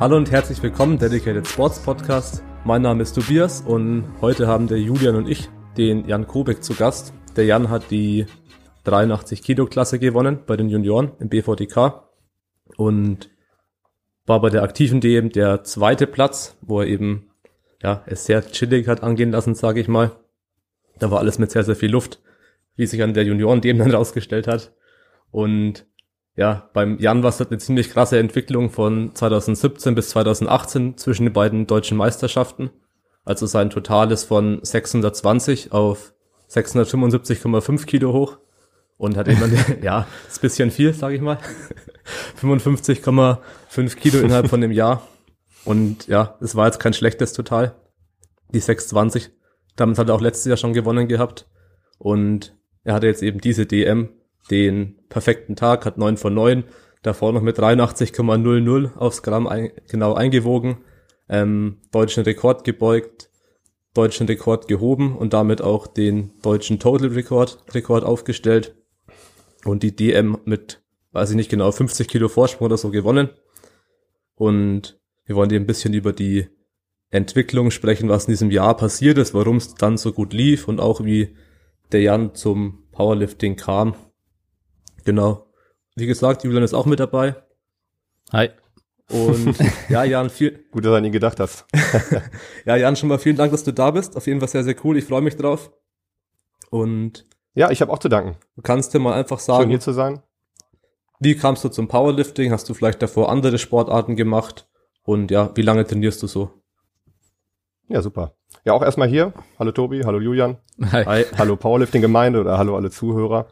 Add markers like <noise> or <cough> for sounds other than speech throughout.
Hallo und herzlich willkommen, Dedicated Sports Podcast. Mein Name ist Tobias und heute haben der Julian und ich den Jan Kubek zu Gast. Der Jan hat die 83 Kilo Klasse gewonnen bei den Junioren im BVDK und war bei der aktiven DM der zweite Platz, wo er eben ja es sehr chillig hat angehen lassen, sage ich mal. Da war alles mit sehr sehr viel Luft, wie sich an der Junioren DM dann rausgestellt hat. Und ja, beim Jan war es eine ziemlich krasse Entwicklung von 2017 bis 2018 zwischen den beiden deutschen Meisterschaften. Also sein Total ist von 620 auf 675,5 Kilo hoch und hat eben, <laughs> ja, ist ein bisschen viel, sage ich mal. <laughs> 55,5 Kilo innerhalb von dem Jahr. Und ja, es war jetzt kein schlechtes Total. Die 620. Damit hat er auch letztes Jahr schon gewonnen gehabt. Und er hatte jetzt eben diese DM den perfekten Tag, hat 9 von 9, davor noch mit 83,00 aufs Gramm ein, genau eingewogen, ähm, deutschen Rekord gebeugt, deutschen Rekord gehoben und damit auch den deutschen Total Rekord, Rekord aufgestellt und die DM mit, weiß ich nicht genau, 50 Kilo Vorsprung oder so gewonnen. Und wir wollen dir ein bisschen über die Entwicklung sprechen, was in diesem Jahr passiert ist, warum es dann so gut lief und auch wie der Jan zum Powerlifting kam Genau. Wie gesagt, Julian ist auch mit dabei. Hi. Und <laughs> ja, Jan, viel. Gut, dass du an ihn gedacht hast. <laughs> ja, Jan, schon mal vielen Dank, dass du da bist. Auf jeden Fall sehr, sehr cool. Ich freue mich drauf. Und ja, ich habe auch zu danken. Du kannst dir mal einfach sagen. Schön hier zu sein. Wie kamst du zum Powerlifting? Hast du vielleicht davor andere Sportarten gemacht? Und ja, wie lange trainierst du so? Ja, super. Ja, auch erstmal hier. Hallo Tobi, hallo Julian. Hi. Hi. Hallo Powerlifting-Gemeinde oder hallo alle Zuhörer.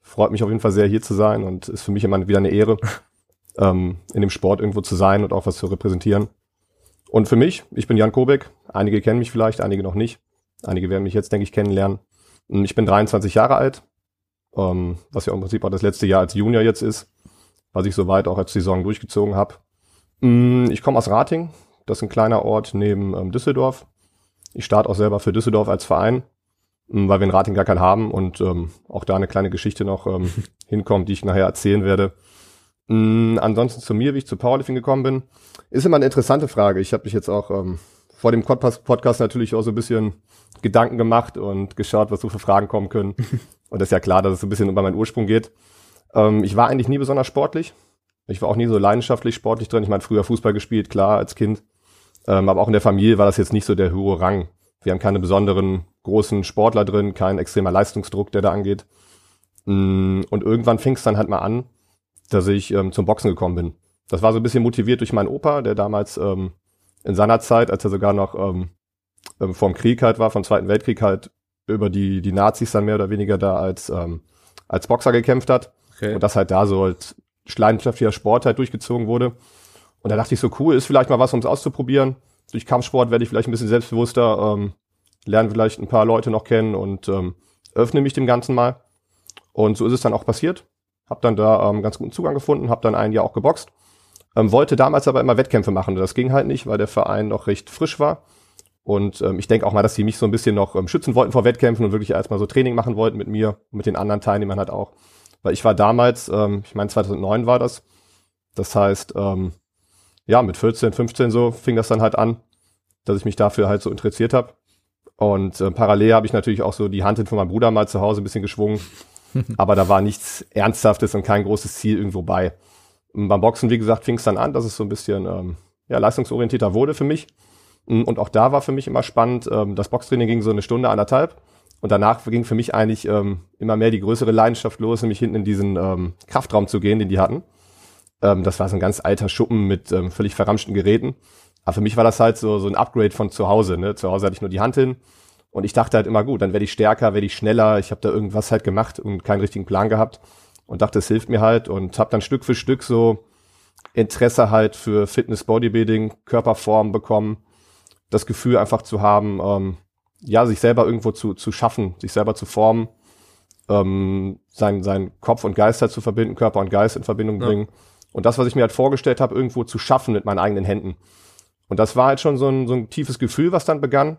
Freut mich auf jeden Fall sehr, hier zu sein und ist für mich immer wieder eine Ehre, ähm, in dem Sport irgendwo zu sein und auch was zu repräsentieren. Und für mich, ich bin Jan Kobek. Einige kennen mich vielleicht, einige noch nicht. Einige werden mich jetzt, denke ich, kennenlernen. Ich bin 23 Jahre alt, ähm, was ja im Prinzip auch das letzte Jahr als Junior jetzt ist, was ich soweit auch als Saison durchgezogen habe. Mm, ich komme aus Rating, das ist ein kleiner Ort neben ähm, Düsseldorf. Ich starte auch selber für Düsseldorf als Verein ähm, weil wir in Rating gar keinen haben und ähm, auch da eine kleine Geschichte noch ähm, <laughs> hinkommt, die ich nachher erzählen werde. Ähm, ansonsten zu mir, wie ich zu Powerlifting gekommen bin, ist immer eine interessante Frage. Ich habe mich jetzt auch ähm, vor dem Podcast natürlich auch so ein bisschen Gedanken gemacht und geschaut, was so für Fragen kommen können. <laughs> und das ist ja klar, dass es so ein bisschen über meinen Ursprung geht. Ähm, ich war eigentlich nie besonders sportlich. Ich war auch nie so leidenschaftlich sportlich drin. Ich meine, früher Fußball gespielt, klar, als Kind. Ähm, aber auch in der Familie war das jetzt nicht so der hohe Rang. Wir haben keine besonderen großen Sportler drin, kein extremer Leistungsdruck, der da angeht. Mm, und irgendwann fing es dann halt mal an, dass ich ähm, zum Boxen gekommen bin. Das war so ein bisschen motiviert durch meinen Opa, der damals ähm, in seiner Zeit, als er sogar noch ähm, ähm, vom Krieg halt war, vom Zweiten Weltkrieg halt über die, die Nazis dann mehr oder weniger da als, ähm, als Boxer gekämpft hat. Okay. Und das halt da so als leidenschaftlicher Sport halt durchgezogen wurde. Und da dachte ich so, cool, ist vielleicht mal was, um es auszuprobieren. Durch Kampfsport werde ich vielleicht ein bisschen selbstbewusster, ähm, lerne vielleicht ein paar Leute noch kennen und ähm, öffne mich dem Ganzen mal. Und so ist es dann auch passiert. Hab dann da ähm, ganz guten Zugang gefunden, hab dann ein Jahr auch geboxt. Ähm, wollte damals aber immer Wettkämpfe machen. Das ging halt nicht, weil der Verein noch recht frisch war. Und ähm, ich denke auch mal, dass die mich so ein bisschen noch ähm, schützen wollten vor Wettkämpfen und wirklich erstmal so Training machen wollten mit mir und mit den anderen Teilnehmern halt auch. Weil ich war damals, ähm, ich meine 2009 war das. Das heißt, ähm, ja, mit 14, 15 so fing das dann halt an, dass ich mich dafür halt so interessiert habe. Und äh, parallel habe ich natürlich auch so die Hand hin von meinem Bruder mal zu Hause ein bisschen geschwungen. <laughs> aber da war nichts Ernsthaftes und kein großes Ziel irgendwo bei. Und beim Boxen, wie gesagt, fing es dann an, dass es so ein bisschen ähm, ja, leistungsorientierter wurde für mich. Und auch da war für mich immer spannend, ähm, das Boxtraining ging so eine Stunde, anderthalb. Und danach ging für mich eigentlich ähm, immer mehr die größere Leidenschaft los, nämlich hinten in diesen ähm, Kraftraum zu gehen, den die hatten. Ähm, das war so ein ganz alter Schuppen mit ähm, völlig verramschten Geräten. Aber für mich war das halt so, so ein Upgrade von zu Hause. Ne? Zu Hause hatte ich nur die Hand hin und ich dachte halt immer, gut, dann werde ich stärker, werde ich schneller. Ich habe da irgendwas halt gemacht und keinen richtigen Plan gehabt und dachte, es hilft mir halt und habe dann Stück für Stück so Interesse halt für Fitness, Bodybuilding, Körperform bekommen. Das Gefühl einfach zu haben, ähm, ja, sich selber irgendwo zu, zu schaffen, sich selber zu formen, ähm, sein, sein Kopf und Geist halt zu verbinden, Körper und Geist in Verbindung bringen. Und das, was ich mir halt vorgestellt habe, irgendwo zu schaffen mit meinen eigenen Händen. Und das war halt schon so ein, so ein tiefes Gefühl, was dann begann.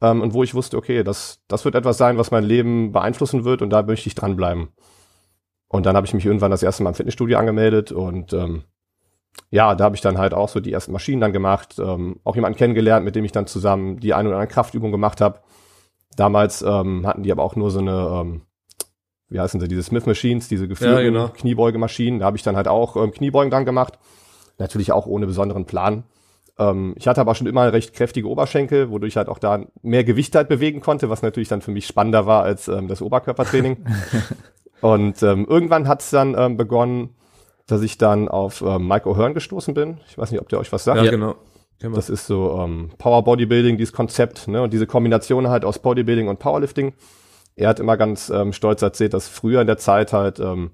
ähm, und wo ich wusste, okay, das, das wird etwas sein, was mein Leben beeinflussen wird und da möchte ich dranbleiben. Und dann habe ich mich irgendwann das erste Mal im Fitnessstudio angemeldet und ähm, ja, da habe ich dann halt auch so die ersten Maschinen dann gemacht, ähm, auch jemanden kennengelernt, mit dem ich dann zusammen die eine oder andere Kraftübung gemacht habe. Damals ähm, hatten die aber auch nur so eine, ähm, wie heißen sie, diese Smith Machines, diese geführten ja, genau. Kniebeugemaschinen. Da habe ich dann halt auch ähm, Kniebeugen dran gemacht. Natürlich auch ohne besonderen Plan. Ähm, ich hatte aber schon immer recht kräftige Oberschenkel, wodurch ich halt auch da mehr Gewicht halt bewegen konnte, was natürlich dann für mich spannender war als ähm, das Oberkörpertraining. <laughs> Und ähm, irgendwann hat es dann ähm, begonnen, dass ich dann auf ähm, Mike O'Hearn gestoßen bin. Ich weiß nicht, ob der euch was sagt. Ja, genau. Das ist so ähm, Power Bodybuilding, dieses Konzept, ne? Und diese Kombination halt aus Bodybuilding und Powerlifting. Er hat immer ganz ähm, stolz erzählt, dass früher in der Zeit halt ähm,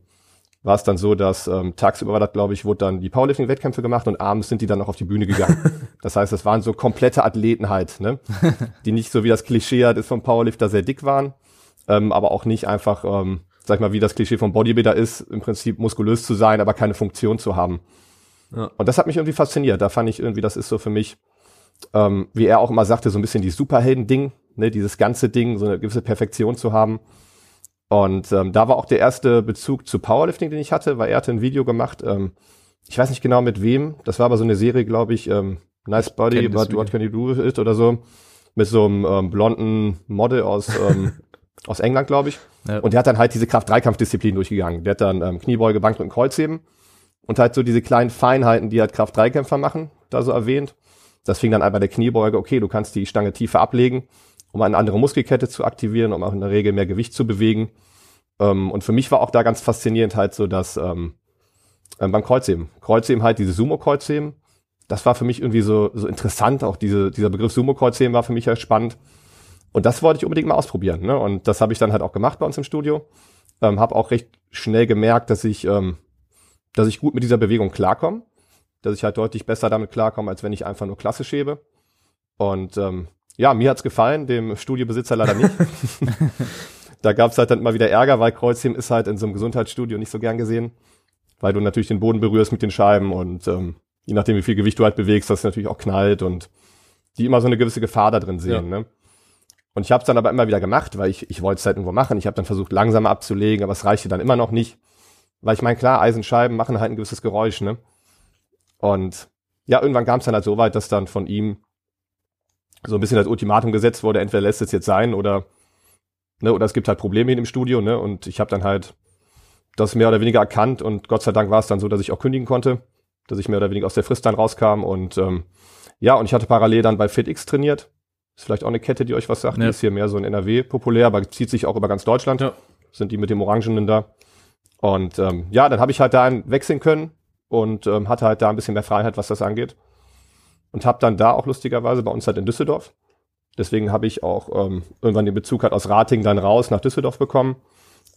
war es dann so, dass ähm, tagsüber war das, glaube ich, wurde dann die Powerlifting-Wettkämpfe gemacht und abends sind die dann noch auf die Bühne gegangen. <laughs> das heißt, das waren so komplette Athleten halt, ne? <laughs> die nicht so wie das Klischee halt ist vom Powerlifter sehr dick waren, ähm, aber auch nicht einfach ähm, sag ich mal, wie das Klischee vom Bodybuilder ist, im Prinzip muskulös zu sein, aber keine Funktion zu haben. Ja. Und das hat mich irgendwie fasziniert. Da fand ich irgendwie, das ist so für mich, ähm, wie er auch immer sagte, so ein bisschen die Superhelden-Ding, ne, dieses ganze Ding, so eine gewisse Perfektion zu haben. Und ähm, da war auch der erste Bezug zu Powerlifting, den ich hatte, weil er hatte ein Video gemacht, ähm, ich weiß nicht genau mit wem, das war aber so eine Serie, glaube ich, ähm, Nice Body, but what can you do with it oder so, mit so einem ähm, blonden Model aus ähm, <laughs> aus England, glaube ich. Ja. Und der hat dann halt diese Kraft-3-Kampfdisziplin durchgegangen. Der hat dann ähm, Kniebeuge, Bankdrücken, Kreuzheben und halt so diese kleinen Feinheiten, die halt Kraft-3-Kämpfer machen, da so erwähnt. Das fing dann an bei der Kniebeuge, okay, du kannst die Stange tiefer ablegen, um eine andere Muskelkette zu aktivieren, um auch in der Regel mehr Gewicht zu bewegen. Ähm, und für mich war auch da ganz faszinierend halt so, dass ähm, ähm, beim Kreuzheben, Kreuzheben halt diese Sumo-Kreuzheben, das war für mich irgendwie so, so interessant, auch diese, dieser Begriff Sumo-Kreuzheben war für mich halt spannend und das wollte ich unbedingt mal ausprobieren. Ne? Und das habe ich dann halt auch gemacht bei uns im Studio. Ähm, habe auch recht schnell gemerkt, dass ich, ähm, dass ich gut mit dieser Bewegung klarkomme. Dass ich halt deutlich besser damit klarkomme, als wenn ich einfach nur klassisch hebe. Und ähm, ja, mir hat's gefallen, dem Studiobesitzer leider nicht. <laughs> da gab's halt dann immer wieder Ärger, weil Kreuzheben ist halt in so einem Gesundheitsstudio nicht so gern gesehen. Weil du natürlich den Boden berührst mit den Scheiben und ähm, je nachdem, wie viel Gewicht du halt bewegst, das natürlich auch knallt und die immer so eine gewisse Gefahr da drin sehen. Ja. Ne? Und ich habe es dann aber immer wieder gemacht, weil ich, ich wollte es halt irgendwo machen. Ich habe dann versucht, langsamer abzulegen, aber es reichte dann immer noch nicht. Weil ich meine, klar, Eisenscheiben machen halt ein gewisses Geräusch, ne? Und ja, irgendwann kam es dann halt so weit, dass dann von ihm so ein bisschen das Ultimatum gesetzt wurde, entweder lässt es jetzt sein oder, ne, oder es gibt halt Probleme in dem Studio, ne? Und ich habe dann halt das mehr oder weniger erkannt und Gott sei Dank war es dann so, dass ich auch kündigen konnte, dass ich mehr oder weniger aus der Frist dann rauskam und ähm, ja, und ich hatte parallel dann bei FitX trainiert ist vielleicht auch eine Kette, die euch was sagt. Ja. Die ist hier mehr so in NRW populär, aber zieht sich auch über ganz Deutschland. Ja. Sind die mit dem Orangenen da. Und ähm, ja, dann habe ich halt da wechseln können und ähm, hatte halt da ein bisschen mehr Freiheit, was das angeht. Und habe dann da auch lustigerweise bei uns halt in Düsseldorf. Deswegen habe ich auch ähm, irgendwann den Bezug halt aus Rating dann raus nach Düsseldorf bekommen.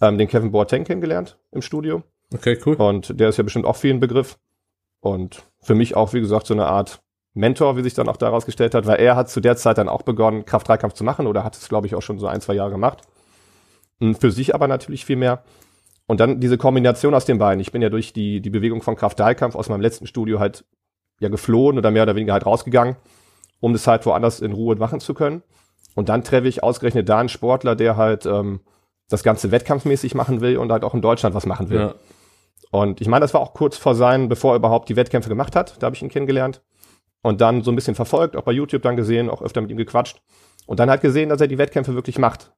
Ähm, den Kevin Boateng kennengelernt im Studio. Okay, cool. Und der ist ja bestimmt auch viel ein Begriff. Und für mich auch, wie gesagt, so eine Art Mentor, wie sich dann auch daraus gestellt hat, weil er hat zu der Zeit dann auch begonnen, Kraft-3-Kampf zu machen oder hat es, glaube ich, auch schon so ein, zwei Jahre gemacht. Hm, für sich aber natürlich viel mehr. Und dann diese Kombination aus den beiden. Ich bin ja durch die, die Bewegung von Kraft-3-Kampf aus meinem letzten Studio halt ja geflohen oder mehr oder weniger halt rausgegangen, um das halt woanders in Ruhe machen zu können. Und dann treffe ich ausgerechnet da einen Sportler, der halt ähm, das Ganze wettkampfmäßig machen will und halt auch in Deutschland was machen will. Ja. Und ich meine, das war auch kurz vor sein, bevor er überhaupt die Wettkämpfe gemacht hat. Da habe ich ihn kennengelernt und dann so ein bisschen verfolgt, auch bei YouTube dann gesehen, auch öfter mit ihm gequatscht und dann halt gesehen, dass er die Wettkämpfe wirklich macht.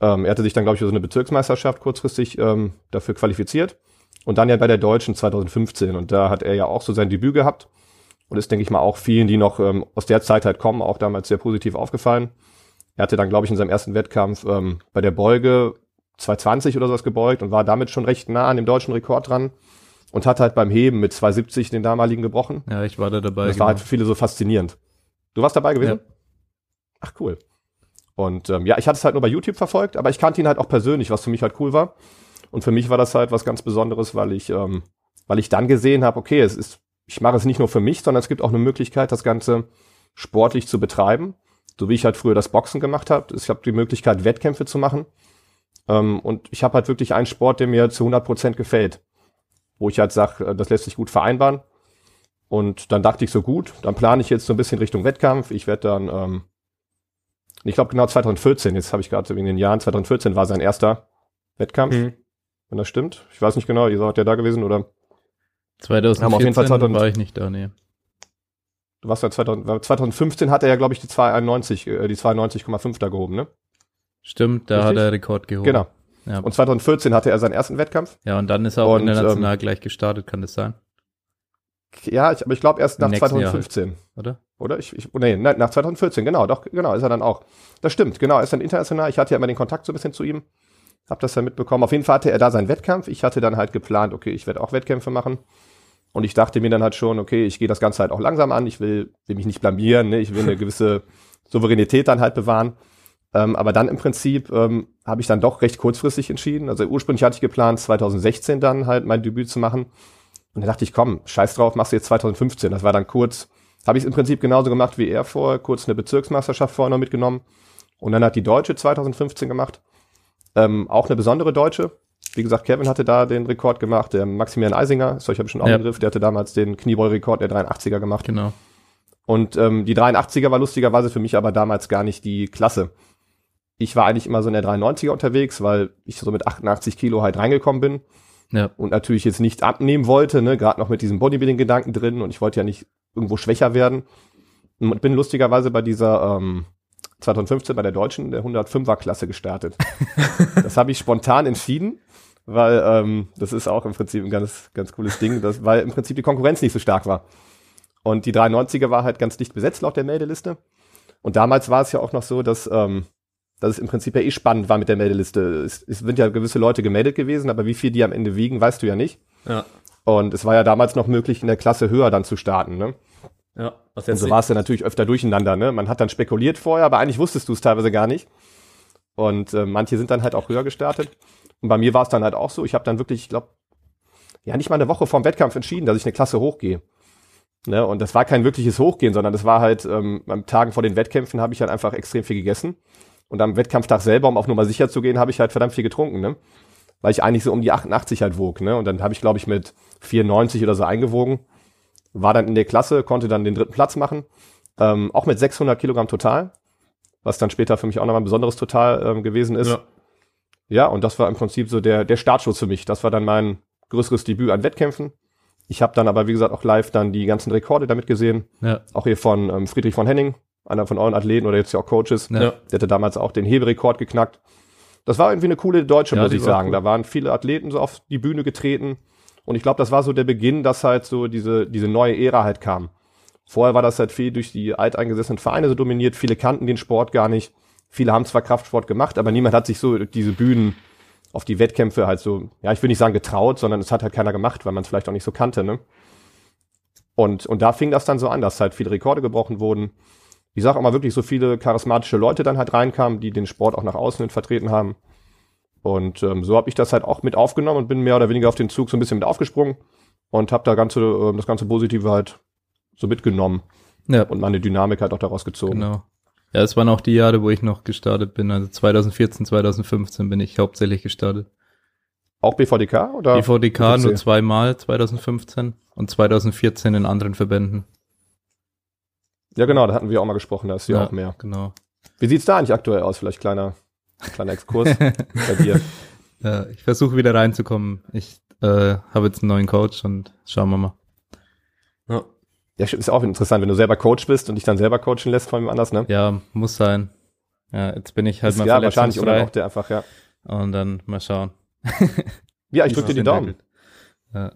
Ähm, er hatte sich dann, glaube ich, für so eine Bezirksmeisterschaft kurzfristig ähm, dafür qualifiziert und dann ja bei der Deutschen 2015 und da hat er ja auch so sein Debüt gehabt und ist, denke ich mal, auch vielen, die noch ähm, aus der Zeit halt kommen, auch damals sehr positiv aufgefallen. Er hatte dann, glaube ich, in seinem ersten Wettkampf ähm, bei der Beuge 220 oder sowas gebeugt und war damit schon recht nah an dem deutschen Rekord dran und hat halt beim Heben mit 270 den damaligen gebrochen. Ja, ich war da dabei. Das genau. war halt genau. für viele so faszinierend. Du warst dabei gewesen? Ja. Ach cool. Und ähm, ja, ich hatte es halt nur bei YouTube verfolgt, aber ich kannte ihn halt auch persönlich, was für mich halt cool war. Und für mich war das halt was ganz Besonderes, weil ich, ähm, weil ich dann gesehen habe, okay, es ist, ich mache es nicht nur für mich, sondern es gibt auch eine Möglichkeit, das Ganze sportlich zu betreiben. So wie ich halt früher das Boxen gemacht habe. Ich habe die Möglichkeit, Wettkämpfe zu machen. Ähm, und ich habe halt wirklich einen Sport, der mir zu 100 Prozent gefällt wo ich halt sage, äh, das lässt sich gut vereinbaren. Und dann dachte ich so gut, dann plane ich jetzt so ein bisschen Richtung Wettkampf. Ich werde dann ähm, Ich glaube genau 2014, jetzt habe ich gerade in den Jahren, 2014 war sein erster Wettkampf, mhm. wenn das stimmt. Ich weiß nicht genau, ihr seid ja da gewesen oder? 2014 auf jeden Fall 2000, war ich nicht da, nee. Du warst ja 2000, 2015 hat er ja, glaube ich, die 291, äh, die 92,5 da gehoben, ne? Stimmt, da Richtig? hat er Rekord gehoben. Genau. Ja. Und 2014 hatte er seinen ersten Wettkampf. Ja, und dann ist er auch und, international ähm, gleich gestartet, kann das sein? Ja, ich, aber ich glaube erst nach 2015. Halt, oder? Oder? Ich, ich, nee, nach 2014, genau, doch, genau, ist er dann auch. Das stimmt, genau, er ist dann international. Ich hatte ja immer den Kontakt so ein bisschen zu ihm. Hab das dann mitbekommen. Auf jeden Fall hatte er da seinen Wettkampf. Ich hatte dann halt geplant, okay, ich werde auch Wettkämpfe machen. Und ich dachte mir dann halt schon, okay, ich gehe das Ganze halt auch langsam an. Ich will, will mich nicht blamieren, ne? ich will eine gewisse <laughs> Souveränität dann halt bewahren. Ähm, aber dann im Prinzip ähm, habe ich dann doch recht kurzfristig entschieden. Also ursprünglich hatte ich geplant, 2016 dann halt mein Debüt zu machen. Und dann dachte ich, komm, scheiß drauf, machst du jetzt 2015. Das war dann kurz, habe ich es im Prinzip genauso gemacht wie er vor, kurz eine Bezirksmeisterschaft vorher noch mitgenommen. Und dann hat die Deutsche 2015 gemacht. Ähm, auch eine besondere Deutsche. Wie gesagt, Kevin hatte da den Rekord gemacht, der Maximilian Eisinger, ist euch ja schon auch ja. Begriff, der hatte damals den Kniebeugerekord der 83er gemacht. Genau. Und ähm, die 83er war lustigerweise für mich aber damals gar nicht die Klasse. Ich war eigentlich immer so in der 93er unterwegs, weil ich so mit 88 Kilo halt reingekommen bin. Ja. Und natürlich jetzt nicht abnehmen wollte, ne, gerade noch mit diesem Bodybuilding-Gedanken drin und ich wollte ja nicht irgendwo schwächer werden. Und bin lustigerweise bei dieser ähm, 2015 bei der Deutschen der 105er Klasse gestartet. <laughs> das habe ich spontan entschieden weil ähm, das ist auch im Prinzip ein ganz, ganz cooles Ding, das, weil im Prinzip die Konkurrenz nicht so stark war. Und die 93er war halt ganz dicht besetzt laut der Meldeliste. Und damals war es ja auch noch so, dass, ähm, dass es im Prinzip ja eh spannend war mit der Meldeliste. Es, es sind ja gewisse Leute gemeldet gewesen, aber wie viel die am Ende wiegen, weißt du ja nicht. Ja. Und es war ja damals noch möglich, in der Klasse höher dann zu starten, ne? Ja. Was jetzt und so war es ja natürlich öfter durcheinander, ne? Man hat dann spekuliert vorher, aber eigentlich wusstest du es teilweise gar nicht. Und äh, manche sind dann halt auch höher gestartet. Und bei mir war es dann halt auch so, ich habe dann wirklich, ich glaube, ja nicht mal eine Woche vorm Wettkampf entschieden, dass ich eine Klasse hochgehe. Ne? Und das war kein wirkliches Hochgehen, sondern das war halt, ähm, am Tagen vor den Wettkämpfen habe ich halt einfach extrem viel gegessen. Und am Wettkampftag selber, um auf Nummer sicher zu gehen, habe ich halt verdammt viel getrunken, ne? Weil ich eigentlich so um die 88 halt wog, ne? Und dann habe ich, glaube ich, mit 94 oder so eingewogen. War dann in der Klasse, konnte dann den dritten Platz machen. Ähm, auch mit 600 Kilogramm total. Was dann später für mich auch nochmal ein besonderes Total ähm, gewesen ist. Ja. Ja, und das war im Prinzip so der, der Startschuss für mich. Das war dann mein größeres Debüt an Wettkämpfen. Ich habe dann aber, wie gesagt, auch live dann die ganzen Rekorde damit gesehen. Ja. Auch hier von ähm, Friedrich von Henning, einer von euren Athleten oder jetzt ja auch Coaches. Ja. Der hatte damals auch den Heberekord geknackt. Das war irgendwie eine coole Deutsche, ja, muss ich sagen. Cool. Da waren viele Athleten so auf die Bühne getreten. Und ich glaube, das war so der Beginn, dass halt so diese, diese neue Ära halt kam. Vorher war das halt viel durch die alteingesessenen Vereine so dominiert. Viele kannten den Sport gar nicht. Viele haben zwar Kraftsport gemacht, aber niemand hat sich so diese Bühnen auf die Wettkämpfe halt so, ja, ich will nicht sagen getraut, sondern es hat halt keiner gemacht, weil man es vielleicht auch nicht so kannte, ne? Und, und da fing das dann so an, dass halt viele Rekorde gebrochen wurden. Ich sag auch mal wirklich so viele charismatische Leute dann halt reinkamen, die den Sport auch nach außen hin vertreten haben. Und ähm, so habe ich das halt auch mit aufgenommen und bin mehr oder weniger auf den Zug so ein bisschen mit aufgesprungen und habe da ganze, äh, das ganze Positive halt so mitgenommen ja. und meine Dynamik halt auch daraus gezogen. Genau. Ja, es waren auch die Jahre, wo ich noch gestartet bin. Also 2014, 2015 bin ich hauptsächlich gestartet. Auch BVDK oder? BVDK nur zweimal 2015 und 2014 in anderen Verbänden. Ja, genau, da hatten wir auch mal gesprochen, da ist ja auch mehr. Genau. Wie sieht's da eigentlich aktuell aus? Vielleicht kleiner, kleiner Exkurs bei dir. <laughs> Ja, ich versuche wieder reinzukommen. Ich äh, habe jetzt einen neuen Coach und schauen wir mal. Ja. Ja, ist auch interessant, wenn du selber Coach bist und dich dann selber coachen lässt von jemand anders, ne? Ja, muss sein. Ja, jetzt bin ich halt ist, mal ja, wahrscheinlich oder auch der einfach, ja. Und dann mal schauen. ja, ich drücke dir die Daumen. Ja.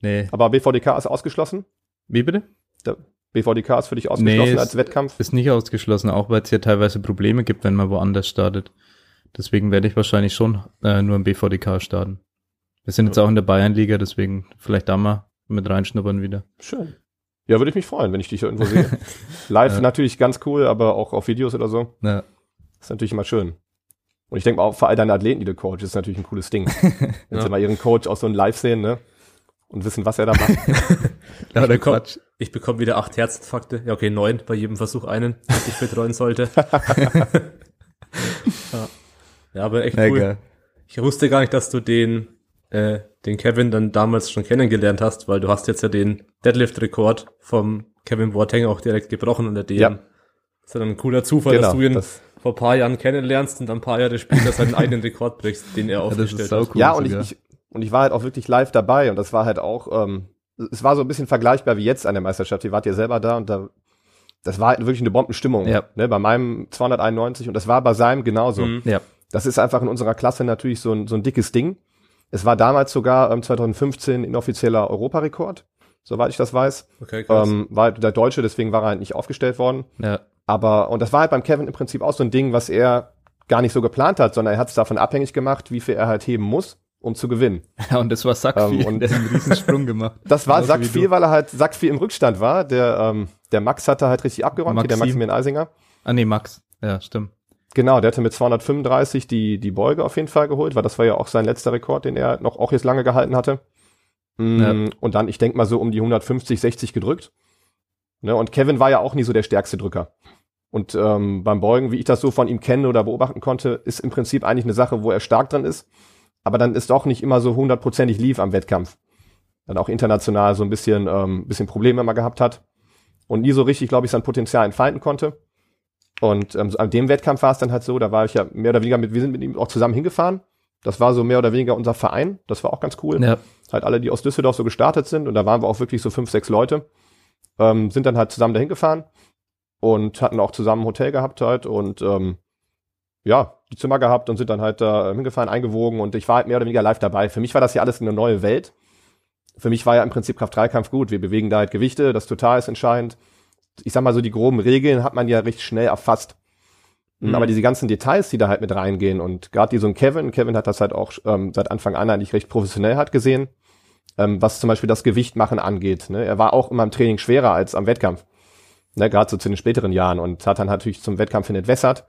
Nee. Aber BVDK ist ausgeschlossen? Wie bitte? Der BVDK ist für dich ausgeschlossen nee, als Wettkampf? Ist nicht ausgeschlossen, auch weil es hier teilweise Probleme gibt, wenn man woanders startet. Deswegen werde ich wahrscheinlich schon äh, nur im BVDK starten. Wir sind jetzt auch in der Bayernliga, deswegen vielleicht da mal mit reinschnuppern wieder. Schön. Ja, würde ich mich freuen, wenn ich dich irgendwo sehe. <laughs> Live ja. natürlich ganz cool, aber auch auf Videos oder so. Ja. ist natürlich immer schön. Und ich denke auch für all deine Athleten, die du coach, ist natürlich ein cooles Ding. <laughs> wenn ja. sie mal ihren Coach auch so ein Live sehen, ne? Und wissen, was er da macht. <laughs> ja, der kommt, ich bekomme wieder acht Herzinfarkte. Ja, okay, neun bei jedem Versuch einen, den ich betreuen sollte. <laughs> ja. ja, aber echt cool. Ich wusste gar nicht, dass du den äh, den Kevin dann damals schon kennengelernt hast, weil du hast jetzt ja den Deadlift-Rekord vom Kevin Boateng auch direkt gebrochen in der DM. Ja. Das ist ja dann ein cooler Zufall, genau, dass du ihn das vor ein paar Jahren kennenlernst und dann ein paar Jahre später seinen <laughs> eigenen Rekord brichst, den er aufgestellt ja, hat. Ja, und ich, ich, und ich war halt auch wirklich live dabei und das war halt auch, ähm, es war so ein bisschen vergleichbar wie jetzt an der Meisterschaft. Ihr wart ja selber da und da, das war halt wirklich eine Bombenstimmung. Ja. Ne, bei meinem 291 und das war bei seinem genauso. Mhm. Ja. Das ist einfach in unserer Klasse natürlich so ein, so ein dickes Ding. Es war damals sogar ähm, 2015 inoffizieller Europarekord, soweit ich das weiß. Okay, krass. Ähm, war halt der Deutsche, deswegen war er halt nicht aufgestellt worden. Ja. Aber, und das war halt beim Kevin im Prinzip auch so ein Ding, was er gar nicht so geplant hat, sondern er hat es davon abhängig gemacht, wie viel er halt heben muss, um zu gewinnen. Ja, und das war Sack 4, ähm, und der hat einen riesen Sprung <laughs> gemacht. Das war Sack 4, weil er halt Sack 4 im Rückstand war. Der, ähm, der Max hatte halt richtig abgeräumt, Maxim. der Maximilian Eisinger. Ah nee, Max. Ja, stimmt. Genau, der hatte mit 235 die, die Beuge auf jeden Fall geholt, weil das war ja auch sein letzter Rekord, den er noch auch jetzt lange gehalten hatte. Mm, ja. Und dann, ich denk mal so um die 150, 60 gedrückt. Ne, und Kevin war ja auch nie so der stärkste Drücker. Und ähm, beim Beugen, wie ich das so von ihm kenne oder beobachten konnte, ist im Prinzip eigentlich eine Sache, wo er stark dran ist. Aber dann ist doch nicht immer so hundertprozentig lief am Wettkampf. Dann auch international so ein bisschen, ähm, bisschen Probleme immer gehabt hat. Und nie so richtig, glaube ich, sein Potenzial entfalten konnte. Und ähm, an dem Wettkampf war es dann halt so, da war ich ja mehr oder weniger mit, wir sind mit ihm auch zusammen hingefahren. Das war so mehr oder weniger unser Verein. Das war auch ganz cool. Ja. Halt alle, die aus Düsseldorf so gestartet sind. Und da waren wir auch wirklich so fünf, sechs Leute. Ähm, sind dann halt zusammen dahin gefahren und hatten auch zusammen ein Hotel gehabt halt und ähm, ja, die Zimmer gehabt und sind dann halt da hingefahren, eingewogen und ich war halt mehr oder weniger live dabei. Für mich war das ja alles eine neue Welt. Für mich war ja im Prinzip Kraft-3-Kampf gut. Wir bewegen da halt Gewichte, das total ist entscheidend ich sag mal so, die groben Regeln hat man ja recht schnell erfasst. Mhm. Aber diese ganzen Details, die da halt mit reingehen und gerade die so ein Kevin, Kevin hat das halt auch ähm, seit Anfang an eigentlich recht professionell hat gesehen, ähm, was zum Beispiel das Gewicht machen angeht. Ne? Er war auch immer im Training schwerer als am Wettkampf, ne? gerade so zu den späteren Jahren und hat dann natürlich zum Wettkampf hin entwässert.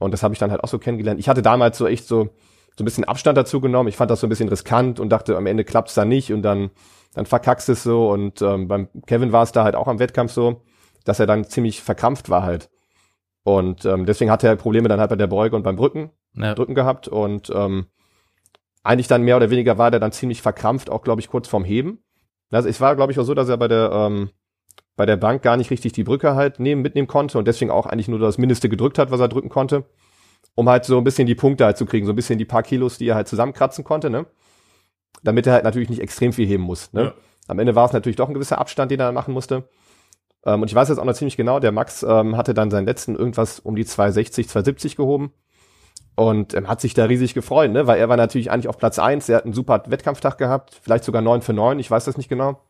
Und das habe ich dann halt auch so kennengelernt. Ich hatte damals so echt so, so ein bisschen Abstand dazu genommen. Ich fand das so ein bisschen riskant und dachte, am Ende klappt's da nicht und dann, dann verkackst es so. Und ähm, beim Kevin war es da halt auch am Wettkampf so dass er dann ziemlich verkrampft war halt. Und ähm, deswegen hatte er Probleme dann halt bei der Beuge und beim Brücken, ja. Drücken gehabt. Und ähm, eigentlich dann mehr oder weniger war der dann ziemlich verkrampft, auch glaube ich kurz vorm Heben. Also es war glaube ich auch so, dass er bei der ähm, bei der Bank gar nicht richtig die Brücke halt nehmen, mitnehmen konnte und deswegen auch eigentlich nur das Mindeste gedrückt hat, was er drücken konnte, um halt so ein bisschen die Punkte halt zu kriegen, so ein bisschen die paar Kilos, die er halt zusammenkratzen konnte, ne? Damit er halt natürlich nicht extrem viel heben muss, ne? Ja. Am Ende war es natürlich doch ein gewisser Abstand, den er dann machen musste. Ähm, und ich weiß jetzt auch noch ziemlich genau, der Max ähm, hatte dann seinen letzten irgendwas um die 260, 270 gehoben und ähm, hat sich da riesig gefreut, ne? weil er war natürlich eigentlich auf Platz eins. er hat einen super Wettkampftag gehabt, vielleicht sogar neun für neun, ich weiß das nicht genau.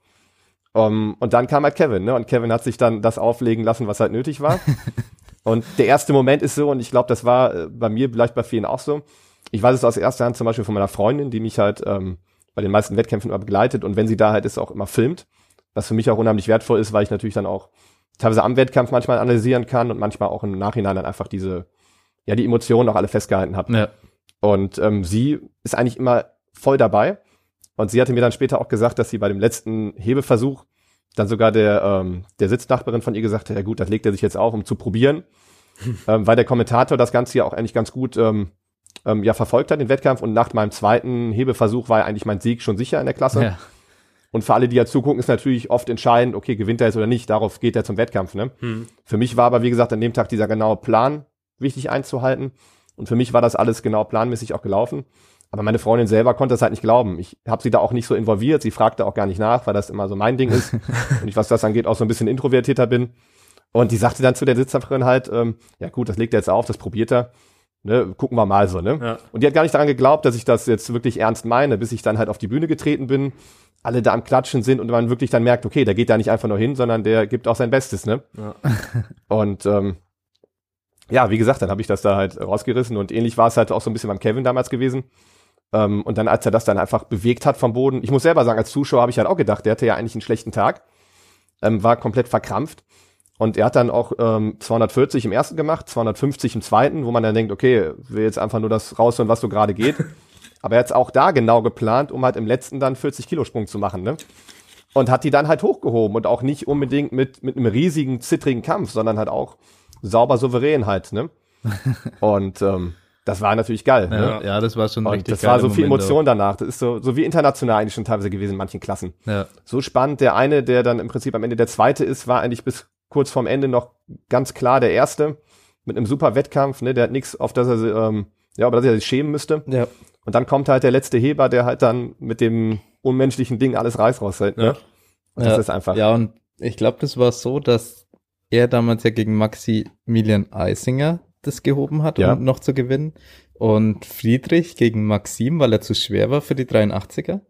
Um, ähm, und dann kam halt Kevin, ne? Und Kevin hat sich dann das auflegen lassen, was halt nötig war. <laughs> und der erste Moment ist so, und ich glaube, das war äh, bei mir, vielleicht bei vielen auch so. Ich weiß es aus erster Hand zum Beispiel von meiner Freundin, die mich halt ähm, bei den meisten Wettkämpfen immer begleitet und wenn sie da halt ist, auch immer filmt was für mich auch unheimlich wertvoll ist, weil ich natürlich dann auch teilweise am Wettkampf manchmal analysieren kann und manchmal auch im Nachhinein dann einfach diese, ja, die Emotionen auch alle festgehalten habe. Ja. Und ähm, sie ist eigentlich immer voll dabei. Und sie hatte mir dann später auch gesagt, dass sie bei dem letzten Hebeversuch dann sogar der, ähm, der Sitznachbarin von ihr gesagt hat, ja gut, das legt er sich jetzt auf, um zu probieren. <laughs> ähm, weil der Kommentator das Ganze ja auch eigentlich ganz gut ähm, ähm, ja verfolgt hat, den Wettkampf. Und nach meinem zweiten Hebeversuch war ja eigentlich mein Sieg schon sicher in der Klasse. Ja. Und für alle, die ja zugucken, ist natürlich oft entscheidend, okay, gewinnt er jetzt oder nicht. Darauf geht er zum Wettkampf. Ne? Hm. Für mich war aber, wie gesagt, an dem Tag dieser genaue Plan wichtig einzuhalten. Und für mich war das alles genau planmäßig auch gelaufen. Aber meine Freundin selber konnte das halt nicht glauben. Ich habe sie da auch nicht so involviert. Sie fragte auch gar nicht nach, weil das immer so mein Ding ist. <laughs> und ich, was das angeht, auch so ein bisschen introvertierter bin. Und die sagte dann zu der Sitzerin halt, ähm, ja gut, das legt er jetzt auf, das probiert er. Ne, gucken wir mal so, ne? Ja. Und die hat gar nicht daran geglaubt, dass ich das jetzt wirklich ernst meine, bis ich dann halt auf die Bühne getreten bin, alle da am Klatschen sind und man wirklich dann merkt, okay, der geht da nicht einfach nur hin, sondern der gibt auch sein Bestes, ne? Ja. <laughs> Und ähm, ja, wie gesagt, dann habe ich das da halt rausgerissen und ähnlich war es halt auch so ein bisschen beim Kevin damals gewesen. Ähm, und dann, als er das dann einfach bewegt hat vom Boden, ich muss selber sagen, als Zuschauer habe ich halt auch gedacht, der hatte ja eigentlich einen schlechten Tag, ähm, war komplett verkrampft. Und er hat dann auch ähm, 240 im ersten gemacht, 250 im zweiten, wo man dann denkt, okay, will jetzt einfach nur das rausholen, was so gerade geht. <laughs> Aber er hat auch da genau geplant, um halt im letzten dann 40 Kilo Sprung zu machen, ne? Und hat die dann halt hochgehoben und auch nicht unbedingt mit, mit einem riesigen, zittrigen Kampf, sondern halt auch sauber souverän halt, ne? <laughs> und ähm, das war natürlich geil. Ja, ne? ja das war schon und richtig Das war so viel Moment Emotion auch. danach. Das ist so, so wie international eigentlich schon teilweise gewesen in manchen Klassen. Ja. So spannend. Der eine, der dann im Prinzip am Ende der zweite ist, war eigentlich bis kurz vorm Ende noch ganz klar der Erste mit einem super Wettkampf, ne, der hat nichts, auf das er, ähm, ja, aber dass er sich schämen müsste. Ja. Und dann kommt halt der letzte Heber, der halt dann mit dem unmenschlichen Ding alles Reis raushält. Ne? Ja. Und das ja, ist einfach. Ja, und ich glaube, das war so, dass er damals ja gegen Maximilian Eisinger das gehoben hat, Ja. um noch zu gewinnen. Und Friedrich gegen Maxim, weil er zu schwer war für die 83er.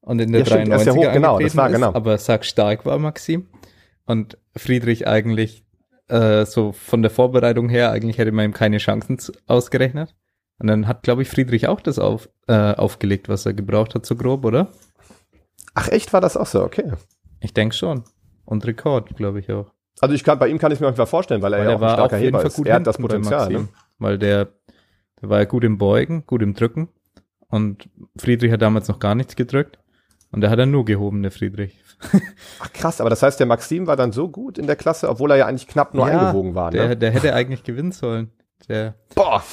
Und in der Ja, stimmt, er ist 93er ja hoch, genau, das war ist, genau. aber sag stark war Maxim. Und Friedrich eigentlich äh, so von der Vorbereitung her, eigentlich hätte man ihm keine Chancen ausgerechnet. Und dann hat, glaube ich, Friedrich auch das auf, äh, aufgelegt, was er gebraucht hat, so grob, oder? Ach echt, war das auch so? Okay. Ich denke schon. Und Rekord, glaube ich auch. Also ich kann, bei ihm kann ich mir auf jeden Fall vorstellen, weil er Weil ja auch ein starker Heber ist. gut Er hat das Potenzial. Maxim, Ne? Weil der, der war ja gut im Beugen, gut im Drücken. Und Friedrich hat damals noch gar nichts gedrückt. Und der hat er nur gehoben, der Friedrich. <laughs> Ach krass, aber das heißt, der Maxim war dann so gut in der Klasse, obwohl er ja eigentlich knapp nur Ja, eingewogen war. Der, Ne? der hätte eigentlich gewinnen sollen. Der, Boah,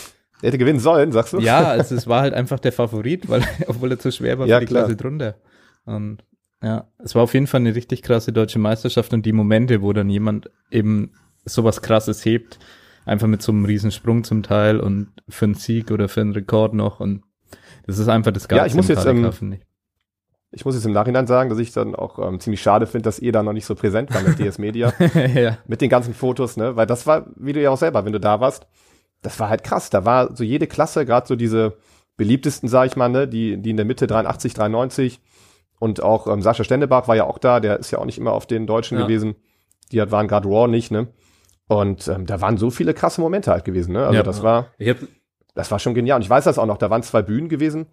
der hätte gewinnen sollen, sagst du? ja, <laughs> also es war halt einfach der Favorit, weil, <laughs> obwohl er zu schwer war Ja, für die klar. Klasse drunter. Und ja, es war auf jeden Fall eine richtig krasse deutsche Meisterschaft und die Momente, wo dann jemand eben sowas krasses hebt, einfach mit so einem Riesensprung zum Teil und für einen Sieg oder für einen Rekord noch und das ist einfach das Ja, ich muss jetzt, ähm, ich. Ich muss jetzt im Nachhinein sagen, dass ich dann auch ähm, ziemlich schade finde, dass ihr da noch nicht so präsent war mit DS Media, <laughs> ja. mit den ganzen Fotos, ne? Weil das war, wie du ja auch selber, wenn du da warst, das war halt krass. Da war so jede Klasse, gerade so diese beliebtesten, sag ich mal, ne, die, die in der Mitte 83, 93 und auch ähm, Sascha Stendebach war ja auch da, der ist ja auch nicht immer auf den Deutschen Ja. gewesen. Die hat, waren gerade Raw nicht, ne? Und ähm, da waren so viele krasse Momente halt gewesen, ne? Also Ja. das war, das war schon genial. Und ich weiß das auch noch, da waren zwei Bühnen gewesen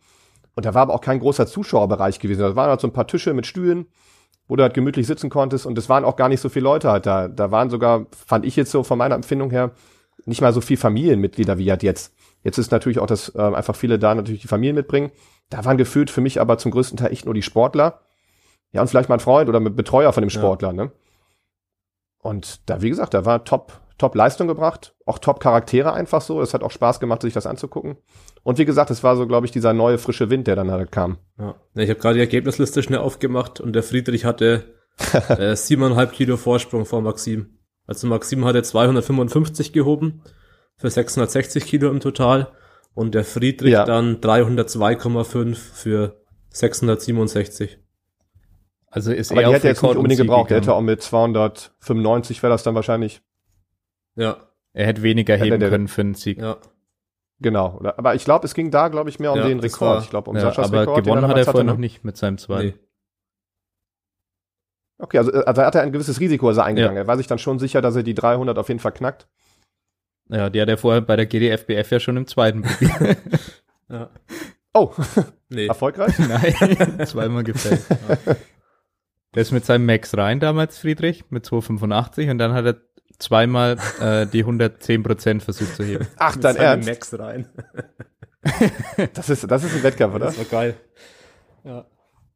und da war aber auch kein großer Zuschauerbereich gewesen. Da waren halt so ein paar Tische mit Stühlen, wo du halt gemütlich sitzen konntest und es waren auch gar nicht so viele Leute halt da. Da waren sogar, fand ich jetzt so von meiner Empfindung her, nicht mal so viel Familienmitglieder wie halt jetzt. Jetzt ist natürlich auch, dass ähm, einfach viele da natürlich die Familien mitbringen. Da waren gefühlt für mich aber zum größten Teil echt nur die Sportler. Ja, und vielleicht mal ein Freund oder Betreuer von dem Ja. Sportler, ne? Und da, wie gesagt, da war top, top Leistung gebracht, auch top Charaktere einfach so. Es hat auch Spaß gemacht, sich das anzugucken. Und wie gesagt, es war so, glaube ich, dieser neue frische Wind, der dann halt kam. ja. Ich habe gerade die Ergebnisliste schnell aufgemacht und der Friedrich hatte <laughs> äh, siebeneinhalb Kilo Vorsprung vor Maxim. Also Maxim hatte 255 gehoben für 660 Kilo im Total und der Friedrich Ja. dann 302,5 für 667. Also ist Aber er die hätte er jetzt nicht unbedingt gebraucht. Der hätte auch mit 295 wäre das dann wahrscheinlich. Ja, Er hätte weniger Ja, heben der- können für einen Sieg. ja. Genau. Oder- Aber ich glaube, es ging da, glaube ich, mehr um Ja, den Rekord. war- ich glaube, um Ja, Saschas aber Rekord. den gewonnen hat er vorher noch ne? nicht mit seinem zweiten. Nee. Okay, also, also hat er ein gewisses Risiko er eingegangen. Er war sich dann schon sicher, dass er die 300 auf jeden Fall knackt. Ja, die hat er vorher bei der GDFBF ja schon im zweiten probiert. <laughs> ja. Oh, <laughs> Nee. erfolgreich? <laughs> Nein, zweimal gefällt. Der ist mit seinem Max rein damals, Friedrich, mit 285 und dann hat er zweimal äh, die 110% versucht zu heben. Ach, Mit dein seinem Ernst? Max rein. Das ist, das ist ein Wettkampf, oder? Das war geil. Ja.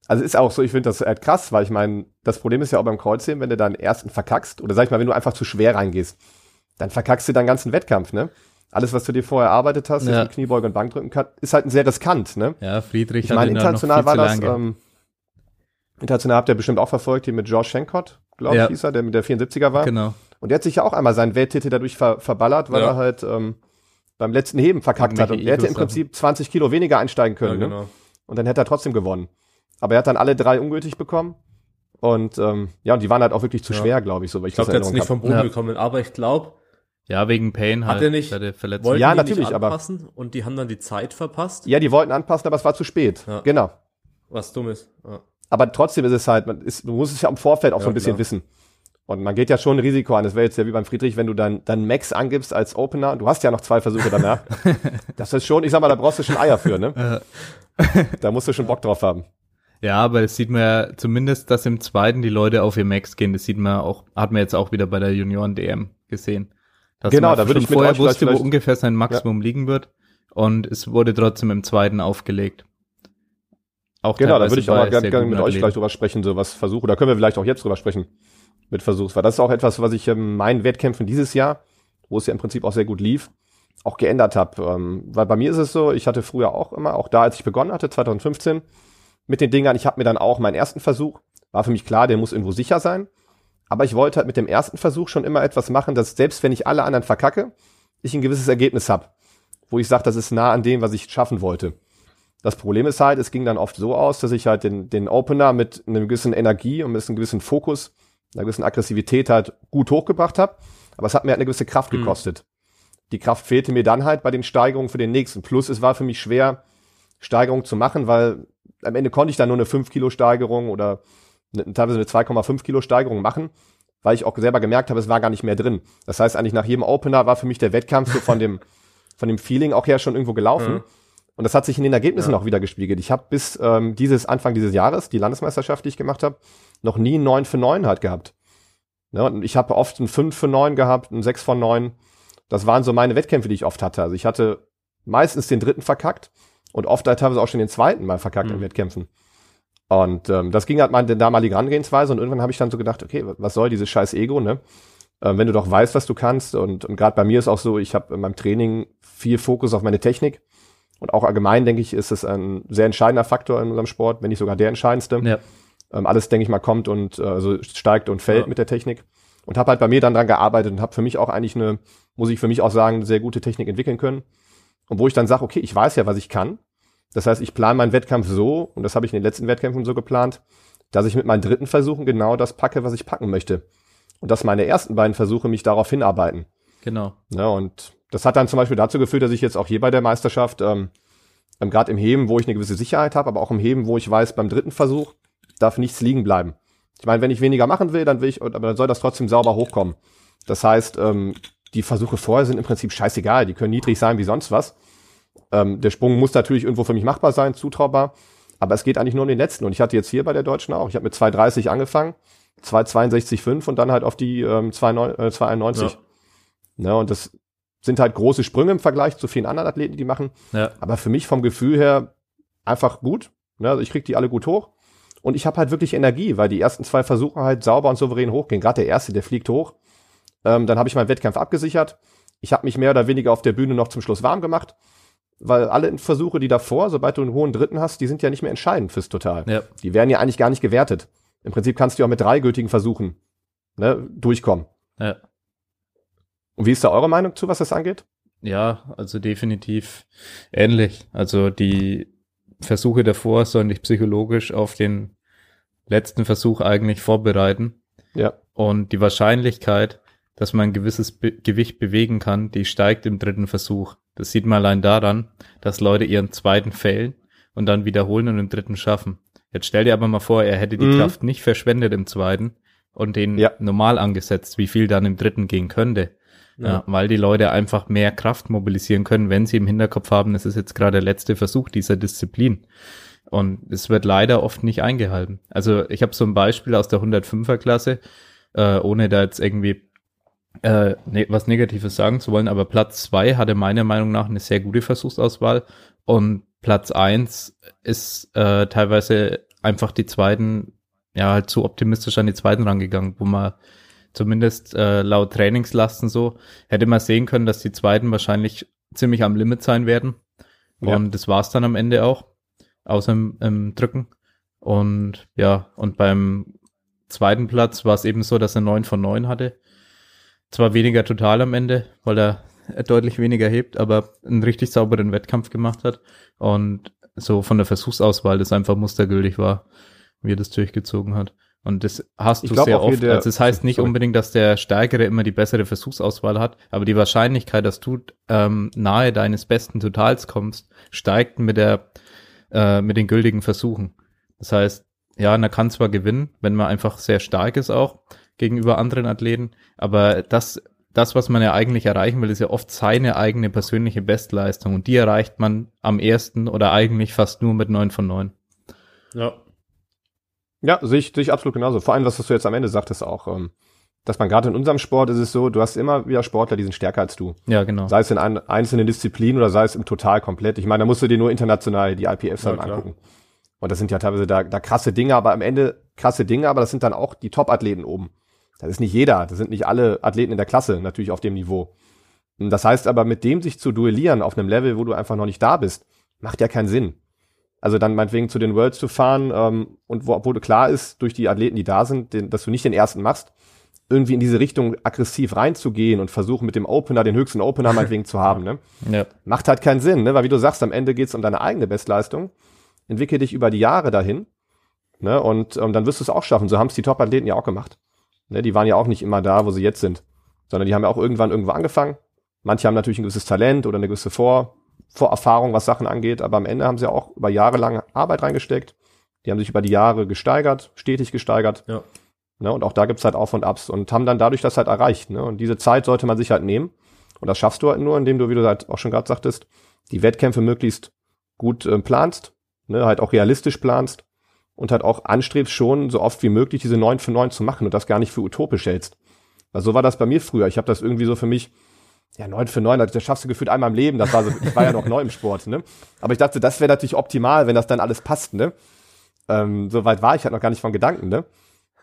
Also ist auch so, ich finde das halt krass, weil ich meine, das Problem ist ja auch beim Kreuzheben, wenn du deinen ersten verkackst, oder sag ich mal, wenn du einfach zu schwer reingehst, dann verkackst du deinen ganzen Wettkampf, ne? Alles, was du dir vorher erarbeitet hast, Ja. ja. Kniebeuge und Bankdrücken, kann, ist halt sehr riskant, ne? Ja, Friedrich Ich meine, international viel war das, ähm, international habt ihr bestimmt auch verfolgt, hier mit George Schenkott, glaube Ja. ich, hieß er, der mit der 74er war. Genau. Und der hat sich ja auch einmal seinen Welttitel dadurch ver verballert, weil Ja. er halt ähm, beim letzten Heben verkackt hat. Und er hätte im. Prinzip 20 Kilo weniger einsteigen ja, können. ne? genau. Und dann hätte er trotzdem gewonnen. Aber er hat dann alle drei ungültig bekommen. Und ähm, ja, und die waren halt auch wirklich zu Ja. schwer, glaube ich, so, weil ich, Ich glaube, der Erinnerung nicht vom Boden Ja. gekommen, aber ich glaube, Ja, wegen Pain halt. Hat er nicht- er verletzt. wollten Ja, die natürlich, nicht aber- anpassen und die haben dann die Zeit verpasst, Ja, die wollten anpassen, aber es war zu spät. Ja. Genau. was dumm ist. Ja. Aber trotzdem ist es halt, man ist, du musst es ja im Vorfeld auch Ja, so ein bisschen klar. wissen. Und man geht ja schon ein Risiko an. Das wäre jetzt ja wie beim Friedrich, wenn du dann, dann Max angibst als Opener. Du hast ja noch zwei Versuche danach. <laughs> das ist schon, ich sag mal, da brauchst du schon Eier für, ne? da musst du schon Bock drauf haben. Ja, aber das sieht man ja zumindest, dass im zweiten die Leute auf ihr Max gehen. Das sieht man auch, hat man jetzt auch wieder bei der Junioren-DM gesehen. Genau, da würde ich vorher wusste, wo ungefähr sein Maximum liegen wird. Und es wurde trotzdem im zweiten aufgelegt. Auch Genau, da würde ich auch mal gerne gern mit euch gleich drüber sprechen, so was Versuche. Da können wir vielleicht auch jetzt drüber sprechen mit Versuchs. Weil das ist auch etwas, was ich in meinen Wettkämpfen dieses Jahr, wo es ja im Prinzip auch sehr gut lief, auch geändert habe. Ähm, weil bei mir ist es so, ich hatte früher auch immer, auch da, als ich begonnen hatte, 2015, mit den Dingern, ich habe mir dann auch meinen ersten Versuch, war für mich klar, der muss irgendwo sicher sein. Aber ich wollte halt mit dem ersten Versuch schon immer etwas machen, dass selbst wenn ich alle anderen verkacke, ich ein gewisses Ergebnis habe, wo ich sage, das ist nah an dem, was ich schaffen wollte. Das Problem ist halt, es ging dann oft so aus, dass ich halt den, den Opener mit einer gewissen Energie und mit einem gewissen Fokus, einer gewissen Aggressivität halt gut hochgebracht habe, aber es hat mir halt eine gewisse Kraft mhm. gekostet. Die Kraft fehlte mir dann halt bei den Steigerungen für den nächsten. Plus es war für mich schwer, Steigerungen zu machen, weil am Ende konnte ich dann nur eine 5 Kilo Steigerung oder teilweise eine 2,5 Kilo Steigerung machen, weil ich auch selber gemerkt habe, es war gar nicht mehr drin. Das heißt eigentlich nach jedem Opener war für mich der Wettkampf so von dem <laughs> von dem Feeling auch her schon irgendwo gelaufen. Mhm. Und das hat sich in den Ergebnissen ja. auch wieder gespiegelt. Ich habe bis ähm, dieses Anfang dieses Jahres, die Landesmeisterschaft, die ich gemacht habe, noch nie einen 9 für 9 halt gehabt. Ja, und ich habe oft einen 5 für 9 gehabt, einen 6 von 9. Das waren so meine Wettkämpfe, die ich oft hatte. Also ich hatte meistens den dritten verkackt und oft halt teilweise auch schon den zweiten mal verkackt mhm. in Wettkämpfen. Und ähm, das ging halt meine damalige Herangehensweise und irgendwann habe ich dann so gedacht, okay, was soll dieses scheiß Ego, ne? Ähm, wenn du doch weißt, was du kannst und, und gerade bei mir ist auch so, ich habe in meinem Training viel Fokus auf meine Technik und auch allgemein, denke ich, ist es ein sehr entscheidender Faktor in unserem Sport, wenn nicht sogar der entscheidendste. Ja. Ähm, alles, denke ich mal, kommt und äh, also steigt und fällt ja. mit der Technik. Und habe halt bei mir dann dran gearbeitet und habe für mich auch eigentlich eine, muss ich für mich auch sagen, sehr gute Technik entwickeln können. Und wo ich dann sage, okay, ich weiß ja, was ich kann. Das heißt, ich plane meinen Wettkampf so, und das habe ich in den letzten Wettkämpfen so geplant, dass ich mit meinen dritten Versuchen genau das packe, was ich packen möchte. Und dass meine ersten beiden Versuche mich darauf hinarbeiten. Genau. Ja, und das hat dann zum Beispiel dazu geführt, dass ich jetzt auch hier bei der Meisterschaft, ähm, ähm, gerade im Heben, wo ich eine gewisse Sicherheit habe, aber auch im Heben, wo ich weiß, beim dritten Versuch darf nichts liegen bleiben. Ich meine, wenn ich weniger machen will, dann will ich, aber dann soll das trotzdem sauber hochkommen. Das heißt, ähm, die Versuche vorher sind im Prinzip scheißegal. Die können niedrig sein wie sonst was. Ähm, der Sprung muss natürlich irgendwo für mich machbar sein, zutraubar. Aber es geht eigentlich nur um den letzten. Und ich hatte jetzt hier bei der Deutschen auch. Ich habe mit 2,30 angefangen, 2,62,5 und dann halt auf die ähm, 2,91. Ja. Ne, und das sind halt große Sprünge im Vergleich zu vielen anderen Athleten, die machen. Ja. Aber für mich vom Gefühl her einfach gut. Ne, also ich krieg die alle gut hoch. Und ich habe halt wirklich Energie, weil die ersten zwei Versuche halt sauber und souverän hochgehen. Gerade der erste, der fliegt hoch. Ähm, dann habe ich meinen Wettkampf abgesichert. Ich habe mich mehr oder weniger auf der Bühne noch zum Schluss warm gemacht weil alle Versuche, die davor, sobald du einen hohen Dritten hast, die sind ja nicht mehr entscheidend fürs Total. Ja. Die werden ja eigentlich gar nicht gewertet. Im Prinzip kannst du auch mit drei gültigen Versuchen ne, durchkommen. Ja. Und wie ist da eure Meinung zu, was das angeht? Ja, also definitiv ähnlich. Also die Versuche davor sollen dich psychologisch auf den letzten Versuch eigentlich vorbereiten. Ja. Und die Wahrscheinlichkeit, dass man ein gewisses Be Gewicht bewegen kann, die steigt im dritten Versuch. Das sieht man allein daran, dass Leute ihren zweiten fällen und dann wiederholen und im dritten schaffen. Jetzt stell dir aber mal vor, er hätte die mhm. Kraft nicht verschwendet im zweiten und den ja. normal angesetzt, wie viel dann im dritten gehen könnte. Ja. ja. weil die Leute einfach mehr Kraft mobilisieren können, wenn sie im Hinterkopf haben, es ist jetzt gerade der letzte Versuch dieser Disziplin. Und es wird leider oft nicht eingehalten. Also ich habe so ein Beispiel aus der 105er Klasse, äh, ohne da jetzt irgendwie äh, ne, was Negatives sagen zu wollen, aber Platz zwei hatte meiner Meinung nach eine sehr gute Versuchsauswahl und Platz eins ist äh, teilweise einfach die zweiten, ja, halt zu optimistisch an die zweiten rangegangen, wo man zumindest äh, laut Trainingslasten so hätte man sehen können, dass die zweiten wahrscheinlich ziemlich am Limit sein werden. Ja. Und das war's dann am Ende auch, außer im, im Drücken. Und ja, und beim zweiten Platz war es eben so, dass er neun von neun hatte. Zwar weniger total am Ende, weil er deutlich weniger hebt, aber einen richtig sauberen Wettkampf gemacht hat. Und so von der Versuchsauswahl das einfach mustergültig war, wie er das durchgezogen hat. Und das hast du sehr oft. Also es das heißt nicht sorry. unbedingt, dass der Stärkere immer die bessere Versuchsauswahl hat, aber die Wahrscheinlichkeit, dass du ähm, nahe deines besten Totals kommst, steigt mit der äh, mit den gültigen Versuchen. Das heißt, ja, man kann zwar gewinnen, wenn man einfach sehr stark ist auch, gegenüber anderen Athleten. Aber das, das, was man ja eigentlich erreichen will, ist ja oft seine eigene persönliche Bestleistung. Und die erreicht man am ersten oder eigentlich fast nur mit neun von neun. Ja. Ja, sehe ich, sehe ich absolut genauso. Vor allem, was du jetzt am Ende sagtest auch, ähm, dass man gerade in unserem Sport ist es so, du hast immer wieder Sportler, die sind stärker als du. Ja, genau. Sei es in ein, einzelnen Disziplinen oder sei es im Total komplett. Ich meine, da musst du dir nur international die IPFs ja, angucken. Und das sind ja teilweise da, da krasse Dinge, aber am Ende krasse Dinge, aber das sind dann auch die Top-Athleten oben. Das ist nicht jeder, das sind nicht alle Athleten in der Klasse natürlich auf dem Niveau. Das heißt aber, mit dem sich zu duellieren auf einem Level, wo du einfach noch nicht da bist, macht ja keinen Sinn. Also dann meinetwegen zu den Worlds zu fahren ähm, und wo, obwohl klar ist, durch die Athleten, die da sind, den, dass du nicht den ersten machst, irgendwie in diese Richtung aggressiv reinzugehen und versuchen mit dem Opener den höchsten Opener meinetwegen zu haben, ne? Ja. Macht halt keinen Sinn, ne? Weil wie du sagst, am Ende geht's um deine eigene Bestleistung. Entwickel dich über die Jahre dahin, ne? Und ähm, dann wirst du es auch schaffen. So haben es die Top-Athleten ja auch gemacht. Ne? Die waren ja auch nicht immer da, wo sie jetzt sind, sondern die haben ja auch irgendwann irgendwo angefangen. Manche haben natürlich ein gewisses Talent oder eine gewisse Vor Vorerfahrung, was Sachen angeht, aber am Ende haben sie auch über Jahre lang Arbeit reingesteckt. Die haben sich über die Jahre gesteigert, stetig gesteigert. Ja. Ne, und auch da gibt's halt Auf und Abs und haben dann dadurch das halt erreicht. Ne? Und diese Zeit sollte man sich halt nehmen. Und das schaffst du halt nur, indem du, wie du halt auch schon gerade sagtest, die Wettkämpfe möglichst gut äh, planst, ne? halt auch realistisch planst und halt auch anstrebst schon so oft wie möglich diese 9 für 9 zu machen und das gar nicht für utopisch hältst. Also so war das bei mir früher. Ich habe das irgendwie so für mich, ja, 9 für 9, das schaffst du gefühlt einmal im Leben. Das war so, ich war ja noch <laughs> neu im Sport, ne? Aber ich dachte, das wäre natürlich optimal, wenn das dann alles passt, ne? Ähm, so weit war ich halt noch gar nicht von Gedanken, ne?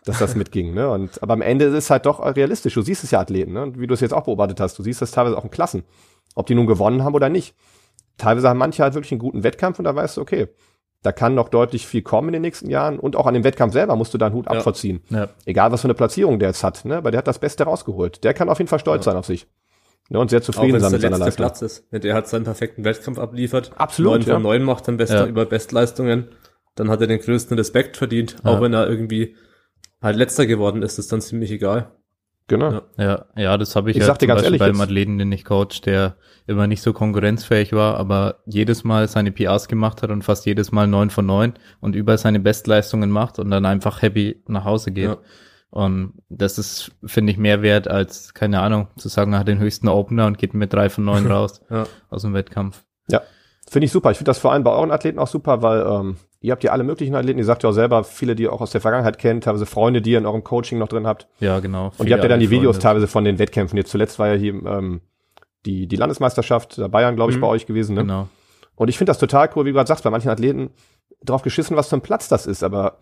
dass das mitging. Ne? Und, aber am Ende ist es halt doch realistisch. Du siehst es ja Athleten, ne? Und wie du es jetzt auch beobachtet hast. Du siehst das teilweise auch in Klassen. Ob die nun gewonnen haben oder nicht. Teilweise haben manche halt wirklich einen guten Wettkampf und da weißt du, okay, da kann noch deutlich viel kommen in den nächsten Jahren und auch an dem Wettkampf selber musst du deinen Hut ja. abverziehen. Ja. Egal, was für eine Platzierung der jetzt hat, ne? Aber der hat das Beste rausgeholt. Der kann auf jeden Fall stolz ja. sein auf sich. Ne? Und sehr zufrieden sein mit seiner Leistung. Platz ist. Der hat seinen perfekten Wettkampf abliefert. Absolut. 9 von 9 macht dann Best über Bestleistungen. Dann hat er den größten Respekt verdient, auch wenn er irgendwie halt letzter geworden ist, ist dann ziemlich egal. Genau. Ja, ja, das habe ich, ich ja zum Beispiel ehrlich, beim Athleten, den ich coach, der immer nicht so konkurrenzfähig war, aber jedes Mal seine PRs gemacht hat und fast jedes Mal neun von neun und über seine Bestleistungen macht und dann einfach happy nach Hause geht. Ja. Und das ist, finde ich, mehr wert als, keine Ahnung, zu sagen, er hat den höchsten Opener und geht mit drei von neun <laughs> raus ja. aus dem Wettkampf. Ja, finde ich super. Ich finde das vor allem bei euren Athleten auch super, weil ähm, Ihr habt ja alle möglichen Athleten, ihr sagt ja auch selber, viele, die ihr auch aus der Vergangenheit kennt, teilweise Freunde, die ihr in eurem Coaching noch drin habt. Ja, genau. Und ihr habt ja dann die Videos Freunde. teilweise von den Wettkämpfen. Jetzt zuletzt war ja hier ähm, die, die Landesmeisterschaft der Bayern, glaube ich, mhm. bei euch gewesen. Ne? Genau. Und ich finde das total cool, wie du gerade sagst, bei manchen Athleten drauf geschissen, was für ein Platz das ist, aber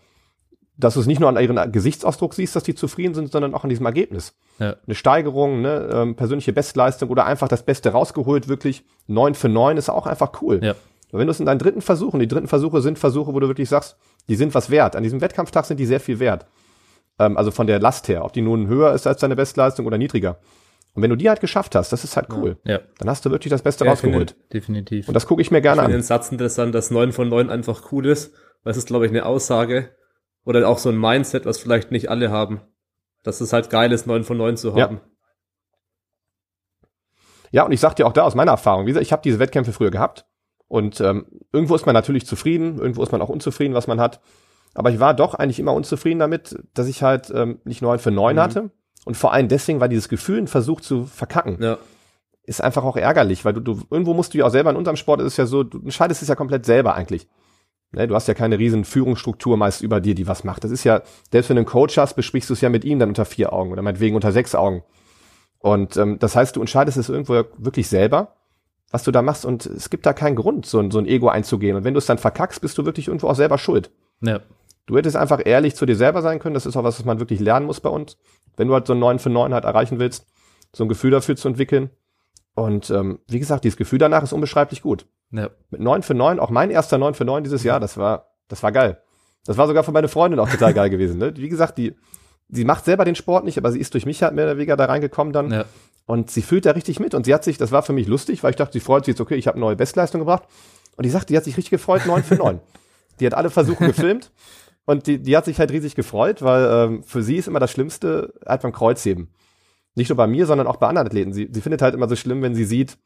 dass du es nicht nur an ihren Gesichtsausdruck siehst, dass die zufrieden sind, sondern auch an diesem Ergebnis. Ja. Eine Steigerung, ne, ähm, persönliche Bestleistung oder einfach das Beste rausgeholt, wirklich neun für neun ist auch einfach cool. Ja. Wenn du es in deinen dritten Versuchen, die dritten Versuche sind Versuche, wo du wirklich sagst, die sind was wert. An diesem Wettkampftag sind die sehr viel wert. Ähm, also von der Last her, ob die nun höher ist als deine Bestleistung oder niedriger. Und wenn du die halt geschafft hast, das ist halt cool. Ja. Dann hast du wirklich das Beste ja, rausgeholt. Finde, definitiv. Und das gucke ich mir gerne ich an. Ich finde den Satz interessant, dass neun von neun einfach cool ist. Weil es ist, glaube ich, eine Aussage oder auch so ein Mindset, was vielleicht nicht alle haben. Dass es halt geil ist, neun von neun zu haben. Ja. Ja, und ich sag dir auch da aus meiner Erfahrung, wie gesagt, ich habe diese Wettkämpfe früher gehabt und ähm, irgendwo ist man natürlich zufrieden, irgendwo ist man auch unzufrieden, was man hat. Aber ich war doch eigentlich immer unzufrieden damit, dass ich halt ähm, nicht neun für neun mhm. hatte. Und vor allem deswegen war dieses Gefühl, ein Versuch zu verkacken. Ja. Ist einfach auch ärgerlich, weil du, du irgendwo musst du ja auch selber in unserem Sport ist es ja so, du entscheidest es ja komplett selber eigentlich. Ne, du hast ja keine riesen Führungsstruktur meist über dir, die was macht. Das ist ja, selbst wenn du einen Coach hast, besprichst du es ja mit ihm dann unter vier Augen oder meinetwegen unter sechs Augen. Und ähm, das heißt, du entscheidest es irgendwo wirklich selber was du da machst und es gibt da keinen Grund, so ein, so ein Ego einzugehen. Und wenn du es dann verkackst, bist du wirklich irgendwo auch selber schuld. Ja. Du hättest einfach ehrlich zu dir selber sein können. Das ist auch was, was man wirklich lernen muss bei uns. Wenn du halt so ein 9 für 9 halt erreichen willst, so ein Gefühl dafür zu entwickeln. Und ähm, wie gesagt, dieses Gefühl danach ist unbeschreiblich gut. Ja. Mit 9 für 9, auch mein erster 9 für 9 dieses Jahr, das war, das war geil. Das war sogar für meine Freundin auch total geil gewesen. Ne? Wie gesagt, die, sie macht selber den Sport nicht, aber sie ist durch mich halt mehr oder weniger da reingekommen dann. Ja. Und sie fühlt da richtig mit. Und sie hat sich, das war für mich lustig, weil ich dachte, sie freut sich jetzt, okay, ich habe neue Bestleistung gebracht. Und die sagt, die hat sich richtig gefreut, neun für neun. <laughs> Die hat alle Versuche gefilmt. Und die, die hat sich halt riesig gefreut, weil ähm, für sie ist immer das Schlimmste halt beim Kreuzheben. Nicht nur bei mir, sondern auch bei anderen Athleten. Sie, sie findet halt immer so schlimm, wenn sie sieht,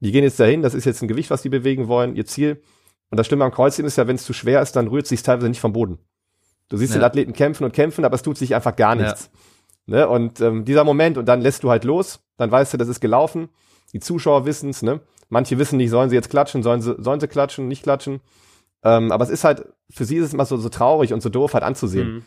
die gehen jetzt dahin, das ist jetzt ein Gewicht, was die bewegen wollen, ihr Ziel. Und das Schlimme am Kreuzheben ist ja, wenn es zu schwer ist, dann rührt sich teilweise nicht vom Boden. Du siehst ja. den Athleten kämpfen und kämpfen, aber es tut sich einfach gar nichts. Ja. Ne? Und ähm, dieser Moment, und dann lässt du halt los, dann weißt du, das ist gelaufen. Die Zuschauer wissen's, ne? Manche wissen nicht, sollen sie jetzt klatschen, sollen sie, sollen sie klatschen, nicht klatschen. Ähm, aber es ist halt, für sie ist es immer so, so traurig und so doof halt anzusehen. Mhm.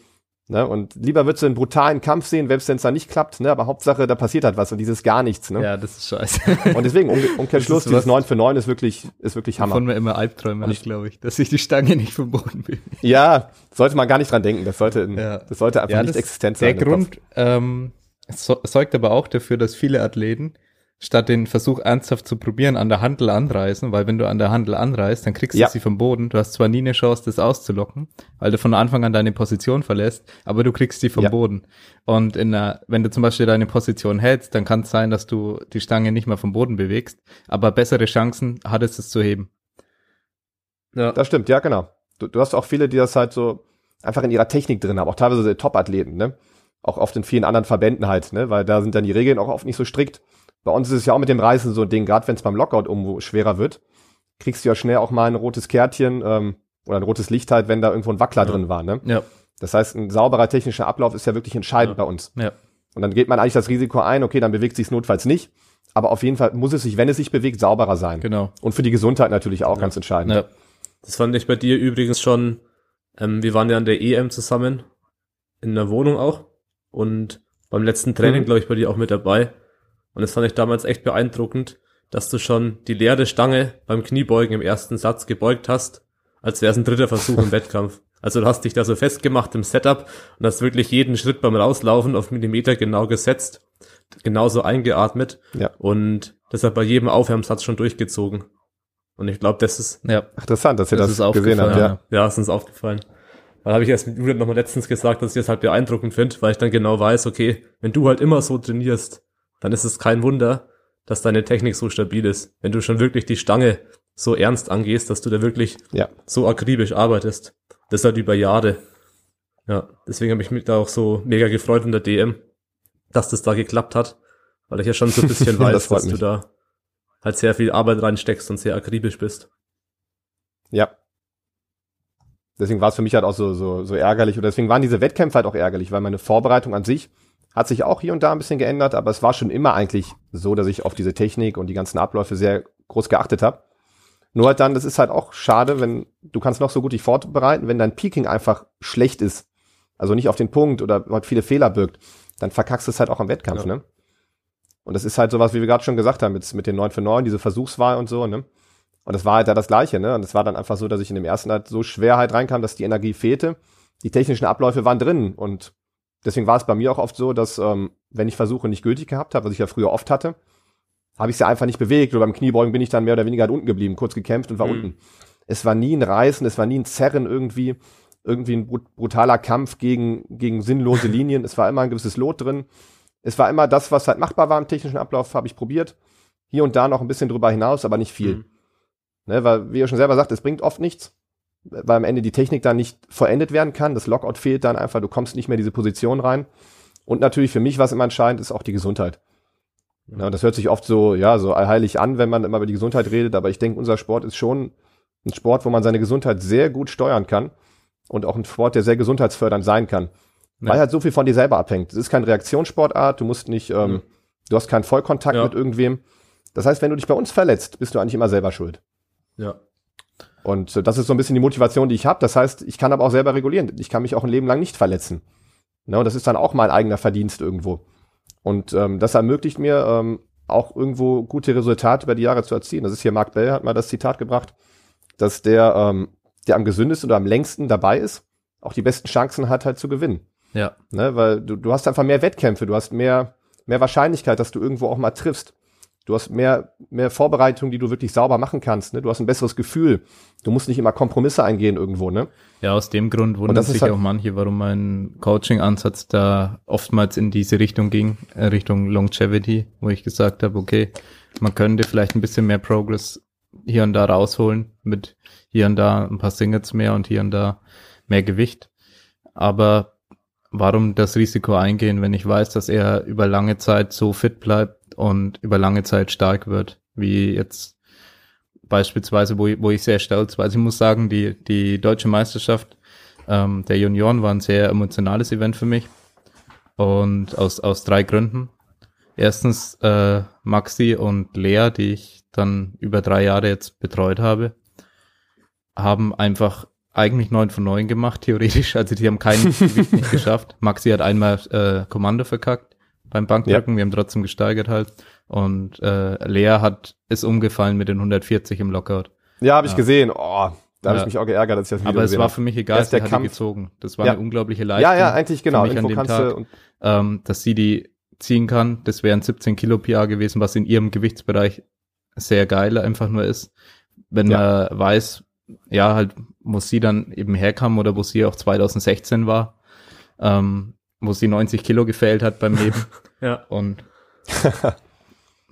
Ne? Und lieber würdest du einen brutalen Kampf sehen, selbst wenn es da nicht klappt, ne? aber Hauptsache, da passiert halt was und dieses gar nichts. Ne? Ja, das ist scheiße. Und deswegen, um, <laughs> Umkehrschluss, dieses 9 für 9 ist wirklich, ist wirklich Hammer. Von mir immer Albträume ich glaube ich, dass ich die Stange nicht vom Boden will. <laughs> Ja, sollte man gar nicht dran denken. Das sollte, ja. das sollte einfach ja, nicht existent sein. Der Grund ähm, so, sorgt aber auch dafür, dass viele Athleten statt den Versuch ernsthaft zu probieren, an der Handel anreißen, weil wenn du an der Handel anreißt, dann kriegst ja. du sie vom Boden. Du hast zwar nie eine Chance, das auszulocken, weil du von Anfang an deine Position verlässt, aber du kriegst sie vom ja. Boden. Und in der, wenn du zum Beispiel deine Position hältst, dann kann es sein, dass du die Stange nicht mehr vom Boden bewegst, aber bessere Chancen hattest es zu heben. Ja. Das stimmt, ja, genau. Du, du hast auch viele, die das halt so einfach in ihrer Technik drin haben, auch teilweise Top-Athleten, ne? Auch oft in vielen anderen Verbänden halt, ne? Weil da sind dann die Regeln auch oft nicht so strikt. Bei uns ist es ja auch mit dem Reißen so ein Ding, gerade wenn es beim Lockout irgendwo schwerer wird, kriegst du ja schnell auch mal ein rotes Kärtchen ähm, oder ein rotes Licht halt, wenn da irgendwo ein Wackler ja. drin war. Ne? Ja. Das heißt, ein sauberer technischer Ablauf ist ja wirklich entscheidend ja. bei uns. Ja. Und dann geht man eigentlich das Risiko ein, okay, dann bewegt sich notfalls nicht. Aber auf jeden Fall muss es sich, wenn es sich bewegt, sauberer sein. Genau. Und für die Gesundheit natürlich auch ja. ganz entscheidend. Ja. Das fand ich bei dir übrigens schon, ähm, wir waren ja an der EM zusammen, in der Wohnung auch. Und beim letzten Training, mhm. glaube ich, bei dir auch mit dabei. Und das fand ich damals echt beeindruckend, dass du schon die leere Stange beim Kniebeugen im ersten Satz gebeugt hast, als wäre es ein dritter Versuch im Wettkampf. Also du hast dich da so festgemacht im Setup und hast wirklich jeden Schritt beim Rauslaufen auf Millimeter genau gesetzt, genauso eingeatmet ja. und deshalb bei jedem Aufwärmsatz schon durchgezogen. Und ich glaube, das ist ja. interessant, dass ihr das, das gesehen habt. Ja, ja ist uns aufgefallen. Weil habe ich erst mit Julian nochmal letztens gesagt, dass ich das halt beeindruckend finde, weil ich dann genau weiß, okay, wenn du halt immer so trainierst, dann ist es kein Wunder, dass deine Technik so stabil ist. Wenn du schon wirklich die Stange so ernst angehst, dass du da wirklich ja. so akribisch arbeitest. Das halt über Jahre. Ja, deswegen habe ich mich da auch so mega gefreut in der DM, dass das da geklappt hat, weil ich ja schon so ein bisschen <laughs> weiß, das dass mich. du da halt sehr viel Arbeit reinsteckst und sehr akribisch bist. Ja. Deswegen war es für mich halt auch so, so, so ärgerlich oder deswegen waren diese Wettkämpfe halt auch ärgerlich, weil meine Vorbereitung an sich hat sich auch hier und da ein bisschen geändert, aber es war schon immer eigentlich so, dass ich auf diese Technik und die ganzen Abläufe sehr groß geachtet habe. Nur halt dann, das ist halt auch schade, wenn du kannst noch so gut dich vorbereiten, wenn dein Peaking einfach schlecht ist, also nicht auf den Punkt oder halt viele Fehler birgt, dann verkackst du es halt auch am Wettkampf, ja. ne? Und das ist halt sowas, wie wir gerade schon gesagt haben, mit, mit den 9 für 9, diese Versuchswahl und so, ne? Und das war halt da das Gleiche, ne? Und es war dann einfach so, dass ich in dem ersten halt so Schwerheit reinkam, dass die Energie fehlte. Die technischen Abläufe waren drin und Deswegen war es bei mir auch oft so, dass ähm, wenn ich Versuche nicht gültig gehabt habe, was ich ja früher oft hatte, habe ich sie einfach nicht bewegt oder beim Kniebeugen bin ich dann mehr oder weniger halt unten geblieben, kurz gekämpft und war mhm. unten. Es war nie ein Reißen, es war nie ein Zerren irgendwie, irgendwie ein brutaler Kampf gegen, gegen sinnlose <laughs> Linien. es war immer ein gewisses Lot drin. Es war immer das, was halt machbar war im technischen Ablauf, habe ich probiert. Hier und da noch ein bisschen drüber hinaus, aber nicht viel. Mhm. Ne, weil, wie ihr schon selber sagt, es bringt oft nichts weil am Ende die Technik dann nicht vollendet werden kann. Das Lockout fehlt dann einfach, du kommst nicht mehr in diese Position rein. Und natürlich für mich, was immer entscheidend ist, auch die Gesundheit. Ja, das hört sich oft so, ja, so allheilig an, wenn man immer über die Gesundheit redet, aber ich denke, unser Sport ist schon ein Sport, wo man seine Gesundheit sehr gut steuern kann und auch ein Sport, der sehr gesundheitsfördernd sein kann. Ja. Weil halt so viel von dir selber abhängt. Es ist keine Reaktionssportart, du musst nicht, ähm, mhm. du hast keinen Vollkontakt ja. mit irgendwem. Das heißt, wenn du dich bei uns verletzt, bist du eigentlich immer selber schuld. Ja. Und äh, das ist so ein bisschen die Motivation, die ich habe. Das heißt, ich kann aber auch selber regulieren. Ich kann mich auch ein Leben lang nicht verletzen. Ne, und das ist dann auch mein eigener Verdienst irgendwo. Und ähm, das ermöglicht mir ähm, auch irgendwo gute Resultate über die Jahre zu erzielen. Das ist hier Mark Bell hat mal das Zitat gebracht, dass der, ähm, der am gesündesten oder am längsten dabei ist, auch die besten Chancen hat halt zu gewinnen. Ja. Ne, weil du, du hast einfach mehr Wettkämpfe, du hast mehr, mehr Wahrscheinlichkeit, dass du irgendwo auch mal triffst. Du hast mehr, mehr Vorbereitung, die du wirklich sauber machen kannst. Ne? Du hast ein besseres Gefühl. Du musst nicht immer Kompromisse eingehen irgendwo. Ne? Ja, aus dem Grund wundern sich halt auch manche, warum mein Coaching-Ansatz da oftmals in diese Richtung ging, äh, Richtung Longevity, wo ich gesagt habe, okay, man könnte vielleicht ein bisschen mehr Progress hier und da rausholen mit hier und da ein paar Singles mehr und hier und da mehr Gewicht. Aber warum das Risiko eingehen, wenn ich weiß, dass er über lange Zeit so fit bleibt, und über lange Zeit stark wird, wie jetzt beispielsweise, wo, wo ich sehr stolz war. Also ich muss sagen, die, die deutsche Meisterschaft ähm, der Junioren war ein sehr emotionales Event für mich und aus, aus drei Gründen. Erstens äh, Maxi und Lea, die ich dann über drei Jahre jetzt betreut habe, haben einfach eigentlich neun von neun gemacht, theoretisch. Also die haben keinen <laughs> Gewicht nicht geschafft. Maxi hat einmal äh, Kommando verkackt beim Bankdrücken. Ja. Wir haben trotzdem gesteigert halt. Und äh, Lea hat ist umgefallen mit den 140 im Lockout. Ja, habe ich ja. gesehen. Oh, da habe ja. ich mich auch geärgert, dass ich das Video Aber es war für mich egal, sie hat die gezogen. Das war eine unglaubliche Leistung. Ja, ja, eigentlich genau. Für mich an dem Tag, ähm, dass sie die ziehen kann. Das wären 17 Kilo PA gewesen, was in ihrem Gewichtsbereich sehr geil einfach nur ist. Wenn ja. man weiß, ja, halt, wo sie dann eben herkam oder wo sie auch 2016 war, ähm, wo sie 90 Kilo gefällt hat beim Leben. <laughs> ja. Und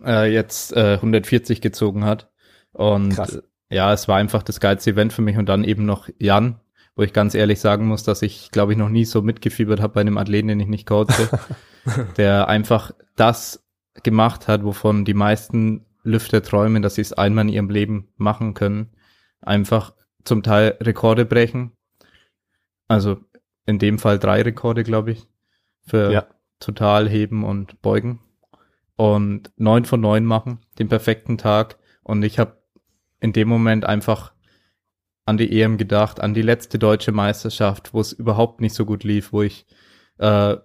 äh, jetzt äh, 140 gezogen hat. Und Krass. ja, es war einfach das geilste Event für mich und dann eben noch Jan, wo ich ganz ehrlich sagen muss, dass ich, glaube ich, noch nie so mitgefiebert habe bei einem Athleten, den ich nicht coache, <laughs> der einfach das gemacht hat, wovon die meisten Lüfter träumen, dass sie es einmal in ihrem Leben machen können. Einfach zum Teil Rekorde brechen. Also in dem Fall drei Rekorde, glaube ich, für ja. total heben und beugen und neun von neun machen, den perfekten Tag. Und ich habe in dem Moment einfach an die EM gedacht, an die letzte deutsche Meisterschaft, wo es überhaupt nicht so gut lief, wo ich, äh,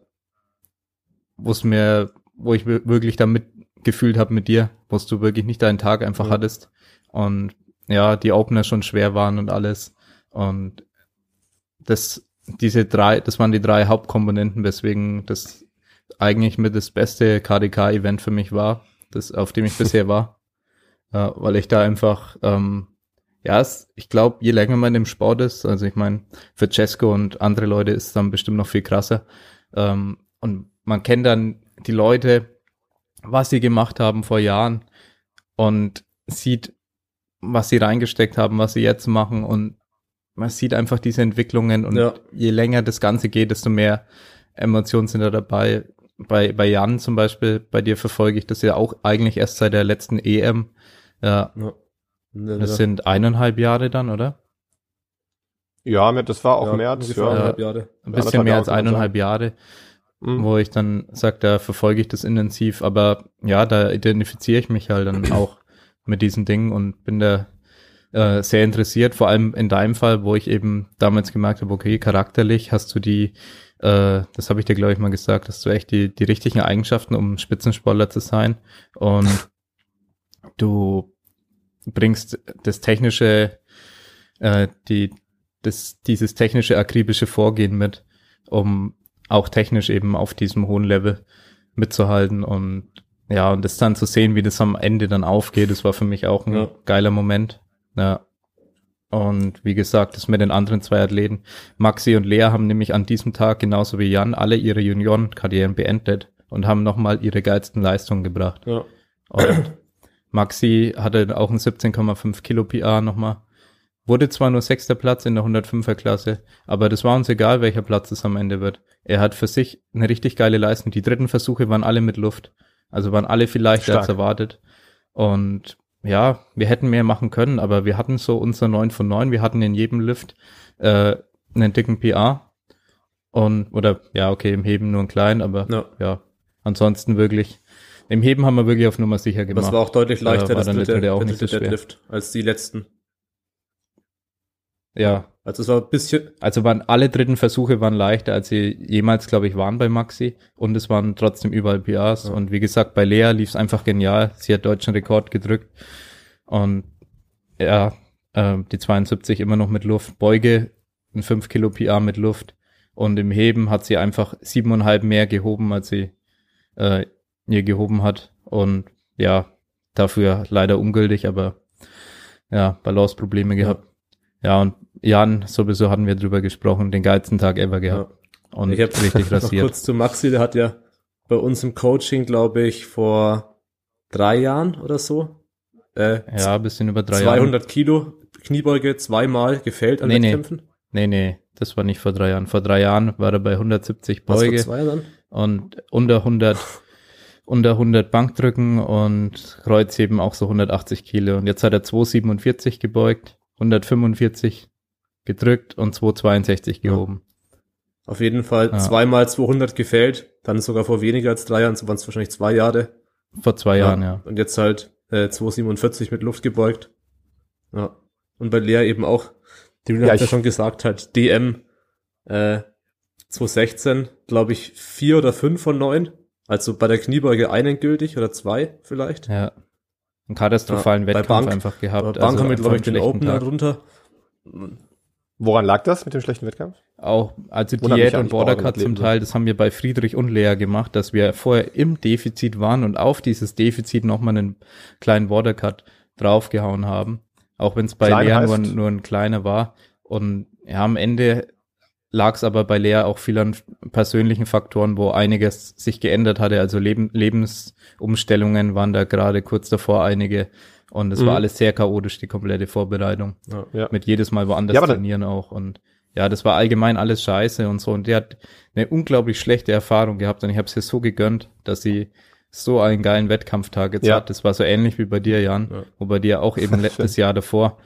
wo es mir, wo ich wirklich damit gefühlt habe mit dir, wo du wirklich nicht deinen Tag einfach mhm. hattest und ja, die Opener schon schwer waren und alles und das, diese drei, das waren die drei Hauptkomponenten, weswegen das eigentlich mit das beste KDK-Event für mich war, das, auf dem ich <laughs> bisher war. Äh, weil ich da einfach, ähm, ja, es, ich glaube, je länger man im Sport ist, also ich meine, für Cesco und andere Leute ist es dann bestimmt noch viel krasser. Ähm, und man kennt dann die Leute, was sie gemacht haben vor Jahren und sieht, was sie reingesteckt haben, was sie jetzt machen und man sieht einfach diese Entwicklungen und ja. je länger das Ganze geht, desto mehr Emotionen sind da dabei bei, bei Jan zum Beispiel, bei dir verfolge ich das ja auch eigentlich erst seit der letzten EM. Ja. ja. Das sind eineinhalb Jahre dann, oder? Ja, das war auch ja, März. Ja, eineinhalb Jahre. Ein bisschen mehr als eineinhalb Jahre, mhm. wo ich dann sage, da verfolge ich das intensiv. Aber ja, da identifiziere ich mich halt dann auch mit diesen Dingen und bin da äh, sehr interessiert, vor allem in deinem Fall, wo ich eben damals gemerkt habe, okay, charakterlich hast du die äh, das habe ich dir, glaube ich, mal gesagt, dass du echt die, die richtigen Eigenschaften, um Spitzensportler zu sein. Und du bringst das technische, äh, die, das, dieses technische, akribische Vorgehen mit, um auch technisch eben auf diesem hohen Level mitzuhalten und ja, und das dann zu sehen, wie das am Ende dann aufgeht, das war für mich auch ein ja. geiler Moment. Ja. Und wie gesagt, das mit den anderen zwei Athleten, Maxi und Lea haben nämlich an diesem Tag genauso wie Jan alle ihre Juniorenkarrieren beendet und haben nochmal ihre geilsten Leistungen gebracht. Ja. Und Maxi hatte auch ein 17,5 Kilo PR nochmal. Wurde zwar nur sechster Platz in der 105er Klasse, aber das war uns egal, welcher Platz es am Ende wird. Er hat für sich eine richtig geile Leistung. Die dritten Versuche waren alle mit Luft. Also waren alle viel leichter Stark. als erwartet. Und ja, wir hätten mehr machen können, aber wir hatten so unser 9 von 9. Wir hatten in jedem Lift äh, einen dicken PA. Und, oder, ja, okay, im Heben nur ein klein, aber ja, ja ansonsten wirklich. Im Heben haben wir wirklich auf Nummer sicher gemacht. Das war auch deutlich leichter, das dritte, der auch nicht so Deadlift, als die letzten. Ja. Also es war ein bisschen. Also waren alle dritten Versuche waren leichter, als sie jemals, glaube ich, waren bei Maxi. Und es waren trotzdem überall PRs. Ja. Und wie gesagt, bei Lea lief es einfach genial. Sie hat deutschen Rekord gedrückt. Und ja, äh, die 72 immer noch mit Luft. Beuge ein 5 Kilo PR mit Luft. Und im Heben hat sie einfach siebeneinhalb mehr gehoben, als sie äh, ihr gehoben hat. Und ja, dafür leider ungültig, aber ja, Balanceprobleme gehabt. Ja, und Jan, sowieso hatten wir drüber gesprochen, den geilsten Tag ever gehabt. Ja. Und ich habe richtig <laughs> rasiert. Noch kurz zu Maxi, der hat ja bei uns im Coaching, glaube ich, vor drei Jahren oder so. Äh, ja, ein bisschen über drei 200 Jahren. Kilo Kniebeuge zweimal gefällt an nee, Wettkämpfen. Nee. nee, nee, das war nicht vor drei Jahren. Vor drei Jahren war er bei 170 Beuge. Was, vor zwei dann? Und unter 100, <laughs> unter 100 Bankdrücken und Kreuzheben auch so 180 Kilo. Und jetzt hat er 247 gebeugt 145 gedrückt und 262 gehoben. Ja. Auf jeden Fall ja. zweimal 200 gefällt, dann sogar vor weniger als drei Jahren, so waren es wahrscheinlich zwei Jahre. Vor zwei ja. Jahren, ja. Und jetzt halt äh, 247 mit Luft gebeugt. Ja. Und bei Lea eben auch, die ja, hat ja schon gesagt, halt DM äh, 216, glaube ich, vier oder fünf von neun. Also bei der Kniebeuge einen gültig oder zwei vielleicht. Ja einen katastrophalen ja, Wettkampf Bank, einfach gehabt. Bank also haben wir, glaube ich, den Opener Tag. drunter. Woran lag das mit dem schlechten Wettkampf? Auch, also Diät und Bordercut zum Teil, das haben wir bei Friedrich und Lea gemacht, dass wir vorher im Defizit waren und auf dieses Defizit nochmal einen kleinen Bordercut draufgehauen haben. Auch wenn es bei Klein Lea nur, nur ein kleiner war. Und ja, am Ende lag es aber bei Lea auch viel an persönlichen Faktoren, wo einiges sich geändert hatte. Also Leben, Lebensumstellungen waren da gerade kurz davor einige. Und es mhm. war alles sehr chaotisch, die komplette Vorbereitung. Ja. Mit jedes Mal woanders ja, trainieren auch. Und ja, das war allgemein alles scheiße und so. Und der hat eine unglaublich schlechte Erfahrung gehabt. Und ich habe es ihr so gegönnt, dass sie so einen geilen Wettkampftag jetzt ja. hat. Das war so ähnlich wie bei dir, Jan. Ja. Wo bei dir auch eben <laughs> letztes Jahr davor.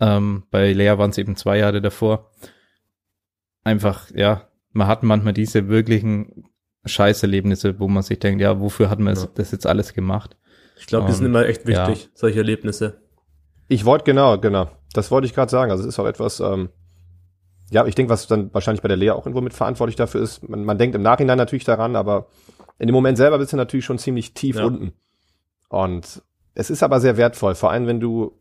Ähm, bei Lea waren es eben zwei Jahre davor einfach, ja, man hat manchmal diese wirklichen Scheißerlebnisse, wo man sich denkt, ja, wofür hat man ja. das jetzt alles gemacht? Ich glaube, die sind immer echt wichtig, ja. solche Erlebnisse. Ich wollte, genau, genau. Das wollte ich gerade sagen. Also es ist auch etwas, ähm, ja, ich denke, was dann wahrscheinlich bei der Lea auch irgendwo mit verantwortlich dafür ist. Man, man denkt im Nachhinein natürlich daran, aber in dem Moment selber bist du natürlich schon ziemlich tief ja. unten. Und es ist aber sehr wertvoll, vor allem wenn du,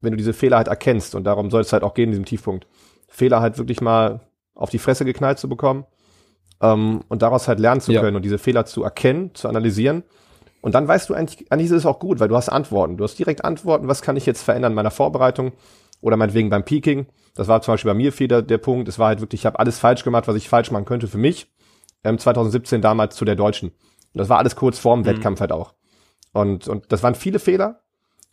wenn du diese Fehler halt erkennst und darum soll es halt auch gehen in diesem Tiefpunkt. Fehler halt wirklich mal auf die Fresse geknallt zu bekommen ähm, und daraus halt lernen zu ja. können und diese Fehler zu erkennen, zu analysieren. Und dann weißt du eigentlich, eigentlich ist es auch gut, weil du hast Antworten. Du hast direkt Antworten, was kann ich jetzt verändern in meiner Vorbereitung oder meinetwegen beim Peaking. Das war zum Beispiel bei mir viel der, der Punkt. Es war halt wirklich, ich habe alles falsch gemacht, was ich falsch machen könnte für mich. Ähm, 2017 damals zu der Deutschen. Und das war alles kurz vorm mhm. Wettkampf halt auch. Und, und das waren viele Fehler,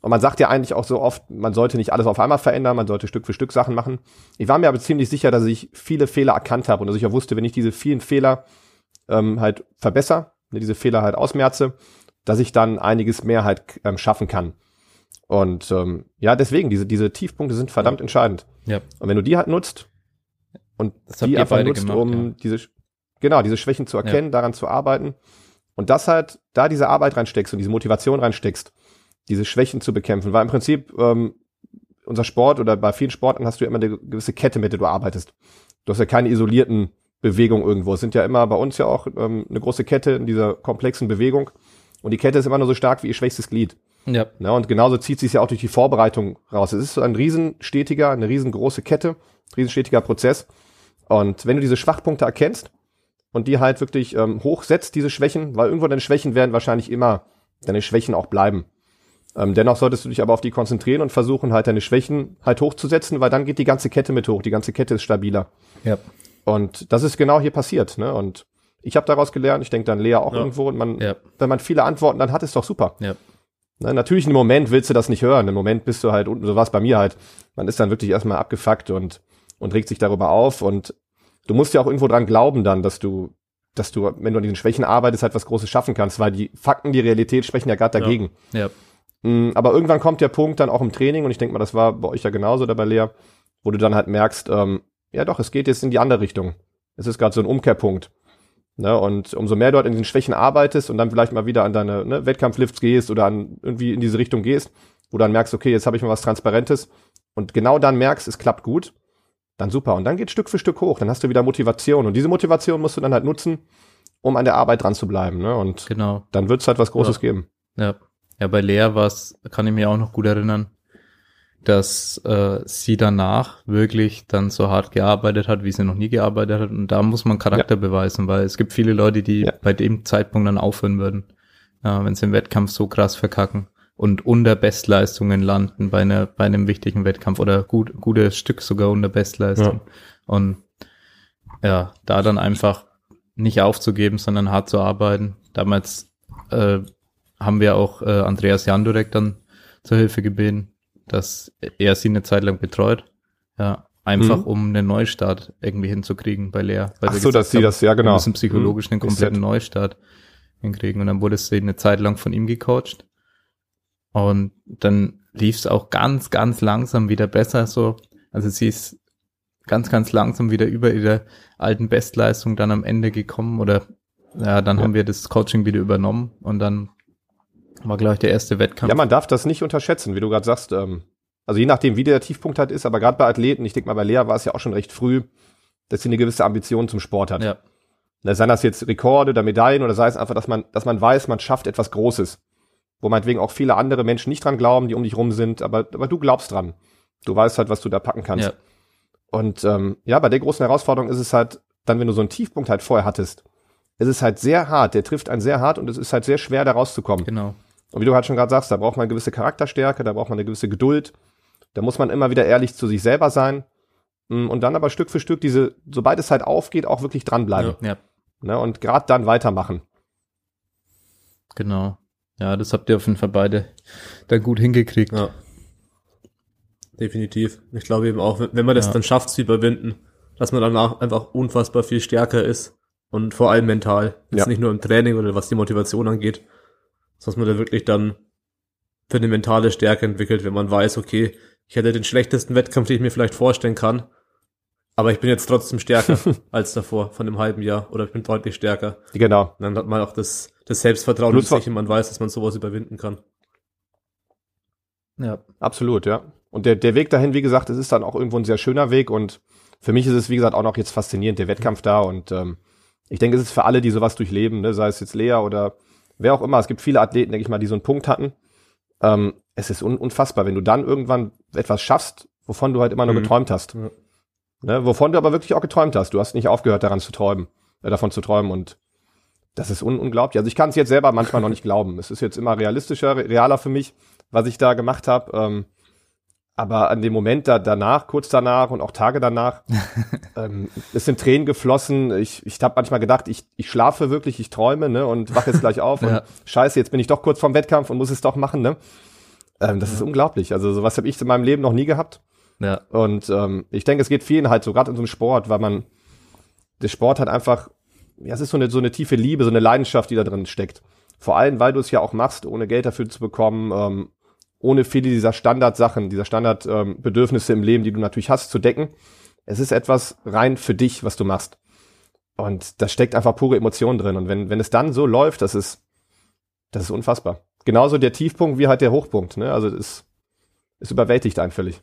und man sagt ja eigentlich auch so oft, man sollte nicht alles auf einmal verändern, man sollte Stück für Stück Sachen machen. Ich war mir aber ziemlich sicher, dass ich viele Fehler erkannt habe und dass ich auch wusste, wenn ich diese vielen Fehler ähm, halt verbessere, ne, diese Fehler halt ausmerze, dass ich dann einiges mehr halt ähm, schaffen kann. Und ähm, ja, deswegen, diese, diese Tiefpunkte sind verdammt entscheidend. Ja. Und wenn du die halt nutzt und die einfach nutzt, gemacht, um ja. diese, genau, diese Schwächen zu erkennen, ja. daran zu arbeiten und das halt, da diese Arbeit reinsteckst und diese Motivation reinsteckst, diese Schwächen zu bekämpfen. Weil im Prinzip ähm, unser Sport oder bei vielen Sporten hast du ja immer eine gewisse Kette, mit der du arbeitest. Du hast ja keine isolierten Bewegungen irgendwo. Es sind ja immer bei uns ja auch ähm, eine große Kette in dieser komplexen Bewegung. Und die Kette ist immer nur so stark wie ihr schwächstes Glied. Ja. ja und genauso zieht sich ja auch durch die Vorbereitung raus. Es ist so ein riesenstetiger, eine riesengroße Kette, riesenstetiger Prozess. Und wenn du diese Schwachpunkte erkennst und die halt wirklich ähm, hochsetzt, diese Schwächen, weil irgendwo deine Schwächen werden wahrscheinlich immer deine Schwächen auch bleiben. Ähm, dennoch solltest du dich aber auf die konzentrieren und versuchen halt deine Schwächen halt hochzusetzen, weil dann geht die ganze Kette mit hoch. Die ganze Kette ist stabiler. Ja. Und das ist genau hier passiert. Ne? Und ich habe daraus gelernt, ich denke dann Lea auch ja. irgendwo. Und man, ja. wenn man viele Antworten dann hat, ist doch super. Ja. Ne, natürlich im Moment willst du das nicht hören. Im Moment bist du halt unten, so war es bei mir halt. Man ist dann wirklich erstmal abgefuckt und, und regt sich darüber auf. Und du musst ja auch irgendwo dran glauben dann, dass du, dass du, wenn du an diesen Schwächen arbeitest, halt was Großes schaffen kannst, weil die Fakten, die Realität sprechen ja gerade dagegen. Ja. ja. Mm, aber irgendwann kommt der Punkt dann auch im Training, und ich denke mal, das war bei euch ja genauso oder bei Lea, wo du dann halt merkst, ähm, ja doch, es geht jetzt in die andere Richtung. Es ist gerade so ein Umkehrpunkt. Ne? Und umso mehr du halt in den Schwächen arbeitest und dann vielleicht mal wieder an deine ne, Wettkampflifts gehst oder an irgendwie in diese Richtung gehst, wo du dann merkst, okay, jetzt habe ich mal was Transparentes und genau dann merkst, es klappt gut, dann super. Und dann geht Stück für Stück hoch. Dann hast du wieder Motivation. Und diese Motivation musst du dann halt nutzen, um an der Arbeit dran zu bleiben. Ne? Und genau. dann wird es halt was Großes ja. geben. Ja. Ja, bei Lea war es, kann ich mir auch noch gut erinnern, dass äh, sie danach wirklich dann so hart gearbeitet hat, wie sie noch nie gearbeitet hat. Und da muss man Charakter ja. beweisen, weil es gibt viele Leute, die ja. bei dem Zeitpunkt dann aufhören würden, äh, wenn sie im Wettkampf so krass verkacken und unter Bestleistungen landen bei, einer, bei einem wichtigen Wettkampf oder gut, gutes Stück sogar unter Bestleistung. Ja. Und ja, da dann einfach nicht aufzugeben, sondern hart zu arbeiten. Damals äh, haben wir auch äh, Andreas Jandurek dann zur Hilfe gebeten, dass er sie eine Zeit lang betreut. Ja, einfach mhm. um einen Neustart irgendwie hinzukriegen bei Lea. Weil Ach so, dass sie das, ja genau. Wir müssen psychologisch mhm. einen kompletten Neustart hinkriegen. Und dann wurde sie eine Zeit lang von ihm gecoacht. Und dann lief es auch ganz, ganz langsam wieder besser so. Also sie ist ganz, ganz langsam wieder über ihre alten Bestleistung dann am Ende gekommen oder ja, dann ja. haben wir das Coaching wieder übernommen und dann war, glaube ich, der erste Wettkampf. Ja, man darf das nicht unterschätzen, wie du gerade sagst. Ähm, also je nachdem, wie der Tiefpunkt halt ist, aber gerade bei Athleten, ich denke mal, bei Lea war es ja auch schon recht früh, dass sie eine gewisse Ambition zum Sport hat. Ja. Na, sei das jetzt Rekorde oder Medaillen oder sei es einfach, dass man, dass man weiß, man schafft etwas Großes. Wo meinetwegen auch viele andere Menschen nicht dran glauben, die um dich rum sind, aber, aber du glaubst dran. Du weißt halt, was du da packen kannst. Ja. Und ähm, ja, bei der großen Herausforderung ist es halt, dann, wenn du so einen Tiefpunkt halt vorher hattest, es ist halt sehr hart, der trifft einen sehr hart und es ist halt sehr schwer, da rauszukommen. Genau. Und wie du halt schon gerade sagst, da braucht man eine gewisse Charakterstärke, da braucht man eine gewisse Geduld, da muss man immer wieder ehrlich zu sich selber sein mm, und dann aber Stück für Stück diese, sobald es halt aufgeht, auch wirklich dranbleiben. Ja. ja. Ne, und gerade dann weitermachen. Genau. Ja, das habt ihr auf jeden Fall beide da gut hingekriegt. Ja. Definitiv. Ich glaube eben auch, wenn man das ja. dann schafft zu überwinden, dass man danach einfach unfassbar viel stärker ist und vor allem mental. Jetzt ja. nicht nur im Training oder was die Motivation angeht, dass man da wirklich dann für eine mentale Stärke entwickelt, wenn man weiß, okay, ich hätte den schlechtesten Wettkampf, den ich mir vielleicht vorstellen kann, aber ich bin jetzt trotzdem stärker <laughs> als davor von einem halben Jahr oder ich bin deutlich stärker. Genau. Und dann hat man auch das, das Selbstvertrauen in sich und man weiß, dass man sowas überwinden kann. Ja. Absolut, ja. Und der, der Weg dahin, wie gesagt, es ist dann auch irgendwo ein sehr schöner Weg und für mich ist es, wie gesagt, auch noch jetzt faszinierend, der Wettkampf da und ähm, ich denke, es ist für alle, die sowas durchleben, ne, sei es jetzt Lea oder wer auch immer, es gibt viele Athleten, denke ich mal, die so einen Punkt hatten. Ähm, es ist un unfassbar, wenn du dann irgendwann etwas schaffst, wovon du halt immer nur mhm. geträumt hast. Ja. Ne, wovon du aber wirklich auch geträumt hast. Du hast nicht aufgehört, daran zu träumen, äh, davon zu träumen und das ist un unglaublich. Also ich kann es jetzt selber manchmal noch nicht glauben. Es ist jetzt immer realistischer, realer für mich, was ich da gemacht habe. Ähm, aber an dem Moment da, danach, kurz danach und auch Tage danach, <laughs> ähm, es sind Tränen geflossen. Ich, ich habe manchmal gedacht, ich, ich schlafe wirklich, ich träume, ne, und wache jetzt gleich auf <laughs> ja. und scheiße, jetzt bin ich doch kurz vorm Wettkampf und muss es doch machen, ne? Ähm, das ja. ist unglaublich. Also sowas habe ich in meinem Leben noch nie gehabt. Ja. Und ähm, ich denke, es geht vielen halt so, gerade in so einem Sport, weil man, der Sport hat einfach, ja, es ist so eine, so eine tiefe Liebe, so eine Leidenschaft, die da drin steckt. Vor allem, weil du es ja auch machst, ohne Geld dafür zu bekommen, ähm, ohne viele dieser Standardsachen, dieser Standardbedürfnisse ähm, im Leben, die du natürlich hast, zu decken. Es ist etwas rein für dich, was du machst. Und da steckt einfach pure Emotion drin. Und wenn, wenn es dann so läuft, das ist, das ist unfassbar. Genauso der Tiefpunkt wie halt der Hochpunkt. Ne? Also es, es überwältigt einen völlig.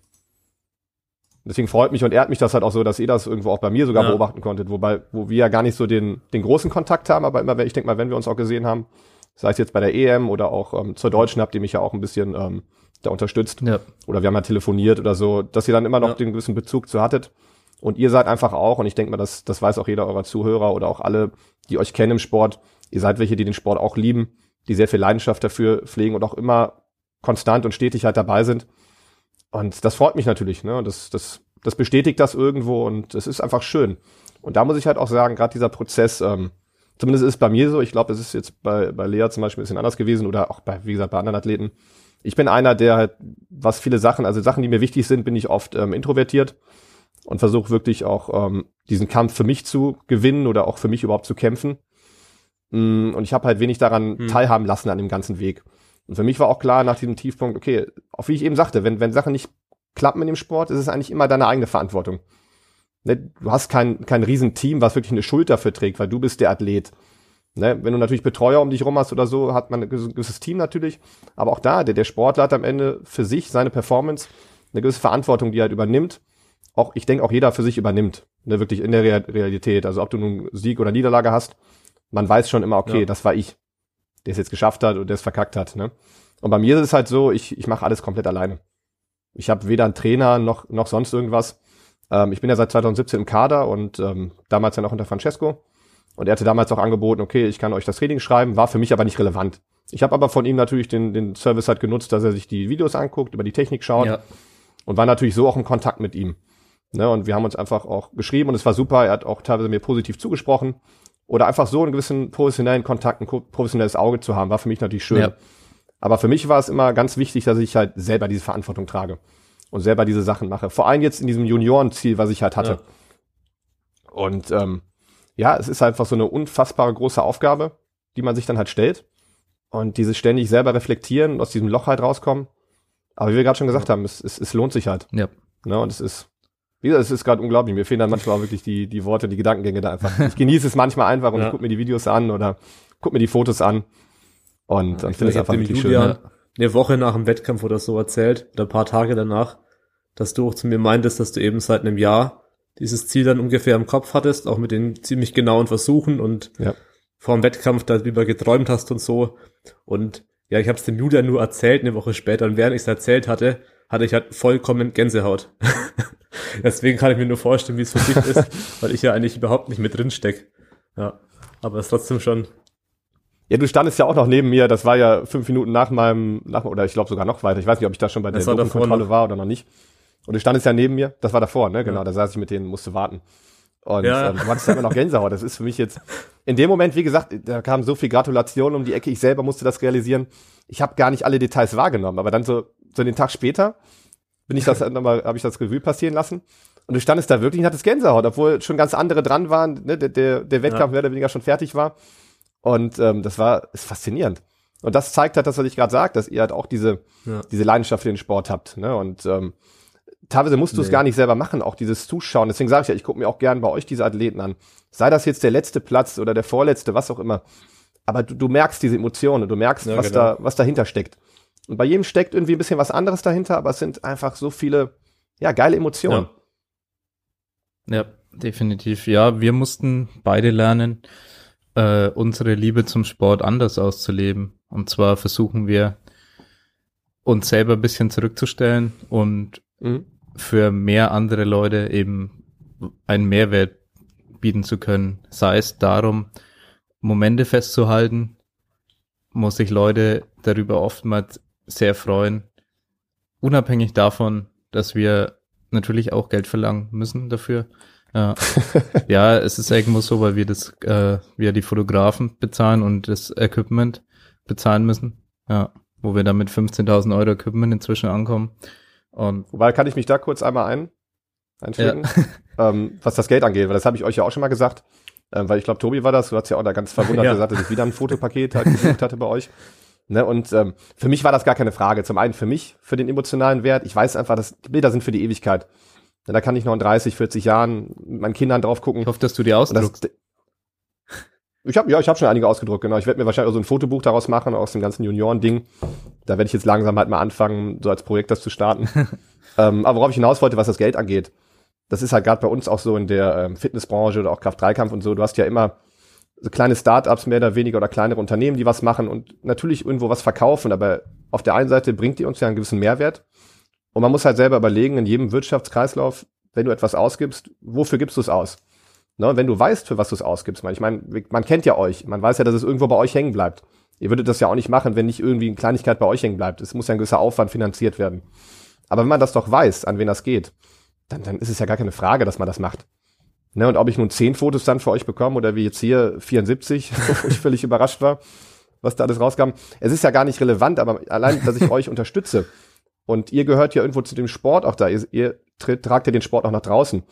Deswegen freut mich und ehrt mich das halt auch so, dass ihr das irgendwo auch bei mir sogar ja. beobachten konntet, wobei, wo wir ja gar nicht so den, den großen Kontakt haben, aber immer, ich denke mal, wenn wir uns auch gesehen haben, sei es jetzt bei der EM oder auch ähm, zur Deutschen, habt ihr mich ja auch ein bisschen ähm, da unterstützt. Ja. Oder wir haben ja telefoniert oder so, dass ihr dann immer noch ja. den gewissen Bezug zu hattet. Und ihr seid einfach auch, und ich denke mal, das, das weiß auch jeder eurer Zuhörer oder auch alle, die euch kennen im Sport, ihr seid welche, die den Sport auch lieben, die sehr viel Leidenschaft dafür pflegen und auch immer konstant und stetig halt dabei sind. Und das freut mich natürlich, ne? Und das, das, das bestätigt das irgendwo und es ist einfach schön. Und da muss ich halt auch sagen, gerade dieser Prozess, ähm, Zumindest ist es bei mir so. Ich glaube, es ist jetzt bei, bei Lea zum Beispiel ein bisschen anders gewesen oder auch bei, wie gesagt, bei anderen Athleten. Ich bin einer, der halt, was viele Sachen, also Sachen, die mir wichtig sind, bin ich oft ähm, introvertiert und versuche wirklich auch ähm, diesen Kampf für mich zu gewinnen oder auch für mich überhaupt zu kämpfen. Mm, und ich habe halt wenig daran hm. teilhaben lassen an dem ganzen Weg. Und für mich war auch klar nach diesem Tiefpunkt, okay, auch wie ich eben sagte, wenn, wenn Sachen nicht klappen in dem Sport, ist es eigentlich immer deine eigene Verantwortung. Ne, du hast kein, kein Riesenteam, was wirklich eine Schuld dafür trägt, weil du bist der Athlet. Ne, wenn du natürlich Betreuer um dich rum hast oder so, hat man ein gewisses Team natürlich. Aber auch da, der, der Sportler hat am Ende für sich seine Performance eine gewisse Verantwortung, die er halt übernimmt. Auch, ich denke, auch jeder für sich übernimmt. Ne, wirklich in der Realität. Also ob du nun Sieg oder Niederlage hast, man weiß schon immer, okay, ja. das war ich, der es jetzt geschafft hat und der es verkackt hat. Ne? Und bei mir ist es halt so, ich, ich mache alles komplett alleine. Ich habe weder einen Trainer noch, noch sonst irgendwas. Ähm, ich bin ja seit 2017 im Kader und ähm, damals ja noch unter Francesco. Und er hatte damals auch angeboten, okay, ich kann euch das Training schreiben, war für mich aber nicht relevant. Ich habe aber von ihm natürlich den, den Service halt genutzt, dass er sich die Videos anguckt, über die Technik schaut ja. und war natürlich so auch in Kontakt mit ihm. Ne, und wir haben uns einfach auch geschrieben und es war super. Er hat auch teilweise mir positiv zugesprochen. Oder einfach so einen gewissen professionellen Kontakt, ein professionelles Auge zu haben, war für mich natürlich schön. Ja. Aber für mich war es immer ganz wichtig, dass ich halt selber diese Verantwortung trage und selber diese Sachen mache. Vor allem jetzt in diesem Juniorenziel, was ich halt hatte. Ja. Und ähm, ja, es ist einfach so eine unfassbare große Aufgabe, die man sich dann halt stellt. Und dieses ständig selber reflektieren und aus diesem Loch halt rauskommen. Aber wie wir gerade schon gesagt haben, es, es, es lohnt sich halt. Ja. Ne, und es ist, wie gesagt, es ist gerade unglaublich. Mir fehlen dann manchmal auch wirklich die, die Worte, die Gedankengänge da einfach. Ich genieße es manchmal einfach und <laughs> ja. gucke mir die Videos an oder guck mir die Fotos an. Und dann finde ich es einfach wirklich Julian schön. Eine Woche nach dem Wettkampf oder so erzählt, oder ein paar Tage danach, dass du auch zu mir meintest, dass du eben seit einem Jahr dieses Ziel dann ungefähr im Kopf hattest, auch mit den ziemlich genauen Versuchen und ja. vor dem Wettkampf darüber geträumt hast und so. Und ja, ich habe es dem Julian nur erzählt eine Woche später und während ich es erzählt hatte, hatte ich halt vollkommen Gänsehaut. <laughs> Deswegen kann ich mir nur vorstellen, wie es für dich ist, <laughs> weil ich ja eigentlich überhaupt nicht mit drin steck. Ja, aber es ist trotzdem schon. Ja, du standest ja auch noch neben mir. Das war ja fünf Minuten nach meinem, nach, oder ich glaube sogar noch weiter. Ich weiß nicht, ob ich da schon bei der Kontrolle war oder noch nicht. Und du standest ja neben mir. Das war davor, ne? Genau. Ja. Da saß ich mit denen, musste warten. Und ja. ähm, du hattest immer noch Gänsehaut. Das ist für mich jetzt in dem Moment, wie gesagt, da kam so viel Gratulation um die Ecke. Ich selber musste das realisieren. Ich habe gar nicht alle Details wahrgenommen, aber dann so so den Tag später bin ich das nochmal, habe ich das Revue passieren lassen. Und du standest da wirklich und hattest Gänsehaut, obwohl schon ganz andere dran waren, ne, der, der, der Wettkampf ja. mehr oder weniger schon fertig war. Und ähm, das war ist faszinierend. Und das zeigt halt das, was ich gerade sage, dass ihr halt auch diese, ja. diese Leidenschaft für den Sport habt. Ne? Und ähm, teilweise musst du es nee. gar nicht selber machen, auch dieses Zuschauen. Deswegen sage ich ja, ich gucke mir auch gern bei euch diese Athleten an. Sei das jetzt der letzte Platz oder der vorletzte, was auch immer. Aber du, du merkst diese Emotionen, du merkst, ja, was genau. da, was dahinter steckt. Und bei jedem steckt irgendwie ein bisschen was anderes dahinter, aber es sind einfach so viele, ja, geile Emotionen. Ja, ja definitiv. Ja, wir mussten beide lernen, äh, unsere Liebe zum Sport anders auszuleben. Und zwar versuchen wir, uns selber ein bisschen zurückzustellen und mhm. für mehr andere Leute eben einen Mehrwert bieten zu können. Sei es darum, Momente festzuhalten, muss ich Leute darüber oftmals sehr freuen. Unabhängig davon, dass wir natürlich auch Geld verlangen müssen dafür. Ja, <laughs> ja es ist irgendwo so, weil wir das, äh, wir die Fotografen bezahlen und das Equipment bezahlen müssen. Ja, wo wir dann mit 15.000 Euro Equipment inzwischen ankommen. Und Wobei kann ich mich da kurz einmal ein, einfügen, ja. <laughs> ähm, was das Geld angeht, weil das habe ich euch ja auch schon mal gesagt, ähm, weil ich glaube, Tobi war das, du hast ja auch da ganz verwundert <laughs> ja. gesagt, dass ich wieder ein Fotopaket halt gesucht hatte bei euch. Ne, und ähm, für mich war das gar keine Frage. Zum einen für mich, für den emotionalen Wert. Ich weiß einfach, dass Bilder sind für die Ewigkeit. Da kann ich noch in 30, 40 Jahren mit meinen Kindern drauf gucken. Ich hoffe, dass du die ausdruckst. ich habe ja, ich habe schon einige ausgedruckt, genau. Ich werde mir wahrscheinlich auch so ein Fotobuch daraus machen aus dem ganzen Junioren-Ding. Da werde ich jetzt langsam halt mal anfangen, so als Projekt das zu starten. <laughs> ähm, aber worauf ich hinaus wollte, was das Geld angeht, das ist halt gerade bei uns auch so in der ähm, Fitnessbranche oder auch Kraft-3-Kampf und so. Du hast ja immer so kleine Startups mehr oder weniger oder kleinere Unternehmen, die was machen und natürlich irgendwo was verkaufen, aber auf der einen Seite bringt die uns ja einen gewissen Mehrwert. Und man muss halt selber überlegen, in jedem Wirtschaftskreislauf, wenn du etwas ausgibst, wofür gibst du es aus? Ne, wenn du weißt, für was du es ausgibst, man, ich meine, man kennt ja euch, man weiß ja, dass es irgendwo bei euch hängen bleibt. Ihr würdet das ja auch nicht machen, wenn nicht irgendwie eine Kleinigkeit bei euch hängen bleibt. Es muss ja ein gewisser Aufwand finanziert werden. Aber wenn man das doch weiß, an wen das geht, dann, dann ist es ja gar keine Frage, dass man das macht. Ne, und ob ich nun zehn Fotos dann für euch bekomme oder wie jetzt hier 74, <laughs> wo ich völlig überrascht war, was da alles rauskam. Es ist ja gar nicht relevant, aber allein, dass ich <laughs> euch unterstütze und ihr gehört ja irgendwo zu dem Sport auch da, ihr, ihr tragt ja den Sport auch nach draußen,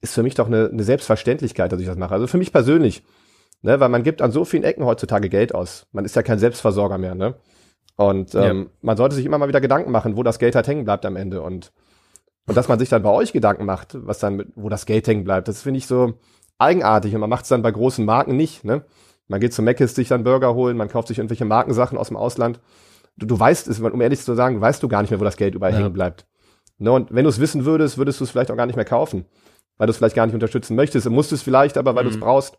ist für mich doch eine, eine Selbstverständlichkeit, dass ich das mache. Also für mich persönlich, ne, weil man gibt an so vielen Ecken heutzutage Geld aus. Man ist ja kein Selbstversorger mehr, ne? Und ähm, ja. man sollte sich immer mal wieder Gedanken machen, wo das Geld halt hängen bleibt am Ende. Und und dass man sich dann bei euch Gedanken macht, was dann mit, wo das Geld hängen bleibt, das finde ich so eigenartig. Und man macht es dann bei großen Marken nicht, ne? Man geht zu Mc's sich dann Burger holen, man kauft sich irgendwelche Markensachen aus dem Ausland. Du, du weißt es, um ehrlich zu sagen, weißt du gar nicht mehr, wo das Geld überall ja. hängen bleibt. Ne? Und wenn du es wissen würdest, würdest du es vielleicht auch gar nicht mehr kaufen, weil du es vielleicht gar nicht unterstützen möchtest. Du musst es vielleicht, aber weil mhm. du es brauchst.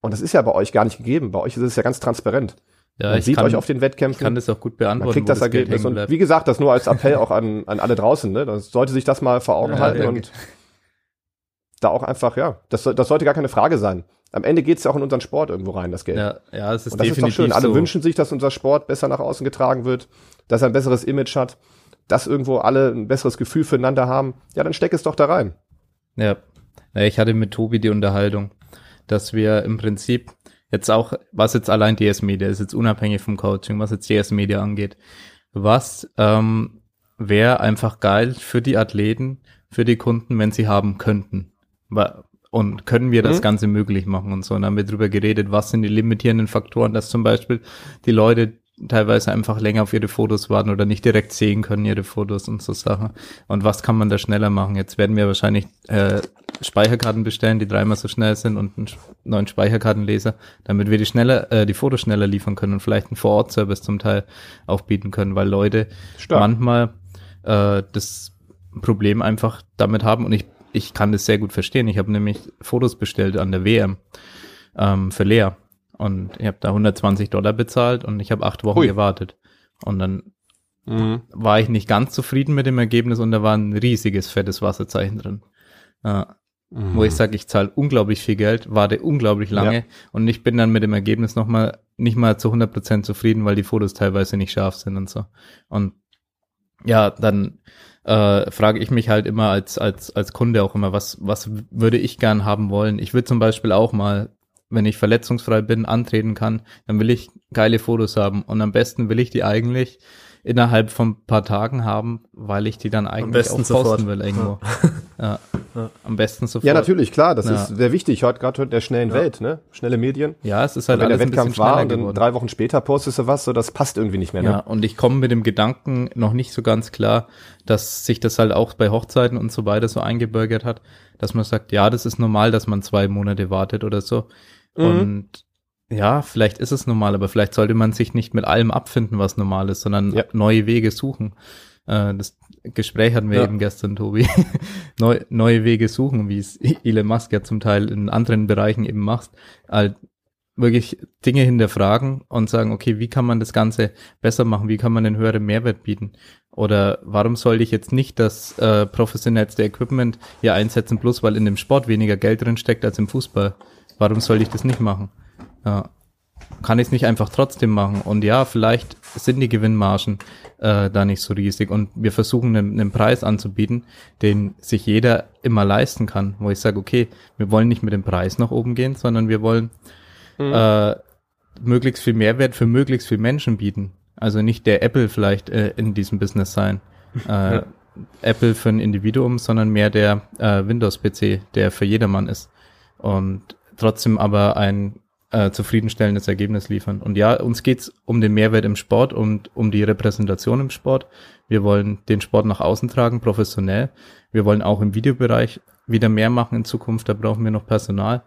Und das ist ja bei euch gar nicht gegeben. Bei euch ist es ja ganz transparent. Ja, Man sieht kann, euch auf den Wettkämpfen. Ich kann das auch gut beantworten. Man kriegt das, das Ergebnis. Und wie gesagt, das nur als Appell auch an, an alle draußen. Ne? Das sollte sich das mal vor Augen ja, halten und da auch einfach, ja, das, das sollte gar keine Frage sein. Am Ende geht's ja auch in unseren Sport irgendwo rein, das Geld. Ja, ja, es ist und das ist doch schön. Alle so. wünschen sich, dass unser Sport besser nach außen getragen wird, dass er ein besseres Image hat, dass irgendwo alle ein besseres Gefühl füreinander haben. Ja, dann steck es doch da rein. Ja. Ich hatte mit Tobi die Unterhaltung, dass wir im Prinzip Jetzt auch, was jetzt allein DS Media ist, jetzt unabhängig vom Coaching, was jetzt DS Media angeht. Was ähm, wäre einfach geil für die Athleten, für die Kunden, wenn sie haben könnten. Und können wir das mhm. Ganze möglich machen und so. Und dann haben wir drüber geredet, was sind die limitierenden Faktoren, dass zum Beispiel die Leute teilweise einfach länger auf ihre Fotos warten oder nicht direkt sehen können, ihre Fotos und so Sachen. Und was kann man da schneller machen? Jetzt werden wir wahrscheinlich äh, Speicherkarten bestellen, die dreimal so schnell sind und einen neuen Speicherkartenleser, damit wir die schneller, äh, die Fotos schneller liefern können und vielleicht einen Vor-Ort-Service zum Teil auch bieten können, weil Leute Stark. manchmal äh, das Problem einfach damit haben und ich, ich kann das sehr gut verstehen. Ich habe nämlich Fotos bestellt an der WM ähm, für Lea und ich habe da 120 Dollar bezahlt und ich habe acht Wochen Hui. gewartet. Und dann mhm. war ich nicht ganz zufrieden mit dem Ergebnis und da war ein riesiges fettes Wasserzeichen drin. Äh, mhm. Wo ich sage, ich zahle unglaublich viel Geld, warte unglaublich lange ja. und ich bin dann mit dem Ergebnis nochmal nicht mal zu 100% zufrieden, weil die Fotos teilweise nicht scharf sind und so. Und ja, dann äh, frage ich mich halt immer als, als, als Kunde auch immer, was, was würde ich gern haben wollen? Ich würde zum Beispiel auch mal, wenn ich verletzungsfrei bin, antreten kann, dann will ich geile Fotos haben und am besten will ich die eigentlich innerhalb von ein paar Tagen haben, weil ich die dann eigentlich auch posten sofort. will irgendwo. Ja. ja. Am besten sofort. Ja, natürlich, klar, das ja. ist sehr wichtig, heute gerade in der schnellen ja. Welt, ne? Schnelle Medien. Ja, es ist halt und wenn der Wettkampf war und dann drei Wochen später postest du was, so das passt irgendwie nicht mehr, ne? Ja, und ich komme mit dem Gedanken noch nicht so ganz klar, dass sich das halt auch bei Hochzeiten und so weiter so eingebürgert hat, dass man sagt, ja, das ist normal, dass man zwei Monate wartet oder so. Mhm. Und ja, vielleicht ist es normal, aber vielleicht sollte man sich nicht mit allem abfinden, was normal ist, sondern ja. neue Wege suchen. Äh, das Gespräch hatten wir ja. eben gestern, Tobi. <laughs> Neu, neue Wege suchen, wie es Elon Musk ja zum Teil in anderen Bereichen eben macht. Halt wirklich Dinge hinterfragen und sagen, okay, wie kann man das Ganze besser machen? Wie kann man den höheren Mehrwert bieten? Oder warum sollte ich jetzt nicht das äh, professionellste Equipment hier einsetzen, bloß weil in dem Sport weniger Geld drin steckt als im Fußball? Warum soll ich das nicht machen? Ja. Kann ich es nicht einfach trotzdem machen? Und ja, vielleicht sind die Gewinnmargen äh, da nicht so riesig und wir versuchen einen, einen Preis anzubieten, den sich jeder immer leisten kann, wo ich sage, okay, wir wollen nicht mit dem Preis nach oben gehen, sondern wir wollen mhm. äh, möglichst viel Mehrwert für möglichst viele Menschen bieten. Also nicht der Apple vielleicht äh, in diesem Business sein. <laughs> Äh, Apple für ein Individuum, sondern mehr der äh, Windows-PC, der für jedermann ist. Und trotzdem aber ein äh, zufriedenstellendes Ergebnis liefern. Und ja, uns geht's um den Mehrwert im Sport und um die Repräsentation im Sport. Wir wollen den Sport nach außen tragen, professionell. Wir wollen auch im Videobereich wieder mehr machen in Zukunft. Da brauchen wir noch Personal.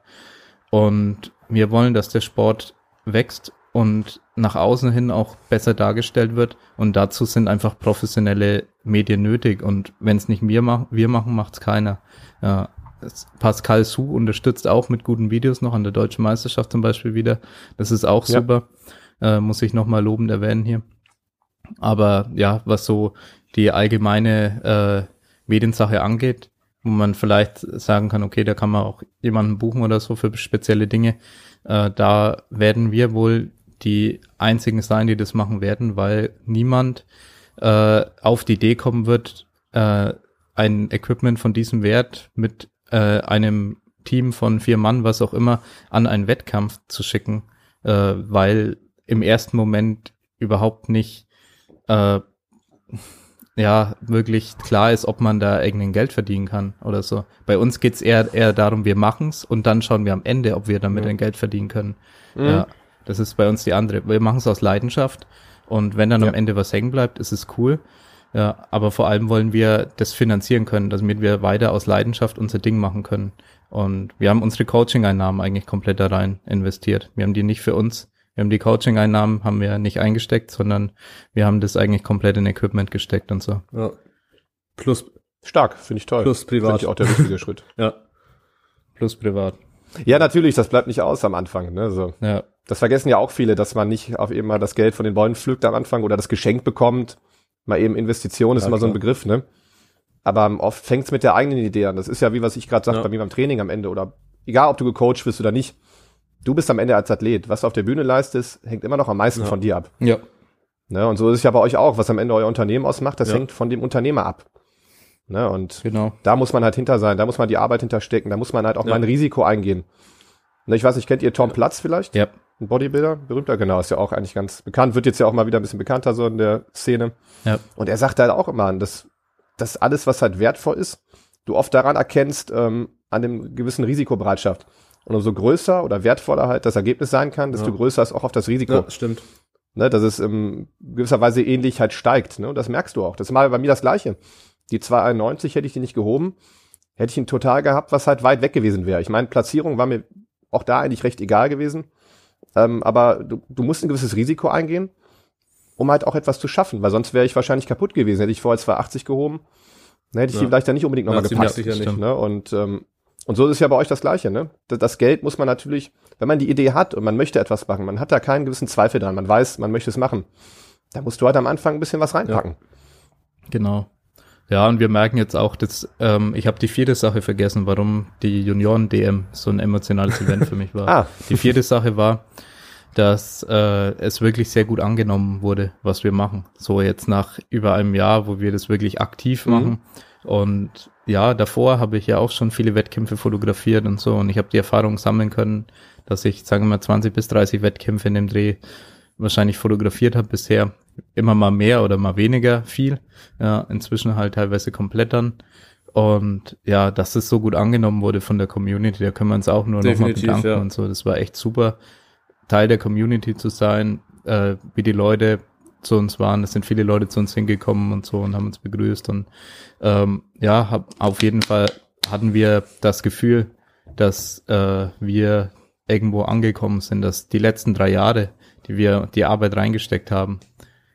Und wir wollen, dass der Sport wächst und nach außen hin auch besser dargestellt wird. Und dazu sind einfach professionelle Medien nötig. Und wenn es nicht wir machen, wir machen, macht's keiner. Ja, Pascal Su unterstützt auch mit guten Videos noch an der deutschen Meisterschaft zum Beispiel wieder. Das ist auch ja. super. Äh, muss ich nochmal lobend erwähnen hier. Aber ja, was so die allgemeine äh, Mediensache angeht, wo man vielleicht sagen kann, okay, da kann man auch jemanden buchen oder so für spezielle Dinge. Äh, da werden wir wohl die einzigen sein, die das machen werden, weil niemand äh, auf die Idee kommen wird, äh, ein Equipment von diesem Wert mit äh, einem Team von vier Mann, was auch immer, an einen Wettkampf zu schicken, äh, weil im ersten Moment überhaupt nicht äh, ja wirklich klar ist, ob man da irgendein Geld verdienen kann oder so. Bei uns geht's eher eher darum, wir machen's und dann schauen wir am Ende, ob wir damit mhm. ein Geld verdienen können. Mhm. Ja, das ist bei uns die andere. Wir machen es aus Leidenschaft und wenn dann ja. am Ende was hängen bleibt, ist es cool. Ja, aber vor allem wollen wir das finanzieren können, damit wir weiter aus Leidenschaft unser Ding machen können. Und wir haben unsere Coaching-Einnahmen eigentlich komplett da rein investiert. Wir haben die nicht für uns. Wir haben die Coaching-Einnahmen haben wir nicht eingesteckt, sondern wir haben das eigentlich komplett in Equipment gesteckt und so. Ja. Plus stark, finde ich toll. Plus privat. Finde ich auch der richtige Schritt. <laughs> Ja. Plus privat. Ja, natürlich, das bleibt nicht aus am Anfang. Ne? So. Ja. Das vergessen ja auch viele, dass man nicht auf eben mal das Geld von den Bäumen pflückt am Anfang oder das Geschenk bekommt Mal eben Investition ist ja, immer klar. so ein Begriff, ne? Aber oft fängt's mit der eigenen Idee an. Das ist ja wie was ich gerade sagte ja. bei mir beim Training am Ende oder egal, ob du gecoacht wirst oder nicht. Du bist am Ende als Athlet. Was du auf der Bühne leistest, hängt immer noch am meisten ja. von dir ab. Ja. Ne? Und so ist es ja bei euch auch. Was am Ende euer Unternehmen ausmacht, das hängt von dem Unternehmer ab. Ne? Und genau. da muss man halt hinter sein. Da muss man die Arbeit hinterstecken. Da muss man halt auch mal ein Risiko eingehen. Ne, ich weiß nicht, kennt ihr Tom Platz vielleicht? Ja. Ein Bodybuilder, berühmter, genau, ist ja auch eigentlich ganz bekannt, wird jetzt ja auch mal wieder ein bisschen bekannter so in der Szene. Ja. Und er sagt halt auch immer, dass, dass alles, was halt wertvoll ist, du oft daran erkennst, ähm, an dem gewissen Risikobereitschaft. Und umso größer oder wertvoller halt das Ergebnis sein kann, desto ja. größer ist auch auf das Risiko. Ja, stimmt. Ne, dass es in gewisser Weise ähnlich halt steigt. Ne? Und das merkst du auch. Das ist mal bei mir das Gleiche. Die 291 hätte ich die nicht gehoben, hätte ich ihn total gehabt, was halt weit weg gewesen wäre. Ich meine, Platzierung war mir auch da eigentlich recht egal gewesen. Ähm, aber du, du musst ein gewisses Risiko eingehen, um halt auch etwas zu schaffen, weil sonst wäre ich wahrscheinlich kaputt gewesen. Hätte ich vorher 280 gehoben, dann hätte ich ja. die vielleicht dann nicht unbedingt nochmal gepackt. Nicht, ne? Und, ähm, und so ist es ja bei euch das Gleiche. Ne? Das Geld muss man natürlich, wenn man die Idee hat und man möchte etwas machen, man hat da keinen gewissen Zweifel dran, man weiß, man möchte es machen, da musst du halt am Anfang ein bisschen was reinpacken. Ja. Genau. Ja, und wir merken jetzt auch, dass ähm, ich habe die vierte Sache vergessen, warum die Junioren-DM so ein emotionales Event für mich war. <laughs> ah. Die vierte Sache war, dass äh, es wirklich sehr gut angenommen wurde, was wir machen. So jetzt nach über einem Jahr, wo wir das wirklich aktiv mhm. machen. Und ja, davor habe ich ja auch schon viele Wettkämpfe fotografiert und so. Und ich habe die Erfahrung sammeln können, dass ich, sagen wir mal, 20 bis 30 Wettkämpfe in dem Dreh wahrscheinlich fotografiert habe bisher. Immer mal mehr oder mal weniger viel. Ja, inzwischen halt teilweise komplett dann. Und ja, dass es so gut angenommen wurde von der Community, da können wir uns auch nur nochmal bedanken ja. und so. Das war echt super. Teil der Community zu sein, äh, wie die Leute zu uns waren. Es sind viele Leute zu uns hingekommen und so und haben uns begrüßt. Und ähm, ja, hab, auf jeden Fall hatten wir das Gefühl, dass äh, wir irgendwo angekommen sind, dass die letzten drei Jahre, die wir die Arbeit reingesteckt haben,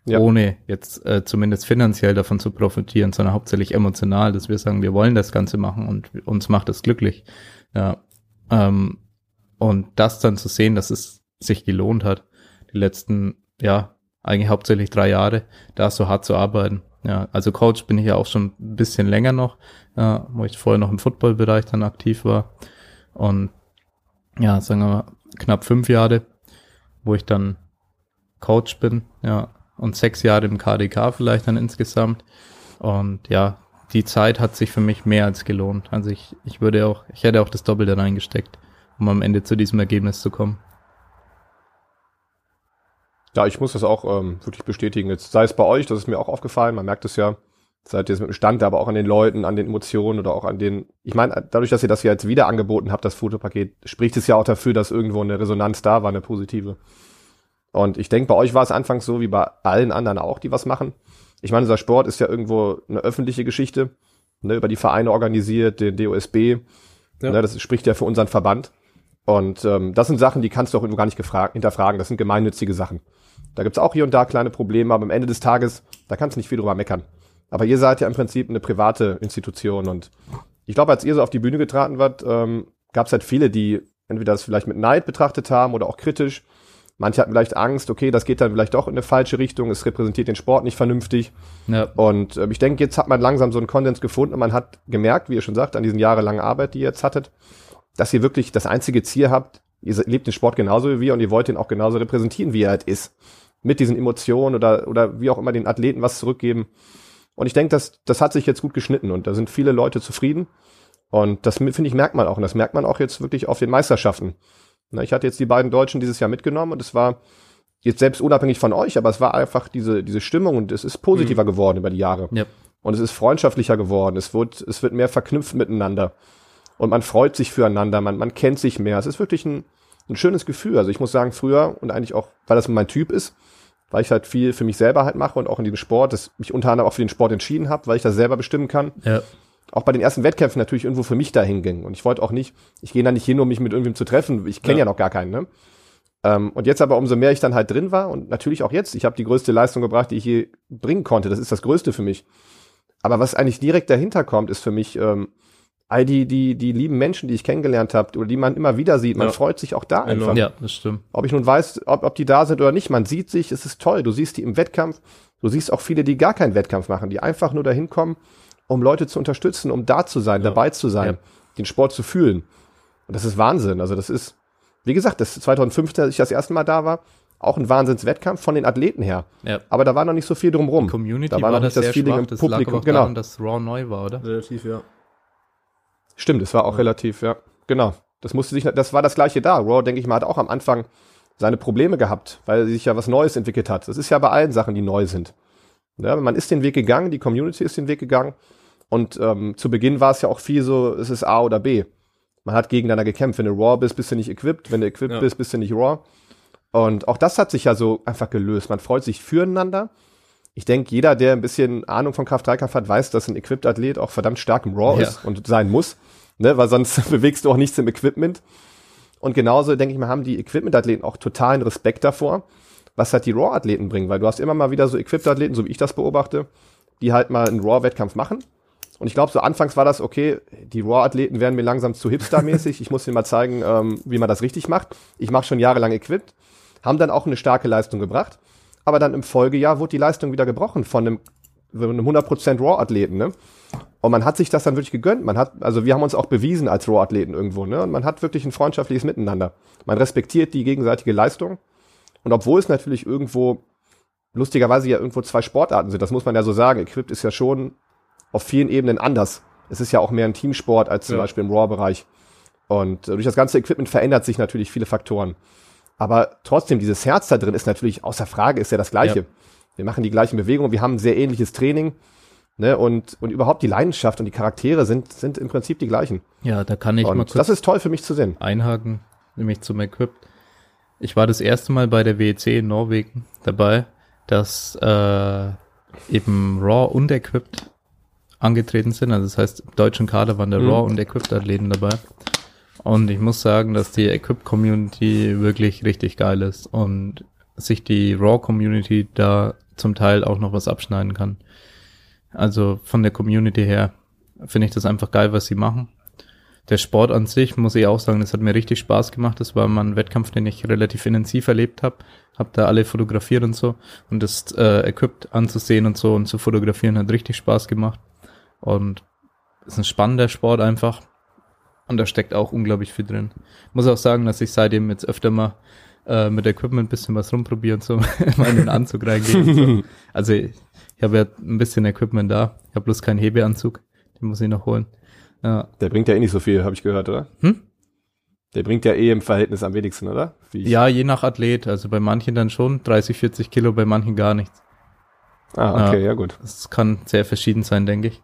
ja. ohne jetzt äh, zumindest finanziell davon zu profitieren, sondern hauptsächlich emotional, dass wir sagen, wir wollen das Ganze machen und uns macht das glücklich. Ja. Ähm, und das dann zu sehen, dass es sich gelohnt hat, die letzten, ja, eigentlich hauptsächlich drei Jahre, da so hart zu arbeiten. Ja, also Coach bin ich ja auch schon ein bisschen länger noch, ja, wo ich vorher noch im Footballbereich dann aktiv war. Und ja, sagen wir mal, knapp fünf Jahre, wo ich dann Coach bin, ja, und sechs Jahre im KDK vielleicht dann insgesamt. Und ja, die Zeit hat sich für mich mehr als gelohnt. Also ich, ich würde auch, ich hätte auch das Doppelte reingesteckt, um am Ende zu diesem Ergebnis zu kommen. Ja, ich muss das auch ähm, wirklich bestätigen. Jetzt sei es bei euch, das ist mir auch aufgefallen, man merkt es ja, seid ihr jetzt mit dem Stand, aber auch an den Leuten, an den Emotionen oder auch an den, ich meine, dadurch, dass ihr das ja jetzt wieder angeboten habt, das Fotopaket, spricht es ja auch dafür, dass irgendwo eine Resonanz da war, eine positive. Und ich denke, bei euch war es anfangs so wie bei allen anderen auch, die was machen. Ich meine, unser Sport ist ja irgendwo eine öffentliche Geschichte, ne, über die Vereine organisiert, den DOSB. Ja. Ne, das spricht ja für unseren Verband. Und ähm, das sind Sachen, die kannst du auch irgendwo gar nicht hinterfragen. Das sind gemeinnützige Sachen. Da gibt's auch hier und da kleine Probleme, aber am Ende des Tages, da kannst du nicht viel drüber meckern. Aber ihr seid ja im Prinzip eine private Institution und ich glaube, als ihr so auf die Bühne getraten wart, ähm, gab es halt viele, die entweder das vielleicht mit Neid betrachtet haben oder auch kritisch. Manche hatten vielleicht Angst, okay, das geht dann vielleicht doch in eine falsche Richtung, es repräsentiert den Sport nicht vernünftig. Ja. Und äh, ich denke, jetzt hat man langsam so einen Konsens gefunden und man hat gemerkt, wie ihr schon sagt, an diesen jahrelangen Arbeit, die ihr jetzt hattet, dass ihr wirklich das einzige Ziel habt, ihr lebt den Sport genauso wie wir und ihr wollt ihn auch genauso repräsentieren, wie er halt ist. Mit diesen Emotionen oder, oder wie auch immer den Athleten was zurückgeben. Und ich denke, das, das hat sich jetzt gut geschnitten und da sind viele Leute zufrieden. Und das finde ich merkt man auch. Und das merkt man auch jetzt wirklich auf den Meisterschaften. Ich hatte jetzt die beiden Deutschen dieses Jahr mitgenommen und es war jetzt selbst unabhängig von euch, aber es war einfach diese, diese Stimmung und es ist positiver mhm. geworden über die Jahre. Yep. Und es ist freundschaftlicher geworden. Es wird, es wird mehr verknüpft miteinander und man freut sich füreinander, man, man kennt sich mehr. Es ist wirklich ein, ein schönes Gefühl. Also ich muss sagen, früher und eigentlich auch, weil das mein Typ ist, weil ich halt viel für mich selber halt mache und auch in diesem Sport, dass mich unter anderem auch für den Sport entschieden habe, weil ich das selber bestimmen kann. Ja. Auch bei den ersten Wettkämpfen natürlich irgendwo für mich dahin ging. Und ich wollte auch nicht, ich gehe da nicht hin, um mich mit irgendwem zu treffen. Ich kenne ja. ja. noch gar keinen, ne? Ähm, und jetzt aber umso mehr ich dann halt drin war und natürlich auch jetzt, ich habe die größte Leistung gebracht, die ich je bringen konnte. Das ist das Größte für mich. Aber was eigentlich direkt dahinter kommt, ist für mich, ähm, all die, die, die lieben Menschen, die ich kennengelernt habe oder die man immer wieder sieht, man ja. freut sich auch da genau. einfach. Ja, das stimmt. Ob ich nun weiß, ob, ob die da sind oder nicht, man sieht sich, es ist toll. Du siehst die im Wettkampf, du siehst auch viele, die gar keinen Wettkampf machen, die einfach nur dahin kommen, um Leute zu unterstützen, um da zu sein, ja. dabei zu sein, ja. den Sport zu fühlen. Und das ist Wahnsinn. Also das ist, wie gesagt, das 2015, als ich das erste Mal da war, auch ein Wahnsinnswettkampf von den Athleten her. Ja. Aber da war noch nicht so viel drumrum. Die Community da war, war noch nicht das Feeling schwach, im Publikum. Das lag auch genau. daran, dass Raw neu war, oder? Relativ, ja. Stimmt, es war auch ja. relativ, ja. Genau. Das musste sich, das war das gleiche da. Raw, denke ich mal, hat auch am Anfang seine Probleme gehabt, weil sich ja was Neues entwickelt hat. Das ist ja bei allen Sachen, die neu sind. Ja, man ist den Weg gegangen, die Community ist den Weg gegangen. Und ähm, zu Beginn war es ja auch viel so, es ist A oder B. Man hat gegeneinander gekämpft. Wenn du Raw bist, bist du nicht equipped. Wenn du equipped ja. bist, bist du nicht Raw. Und auch das hat sich ja so einfach gelöst. Man freut sich füreinander. Ich denke, jeder, der ein bisschen Ahnung von Kraft-3-Kampf hat, weiß, dass ein Equipped-Athlet auch verdammt stark im Raw ja. ist und sein muss ne? weil sonst <laughs> bewegst du auch nichts im Equipment. Und genauso, denke ich mal, haben die Equipment-Athleten auch totalen Respekt davor, was halt die Raw-Athleten bringen, weil du hast immer mal wieder so Equipped-Athleten, so wie ich das beobachte, die halt mal einen Raw-Wettkampf machen. Und ich glaube, so anfangs war das, okay, die Raw-Athleten werden mir langsam zu Hipster-mäßig, ich muss ihnen mal zeigen, ähm, wie man das richtig macht. Ich mache schon jahrelang Equipped, haben dann auch eine starke Leistung gebracht, aber dann im Folgejahr wurde die Leistung wieder gebrochen von einem so einem 100% Raw-Athleten, ne? Und man hat sich das dann wirklich gegönnt. Man hat, also wir haben uns auch bewiesen als Raw-Athleten irgendwo, ne? Und man hat wirklich ein freundschaftliches Miteinander. Man respektiert die gegenseitige Leistung. Und obwohl es natürlich irgendwo, lustigerweise ja irgendwo zwei Sportarten sind, das muss man ja so sagen. Equipped ist ja schon auf vielen Ebenen anders. Es ist ja auch mehr ein Teamsport als zum ja. Beispiel im Raw-Bereich. Und durch das ganze Equipment verändert sich natürlich viele Faktoren. Aber trotzdem, dieses Herz da drin ist natürlich außer Frage, ist ja das Gleiche. Ja. Wir machen die gleichen Bewegungen, wir haben ein sehr ähnliches Training. Ne, und, und überhaupt die Leidenschaft und die Charaktere sind, sind im Prinzip die gleichen. Ja, da kann ich und mal kurz das ist toll für mich zu sehen. Einhaken, nämlich zum Equip. Ich war das erste Mal bei der WEC in Norwegen dabei, dass äh, eben Raw und Equipped angetreten sind. Also das heißt, im deutschen Kader waren der mhm. Raw und Equipped Athleten dabei. Und ich muss sagen, dass die Equip Community wirklich richtig geil ist und sich die Raw Community da zum Teil auch noch was abschneiden kann. Also von der Community her finde ich das einfach geil, was sie machen. Der Sport an sich, muss ich auch sagen, das hat mir richtig Spaß gemacht. Das war mal ein Wettkampf, den ich relativ intensiv erlebt habe. Hab da alle fotografiert und so. Und das äh, Equipped anzusehen und so und zu fotografieren hat richtig Spaß gemacht. Und ist ein spannender Sport einfach. Und da steckt auch unglaublich viel drin. Muss auch sagen, dass ich seitdem jetzt öfter mal äh, mit Equipment ein bisschen was rumprobiere und so, <laughs> mal in den Anzug reingehe. So. Also ich habe ja ein bisschen Equipment da. Ich habe bloß keinen Hebeanzug. Den muss ich noch holen. Ja. Der bringt ja eh nicht so viel, habe ich gehört, oder? Hm? Der bringt ja eh im Verhältnis am wenigsten, oder? ja, je nach Athlet. Also bei manchen dann schon 30, 40 Kilo, bei manchen gar nichts. Ah, okay, ja, ja gut. Das kann sehr verschieden sein, denke ich.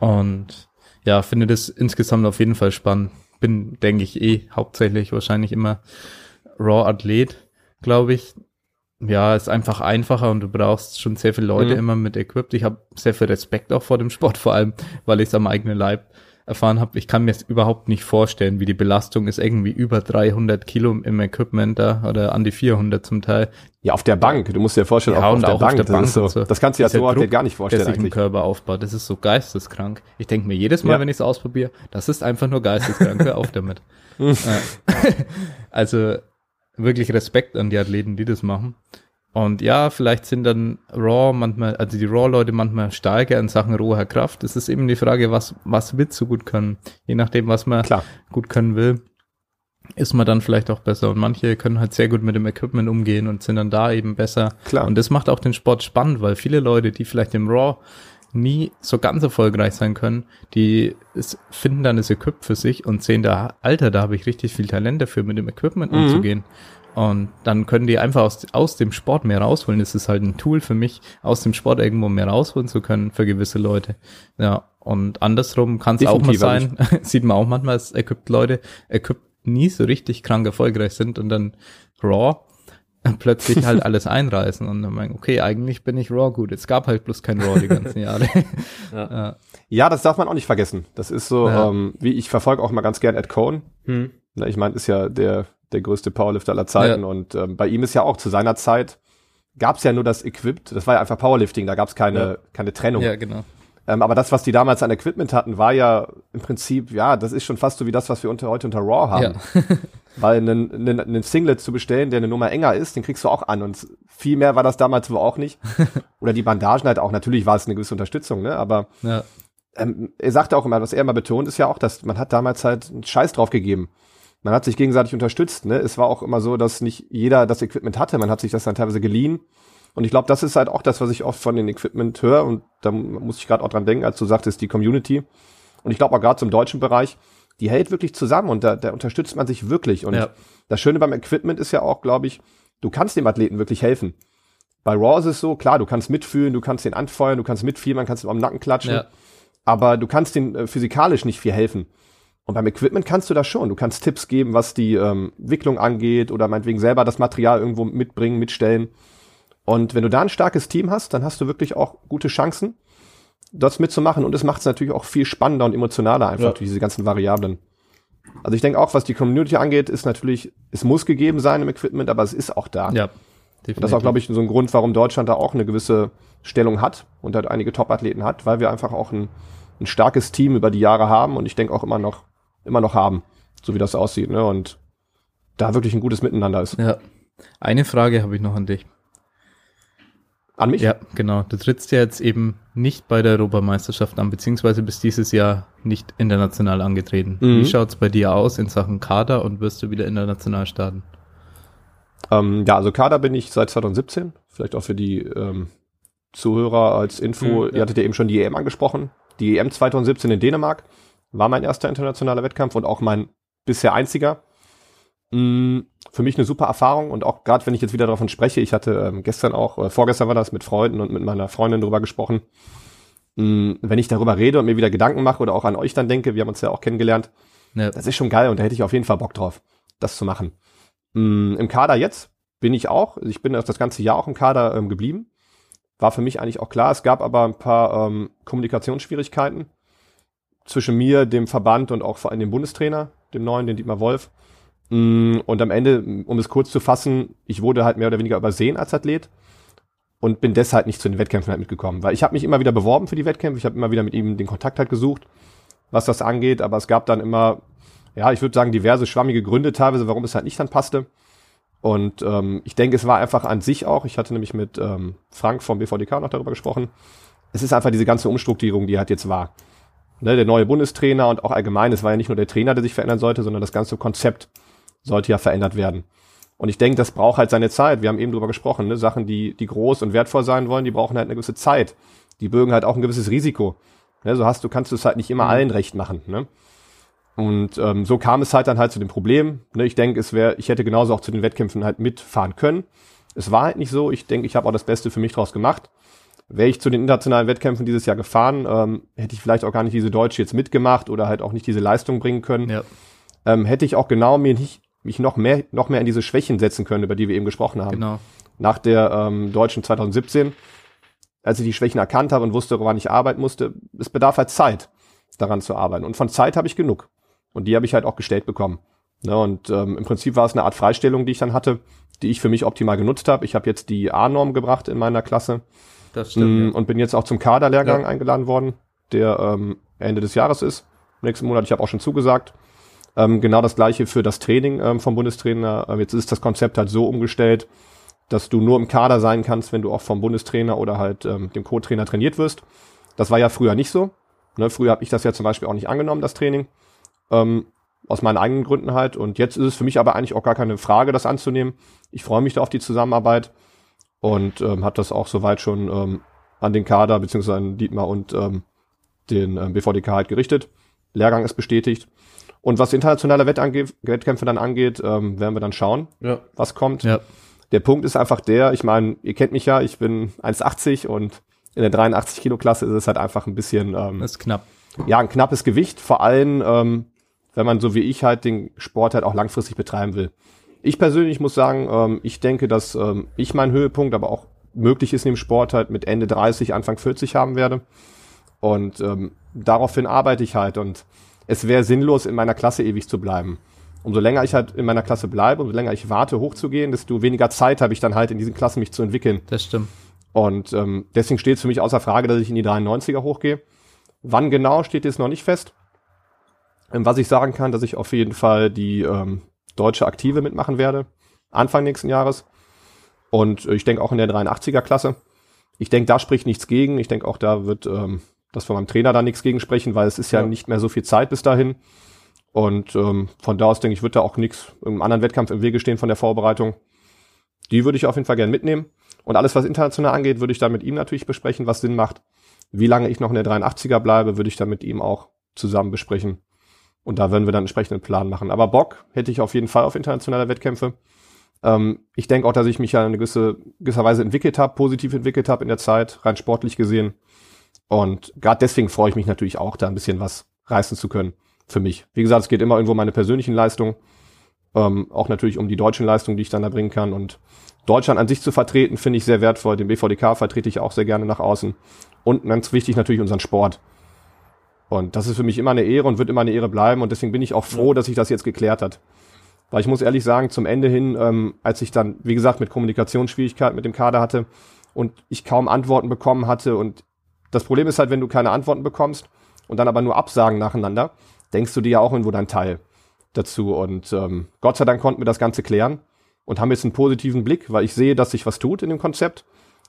Und ja, finde das insgesamt auf jeden Fall spannend. Bin, denke ich, eh hauptsächlich wahrscheinlich immer Raw-Athlet, glaube ich ja, ist einfach einfacher und du brauchst schon sehr viele Leute mhm. immer mit Equipped. Ich habe sehr viel Respekt auch vor dem Sport, vor allem, weil ich es am eigenen Leib erfahren habe. Ich kann mir überhaupt nicht vorstellen, wie die Belastung ist. Irgendwie über 300 Kilo im Equipment da oder an die 400 zum Teil. Ja, auf der Bank. Du musst dir vorstellen, ja, auch auf der auch Bank. Auf der Bank das, so, so. das kannst du ja so gar nicht vorstellen. Der sich im Körper aufbaut. Das ist so geisteskrank. Ich denke mir jedes Mal, ja. wenn ich es ausprobiere, das ist einfach nur geisteskrank. Hör auf damit. <laughs> <laughs> also wirklich Respekt an die Athleten, die das machen. Und ja, vielleicht sind dann Raw manchmal, also die Raw-Leute manchmal stärker in Sachen roher Kraft. Es ist eben die Frage, was, was willst du gut können? Je nachdem, was man Klar. gut können will, ist man dann vielleicht auch besser. Und manche können halt sehr gut mit dem Equipment umgehen und sind dann da eben besser. Klar. Und das macht auch den Sport spannend, weil viele Leute, die vielleicht im Raw nie so ganz erfolgreich sein können, die finden dann das Equip für sich und sehen da, Alter, da habe ich richtig viel Talent dafür, mit dem Equipment mhm. umzugehen. Und dann können die einfach aus, aus dem Sport mehr rausholen. Das ist halt ein Tool für mich, aus dem Sport irgendwo mehr rausholen zu können für gewisse Leute. Ja, und andersrum kann es auch mal sein, <laughs> sieht man auch manchmal, dass Equipped Leute Equipped nie so richtig krank erfolgreich sind und dann Raw <laughs> plötzlich halt <laughs> alles einreißen und dann meinen, okay, eigentlich bin ich Raw gut. Es gab halt bloß kein Raw die ganzen Jahre. ja. ja. ja, das darf man auch nicht vergessen. Das ist so, ja. ähm, wie ich verfolge auch mal ganz gern Ed Cohn. Hm. Ich meine, ist ja der der größte Powerlifter aller Zeiten. Ja. Und ähm, bei ihm ist ja auch zu seiner Zeit gab es ja nur das Equipped, das war ja einfach Powerlifting, da gab es keine, ja. keine Trennung. Ja, genau. Ähm, aber das, was die damals an Equipment hatten, war ja im Prinzip, ja, das ist schon fast so wie das, was wir unter, heute unter Raw haben. Ja. <laughs> Weil einen, einen, einen Singlet zu bestellen, der eine Nummer enger ist, den kriegst du auch an. Und viel mehr war das damals wohl auch nicht. <laughs> Oder die Bandagen halt auch. Natürlich war es eine gewisse Unterstützung, ne? Aber ja. ähm, er sagte auch immer, was er immer betont, ist ja auch, dass man hat damals halt einen Scheiß drauf gegeben man hat sich gegenseitig unterstützt. Ne? Es war auch immer so, dass nicht jeder das Equipment hatte. Man hat sich das dann teilweise geliehen. Und ich glaube, das ist halt auch das, was ich oft von den Equipment höre. Und da muss ich gerade auch dran denken, als du sagtest, die Community. Und ich glaube auch gerade zum deutschen Bereich, die hält wirklich zusammen und da, da unterstützt man sich wirklich. Und ja. das Schöne beim Equipment ist ja auch, glaube ich, du kannst dem Athleten wirklich helfen. Bei Raw ist es so, klar, du kannst mitfühlen, du kannst den anfeuern, du kannst mitfiebern, kannst ihm am Nacken klatschen. Ja. Aber du kannst den äh, physikalisch nicht viel helfen. Und beim Equipment kannst du das schon. Du kannst Tipps geben, was die ähm, Wicklung angeht oder meinetwegen selber das Material irgendwo mitbringen, mitstellen. Und wenn du da ein starkes Team hast, dann hast du wirklich auch gute Chancen, das mitzumachen. Und es macht es natürlich auch viel spannender und emotionaler einfach ja. durch diese ganzen Variablen. Also ich denke auch, was die Community angeht, ist natürlich, es muss gegeben sein im Equipment, aber es ist auch da. Ja. Definitiv. Das ist auch, glaube ich, so ein Grund, warum Deutschland da auch eine gewisse Stellung hat und halt einige Top-Athleten hat, weil wir einfach auch ein, ein starkes Team über die Jahre haben und ich denke auch immer noch immer noch haben, so wie das aussieht, ne? Und da wirklich ein gutes Miteinander ist. Ja. Eine Frage habe ich noch an dich. An mich? Ja, genau. Du trittst ja jetzt eben nicht bei der Europameisterschaft an, beziehungsweise bist dieses Jahr nicht international angetreten. Mhm. Wie schaut's bei dir aus in Sachen Kader und wirst du wieder international starten? Ähm, ja, also Kader bin ich seit 2017. Vielleicht auch für die ähm, Zuhörer als Info. Mhm, ja. Ihr hattet ja eben schon die EM angesprochen. Die EM 2017 in Dänemark war mein erster internationaler Wettkampf und auch mein bisher einziger. Mm, für mich eine super Erfahrung und auch gerade wenn ich jetzt wieder davon spreche, ich hatte ähm, gestern auch, äh, vorgestern war das mit Freunden und mit meiner Freundin drüber gesprochen. Mm, wenn ich darüber rede und mir wieder Gedanken mache oder auch an euch dann denke, wir haben uns ja auch kennengelernt, ja. das ist schon geil und da hätte ich auf jeden Fall Bock drauf, das zu machen. Mm, Im Kader jetzt bin ich auch, ich bin das ganze Jahr auch im Kader ähm, geblieben. War für mich eigentlich auch klar. Es gab aber ein paar ähm, Kommunikationsschwierigkeiten zwischen mir, dem Verband und auch vor allem dem Bundestrainer, dem neuen, den Dietmar Wolf. Mm, und am Ende, um es kurz zu fassen, ich wurde halt mehr oder weniger übersehen als Athlet und bin deshalb nicht zu den Wettkämpfen halt mitgekommen. Weil ich habe mich immer wieder beworben für die Wettkämpfe, ich habe immer wieder mit ihm den Kontakt halt gesucht, was das angeht, aber es gab dann immer, ja, ich würde sagen, diverse schwammige Gründe teilweise, warum es halt nicht dann passte. Und ähm, ich denke, es war einfach an sich auch, ich hatte nämlich mit ähm, Frank vom BVDK noch darüber gesprochen, es ist einfach diese ganze Umstrukturierung, die halt jetzt war. Ne, der neue Bundestrainer und auch allgemein, es war ja nicht nur der Trainer, der sich verändern sollte, sondern das ganze Konzept sollte ja verändert werden. Und ich denke, das braucht halt seine Zeit. Wir haben eben drüber gesprochen, ne? Sachen, die, die groß und wertvoll sein wollen, die brauchen halt eine gewisse Zeit. Die bürgen halt auch ein gewisses Risiko. Ne? So hast du, kannst du es halt nicht immer mhm. allen recht machen. Ne? Und ähm, so kam es halt dann halt zu dem Problem. Ne? Ich denke, es wäre, ich hätte genauso auch zu den Wettkämpfen halt mitfahren können. Es war halt nicht so. Ich denke, ich habe auch das Beste für mich draus gemacht. Wäre ich zu den internationalen Wettkämpfen dieses Jahr gefahren, ähm, hätte ich vielleicht auch gar nicht diese Deutsche jetzt mitgemacht oder halt auch nicht diese Leistung bringen können. Ja. Ähm, hätte ich auch genau mir nicht mich noch mehr, noch mehr in diese Schwächen setzen können, über die wir eben gesprochen haben. Genau. Nach der ähm, Deutschen 2017, als ich die Schwächen erkannt habe und wusste, woran ich arbeiten musste, es bedarf halt Zeit, daran zu arbeiten. Und von Zeit habe ich genug. Und die habe ich halt auch gestellt bekommen. Ne, und ähm, im Prinzip war es eine Art Freistellung, die ich dann hatte, die ich für mich optimal genutzt habe. Ich habe jetzt die A-Norm gebracht in meiner Klasse. Das stimmt. Mm. Und bin jetzt auch zum Kaderlehrgang ja. eingeladen worden, der ähm, Ende des Jahres ist. Nächsten Monat, ich habe auch schon zugesagt. Ähm, genau das gleiche für das Training ähm, vom Bundestrainer. Ähm, jetzt ist das Konzept halt so umgestellt, dass du nur im Kader sein kannst, wenn du auch vom Bundestrainer oder halt ähm, dem Co-Trainer trainiert wirst. Das war ja früher nicht so. Ne, früher habe ich das ja zum Beispiel auch nicht angenommen, das Training. Ähm, aus meinen eigenen Gründen halt. Und jetzt ist es für mich aber eigentlich auch gar keine Frage, das anzunehmen. Ich freue mich da auf die Zusammenarbeit und ähm, hat das auch soweit schon ähm, an den Kader beziehungsweise an Dietmar und ähm, den ähm, BVDK halt gerichtet. Lehrgang ist bestätigt. Und was internationale Wettkämpfe dann angeht, ähm, werden wir dann schauen, ja. was kommt. Ja. Der Punkt ist einfach der, ich meine, ihr kennt mich ja, ich bin 1,80 und in der 83 Kilo Klasse ist es halt einfach ein bisschen ähm, ist knapp. Ja, ein knappes Gewicht, vor allem ähm, wenn man so wie ich halt den Sport halt auch langfristig betreiben will. Ich persönlich muss sagen, ähm, ich denke, dass ähm, ich meinen Höhepunkt, aber auch möglich ist in dem Sport halt mit Ende 30, Anfang 40 haben werde. Und ähm, daraufhin arbeite ich halt und es wäre sinnlos, in meiner Klasse ewig zu bleiben. Umso länger ich halt in meiner Klasse bleibe, umso länger ich warte, hochzugehen, desto weniger Zeit habe ich dann halt in diesen Klassen mich zu entwickeln. Das stimmt. Und ähm, deswegen steht es für mich außer Frage, dass ich in die 93er hochgehe. Wann genau steht jetzt noch nicht fest. Ähm, was ich sagen kann, dass ich auf jeden Fall die ähm, deutsche Aktive mitmachen werde. Anfang nächsten Jahres. Und ich denke auch in der 83er Klasse. Ich denke, da spricht nichts gegen. Ich denke auch, da wird ähm, dass von meinem Trainer da nichts gegen sprechen, weil es ist ja, ja. nicht mehr so viel Zeit bis dahin. Und ähm, von da aus denke ich, wird da auch nichts im anderen Wettkampf im Wege stehen von der Vorbereitung. Die würde ich auf jeden Fall gerne mitnehmen. Und alles, was international angeht, würde ich dann mit ihm natürlich besprechen, was Sinn macht. Wie lange ich noch in der 83er bleibe, würde ich dann mit ihm auch zusammen besprechen. Und da werden wir dann entsprechend einen Plan machen. Aber Bock hätte ich auf jeden Fall auf internationale Wettkämpfe. Ähm, ich denke auch, dass ich mich ja in gewisse, gewisser Weise entwickelt habe, positiv entwickelt habe in der Zeit, rein sportlich gesehen. Und gerade deswegen freue ich mich natürlich auch, da ein bisschen was reißen zu können für mich. Wie gesagt, es geht immer irgendwo um meine persönlichen Leistungen, ähm, auch natürlich um die deutschen Leistungen, die ich dann da bringen kann. Und Deutschland an sich zu vertreten, finde ich sehr wertvoll. Den BVDK vertrete ich auch sehr gerne nach außen. Und ganz wichtig natürlich unseren Sport. Und das ist für mich immer eine Ehre und wird immer eine Ehre bleiben. Und deswegen bin ich auch froh, dass sich das jetzt geklärt hat. Weil ich muss ehrlich sagen, zum Ende hin, ähm, als ich dann, wie gesagt, mit Kommunikationsschwierigkeiten mit dem Kader hatte und ich kaum Antworten bekommen hatte und das Problem ist halt, wenn du keine Antworten bekommst und dann aber nur Absagen nacheinander, denkst du dir ja auch irgendwo dein Teil dazu. Und ähm, Gott sei Dank konnten wir das Ganze klären und haben jetzt einen positiven Blick, weil ich sehe, dass sich was tut in dem Konzept.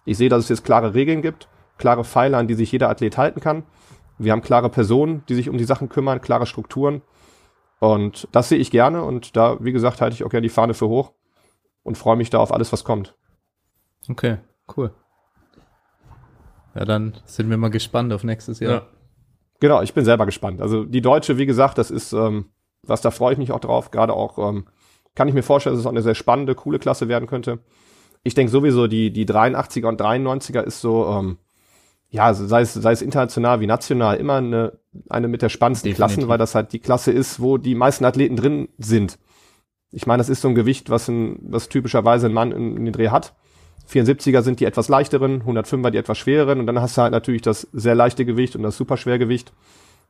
Ich sehe, dass es jetzt klare Regeln gibt, klare Pfeile, an die sich jeder Athlet halten kann. Wir haben klare Personen, die sich um die Sachen kümmern, klare Strukturen. Und das sehe ich gerne und da, wie gesagt, halte ich auch gerne die Fahne für hoch und freue mich da auf alles, was kommt. Okay, cool. Ja, dann sind wir mal gespannt auf nächstes Jahr. Ja. Genau, ich bin selber gespannt. Also die Deutsche, wie gesagt, das ist, ähm, was da freue ich mich auch drauf. Gerade auch ähm, kann ich mir vorstellen, dass es auch eine sehr spannende, coole Klasse werden könnte. Ich denke sowieso, die, die 83er und 93er ist so, ähm, ja, sei es, sei es international wie national, immer eine, eine mit der spannendsten Definitiv. Klassen, weil das halt die Klasse ist, wo die meisten Athleten drin sind. Ich meine, das ist so ein Gewicht, was, ein, was typischerweise ein Mann in, in den Dreh hat. 74er sind die etwas leichteren, 105er die etwas schwereren und dann hast du halt natürlich das sehr leichte Gewicht und das Superschwergewicht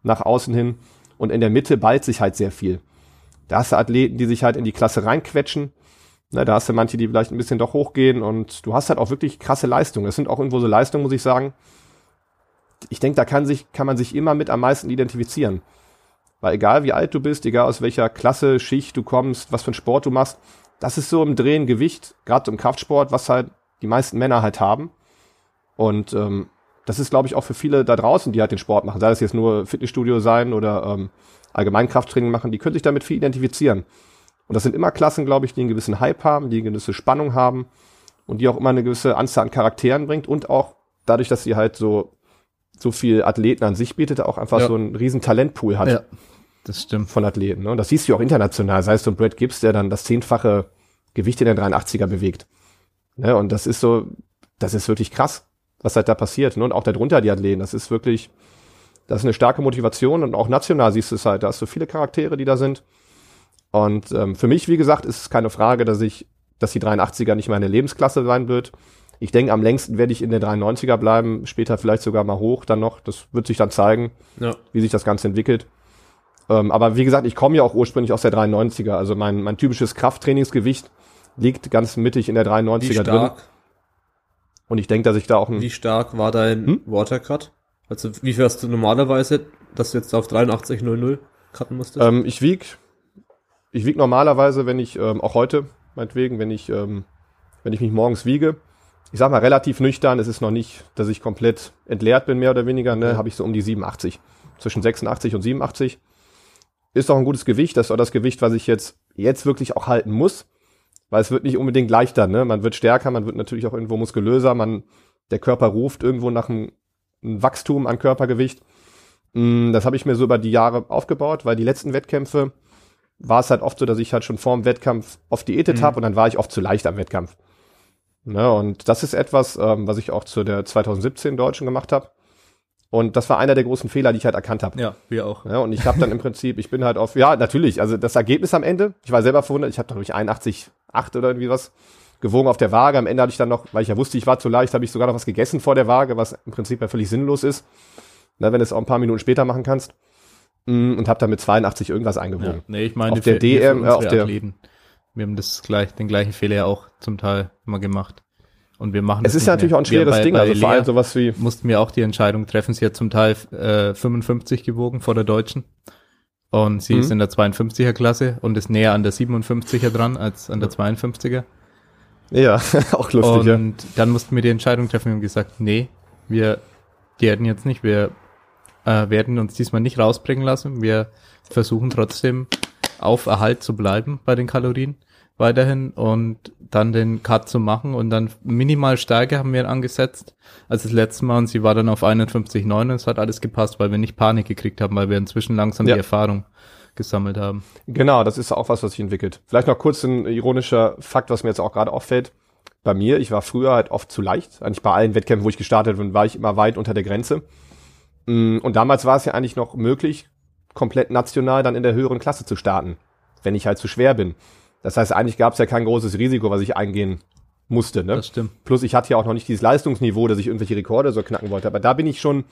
nach außen hin und in der Mitte ballt sich halt sehr viel. Da hast du Athleten, die sich halt in die Klasse reinquetschen. Na, da hast du manche, die vielleicht ein bisschen doch hochgehen und du hast halt auch wirklich krasse Leistungen. Das sind auch irgendwo so Leistungen, muss ich sagen. Ich denke, da kann sich, kann man sich immer mit am meisten identifizieren. Weil egal wie alt du bist, egal aus welcher Klasse, Schicht du kommst, was für einen Sport du machst, das ist so im Drehen Gewicht, gerade im Kraftsport, was halt die meisten Männer halt haben. Und ähm, das ist, glaube ich, auch für viele da draußen, die halt den Sport machen, sei das jetzt nur Fitnessstudio sein oder ähm, Allgemeinkrafttraining machen, die können sich damit viel identifizieren. Und das sind immer Klassen, glaube ich, die einen gewissen Hype haben, die eine gewisse Spannung haben und die auch immer eine gewisse Anzahl an Charakteren bringt und auch dadurch, dass sie halt so so viel Athleten an sich bietet, auch einfach ja. so einen riesen Talentpool hat. Ja, das stimmt. Von Athleten. Ne? Und das siehst du auch international, sei es so ein Brad Gibbs, der dann das zehnfache Gewicht in der 83er bewegt. Ne? Und das ist so, das ist wirklich krass, was halt da passiert. Ne? Und auch darunter die Athleten, das ist wirklich, das ist eine starke Motivation und auch national siehst du es halt, da hast du viele Charaktere, die da sind. Und ähm, für mich, wie gesagt, ist es keine Frage, dass ich, dass die 83er nicht meine Lebensklasse sein wird. Ich denke, am längsten werde ich in der 93er bleiben, später vielleicht sogar mal hoch dann noch. Das wird sich dann zeigen, ja. wie sich das Ganze entwickelt. Ähm, aber wie gesagt, ich komme ja auch ursprünglich aus der 93er. Also mein, mein typisches Krafttrainingsgewicht liegt ganz mittig in der 93er drin. Und ich denke, dass ich da auch ein. Wie stark war dein hm? Watercut? Also wie viel hast du normalerweise, dass du jetzt auf 83,00 cutten musstest? Ähm, ich wieg, ich wieg normalerweise, wenn ich, ähm, auch heute, meinetwegen, wenn ich, ähm, wenn ich mich morgens wiege, ich sag mal relativ nüchtern, es ist noch nicht, dass ich komplett entleert bin, mehr oder weniger, ne, mhm. habe ich so um die 87. Zwischen 86 und 87. Ist auch ein gutes Gewicht, das ist auch das Gewicht, was ich jetzt, jetzt wirklich auch halten muss weil es wird nicht unbedingt leichter, ne? Man wird stärker, man wird natürlich auch irgendwo muskulöser, man, der Körper ruft irgendwo nach einem, einem Wachstum an Körpergewicht. Mm, das habe ich mir so über die Jahre aufgebaut, weil die letzten Wettkämpfe war es halt oft so, dass ich halt schon vor dem Wettkampf oft diätet mhm. habe und dann war ich oft zu leicht am Wettkampf. Ne, und das ist etwas, ähm, was ich auch zu der 2017 Deutschen gemacht habe. Und das war einer der großen Fehler, die ich halt erkannt habe. Ja, wir auch. Ja, und ich habe dann im Prinzip, ich bin halt auf, ja, natürlich, also das Ergebnis am Ende, ich war selber verwundert, ich habe glaube ich 81, 8 oder irgendwie was gewogen auf der Waage. Am Ende hatte ich dann noch, weil ich ja wusste, ich war zu leicht, habe ich sogar noch was gegessen vor der Waage, was im Prinzip ja völlig sinnlos ist, na, wenn du es auch ein paar Minuten später machen kannst. Mm, und habe dann mit 82 irgendwas eingewogen. Ja, nee, ich meine, auf der DM, äh, auf der Athleten. Wir haben das gleich, den gleichen Fehler ja auch zum Teil immer gemacht. Und wir machen es ist ja natürlich auch ein schweres bei, Ding, bei also vor allem sowas wie mussten wir auch die Entscheidung treffen. Sie hat zum Teil äh, 55 gewogen vor der Deutschen und sie mhm. ist in der 52er Klasse und ist näher an der 57er dran als an der 52er. Ja, <laughs> auch lustig. Und ja. dann mussten wir die Entscheidung treffen und gesagt, nee, wir die hätten jetzt nicht, wir äh, werden uns diesmal nicht rausbringen lassen. Wir versuchen trotzdem auf Erhalt zu bleiben bei den Kalorien weiterhin und dann den Cut zu machen und dann minimal Stärke haben wir angesetzt als das letzte Mal und sie war dann auf 51,9 und es hat alles gepasst, weil wir nicht Panik gekriegt haben, weil wir inzwischen langsam ja. die Erfahrung gesammelt haben. Genau, das ist auch was, was sich entwickelt. Vielleicht noch kurz ein ironischer Fakt, was mir jetzt auch gerade auffällt. Bei mir, ich war früher halt oft zu leicht. Eigentlich bei allen Wettkämpfen, wo ich gestartet bin, war ich immer weit unter der Grenze. Mm, und damals war es ja eigentlich noch möglich, komplett national dann in der höheren Klasse zu starten, wenn ich halt zu schwer bin. Das heißt, eigentlich gab es ja kein großes Risiko, was ich eingehen musste. Ne? Das stimmt. Plus ich hatte ja auch noch nicht dieses Leistungsniveau, dass ich irgendwelche Rekorde so knacken wollte. Aber da bin ich schon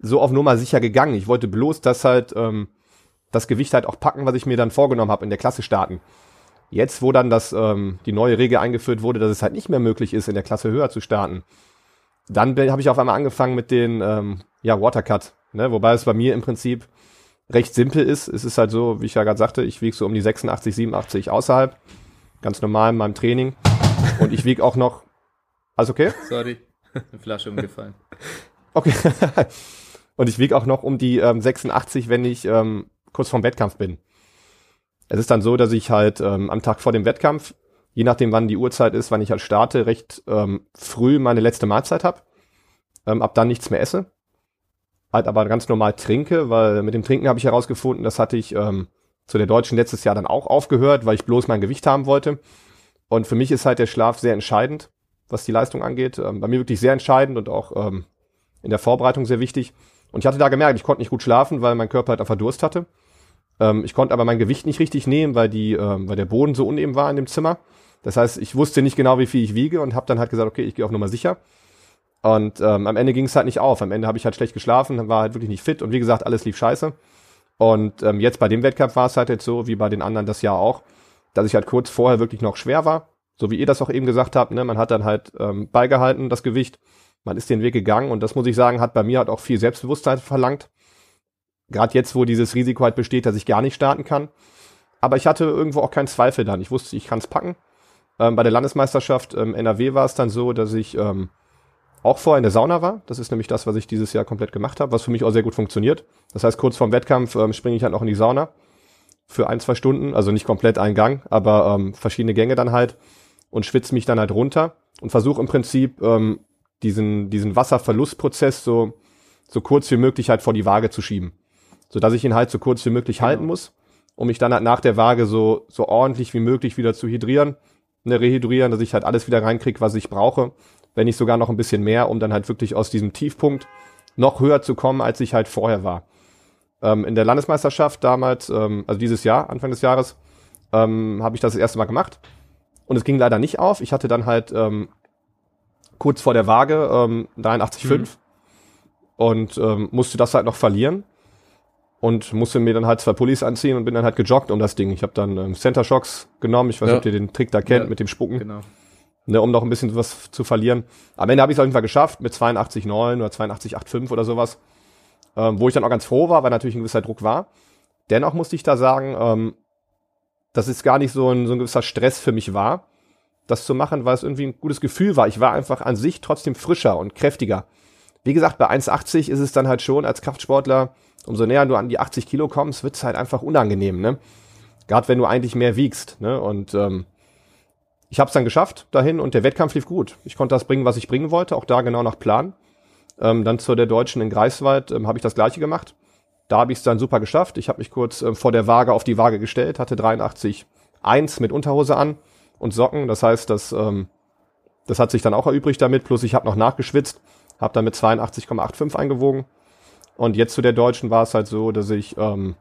so auf Nummer sicher gegangen. Ich wollte bloß das halt ähm, das Gewicht halt auch packen, was ich mir dann vorgenommen habe, in der Klasse starten. Jetzt, wo dann das ähm, die neue Regel eingeführt wurde, dass es halt nicht mehr möglich ist, in der Klasse höher zu starten, dann habe ich auf einmal angefangen mit den ähm, ja Watercut. Ne? Wobei es bei mir im Prinzip recht simpel ist. Es ist halt so, wie ich ja gerade sagte, ich wiege so um die 86, 87 außerhalb. Ganz normal in meinem Training. Und ich wiege auch noch. Alles okay? Sorry. <laughs> Flasche umgefallen. Okay. <laughs> und ich wiege auch noch um die ähm, 86, wenn ich ähm, kurz vorm Wettkampf bin. Es ist dann so, dass ich halt ähm, am Tag vor dem Wettkampf, je nachdem wann die Uhrzeit ist, wann ich halt starte, recht ähm, früh meine letzte Mahlzeit habe. Ähm, ab dann nichts mehr esse. Halt aber ganz normal trinke, weil mit dem Trinken habe ich herausgefunden, das hatte ich ähm, zu der Deutschen letztes Jahr dann auch aufgehört, weil ich bloß mein Gewicht haben wollte. Und für mich ist halt der Schlaf sehr entscheidend, was die Leistung angeht. Ähm, bei mir wirklich sehr entscheidend und auch ähm, in der Vorbereitung sehr wichtig. Und ich hatte da gemerkt, ich konnte nicht gut schlafen, weil mein Körper halt einfach Durst hatte. Ähm, ich konnte aber mein Gewicht nicht richtig nehmen, weil die, ähm, weil der Boden so uneben war in dem Zimmer. Das heißt, ich wusste nicht genau, wie viel ich wiege und habe dann halt gesagt, okay, ich gehe auf Nummer sicher. Und ähm, am Ende ging es halt nicht auf. Am Ende habe ich halt schlecht geschlafen, war halt wirklich nicht fit und wie gesagt, alles lief scheiße. Und ähm, jetzt bei dem Wettkampf war es halt jetzt so, wie bei den anderen das Jahr auch, dass ich halt kurz vorher wirklich noch schwer war. So wie ihr das auch eben gesagt habt, ne? man hat dann halt ähm, beigehalten, das Gewicht. Man ist den Weg gegangen und das muss ich sagen, hat bei mir halt auch viel Selbstbewusstsein verlangt. Gerade jetzt, wo dieses Risiko halt besteht, dass ich gar nicht starten kann. Aber ich hatte irgendwo auch keinen Zweifel dann. Ich wusste, ich kann es packen. Ähm, bei der Landesmeisterschaft ähm, NRW war es dann so, dass ich ähm, auch vorher in der Sauna war. Das ist nämlich das, was ich dieses Jahr komplett gemacht habe, was für mich auch sehr gut funktioniert. Das heißt, kurz vorm Wettkampf ähm, springe ich halt noch in die Sauna für ein, zwei Stunden, also nicht komplett ein Gang, aber ähm, verschiedene Gänge dann halt und schwitze mich dann halt runter und versuche im Prinzip ähm, diesen, diesen Wasserverlustprozess so, so kurz wie möglich halt vor die Waage zu schieben. So dass ich ihn halt so kurz wie möglich genau. halten muss, um mich dann halt nach der Waage so, so ordentlich wie möglich wieder zu hydrieren, ne, rehydrieren, dass ich halt alles wieder reinkriege, was ich brauche, wenn nicht sogar noch ein bisschen mehr, um dann halt wirklich aus diesem Tiefpunkt noch höher zu kommen, als ich halt vorher war. Ähm, in der Landesmeisterschaft damals, ähm, also dieses Jahr, Anfang des Jahres, ähm, habe ich das, das erste Mal gemacht. Und es ging leider nicht auf. Ich hatte dann halt ähm, kurz vor der Waage ähm, 83,5 mhm. und ähm, musste das halt noch verlieren und musste mir dann halt zwei Pullis anziehen und bin dann halt gejoggt um das Ding. Ich habe dann ähm, Center Shocks genommen. Ich weiß nicht, ja. ob ihr den Trick da kennt ja. mit dem Spucken. Genau. Ne, um noch ein bisschen was zu verlieren. Am Ende habe ich es auf jeden Fall geschafft mit 82,9 oder 82,85 oder sowas. Ähm, wo ich dann auch ganz froh war, weil natürlich ein gewisser Druck war. Dennoch musste ich da sagen, ähm, dass es gar nicht so ein, so ein gewisser Stress für mich war, das zu machen, weil es irgendwie ein gutes Gefühl war. Ich war einfach an sich trotzdem frischer und kräftiger. Wie gesagt, bei 1,80 ist es dann halt schon als Kraftsportler, umso näher du an die 80 Kilo kommst, wird es halt einfach unangenehm, ne? Gerade wenn du eigentlich mehr wiegst, ne? Und ähm, ich habe es dann geschafft dahin und der Wettkampf lief gut. Ich konnte das bringen, was ich bringen wollte, auch da genau nach Plan. Ähm, dann zu der Deutschen in Greifswald ähm, habe ich das gleiche gemacht. Da habe ich es dann super geschafft. Ich habe mich kurz ähm, vor der Waage auf die Waage gestellt, hatte 83,1 mit Unterhose an und Socken. Das heißt, das, ähm, das hat sich dann auch erübrigt damit. Plus ich habe noch nachgeschwitzt, habe dann mit 82,85 eingewogen. Und jetzt zu der Deutschen war es halt so, dass ich ähm,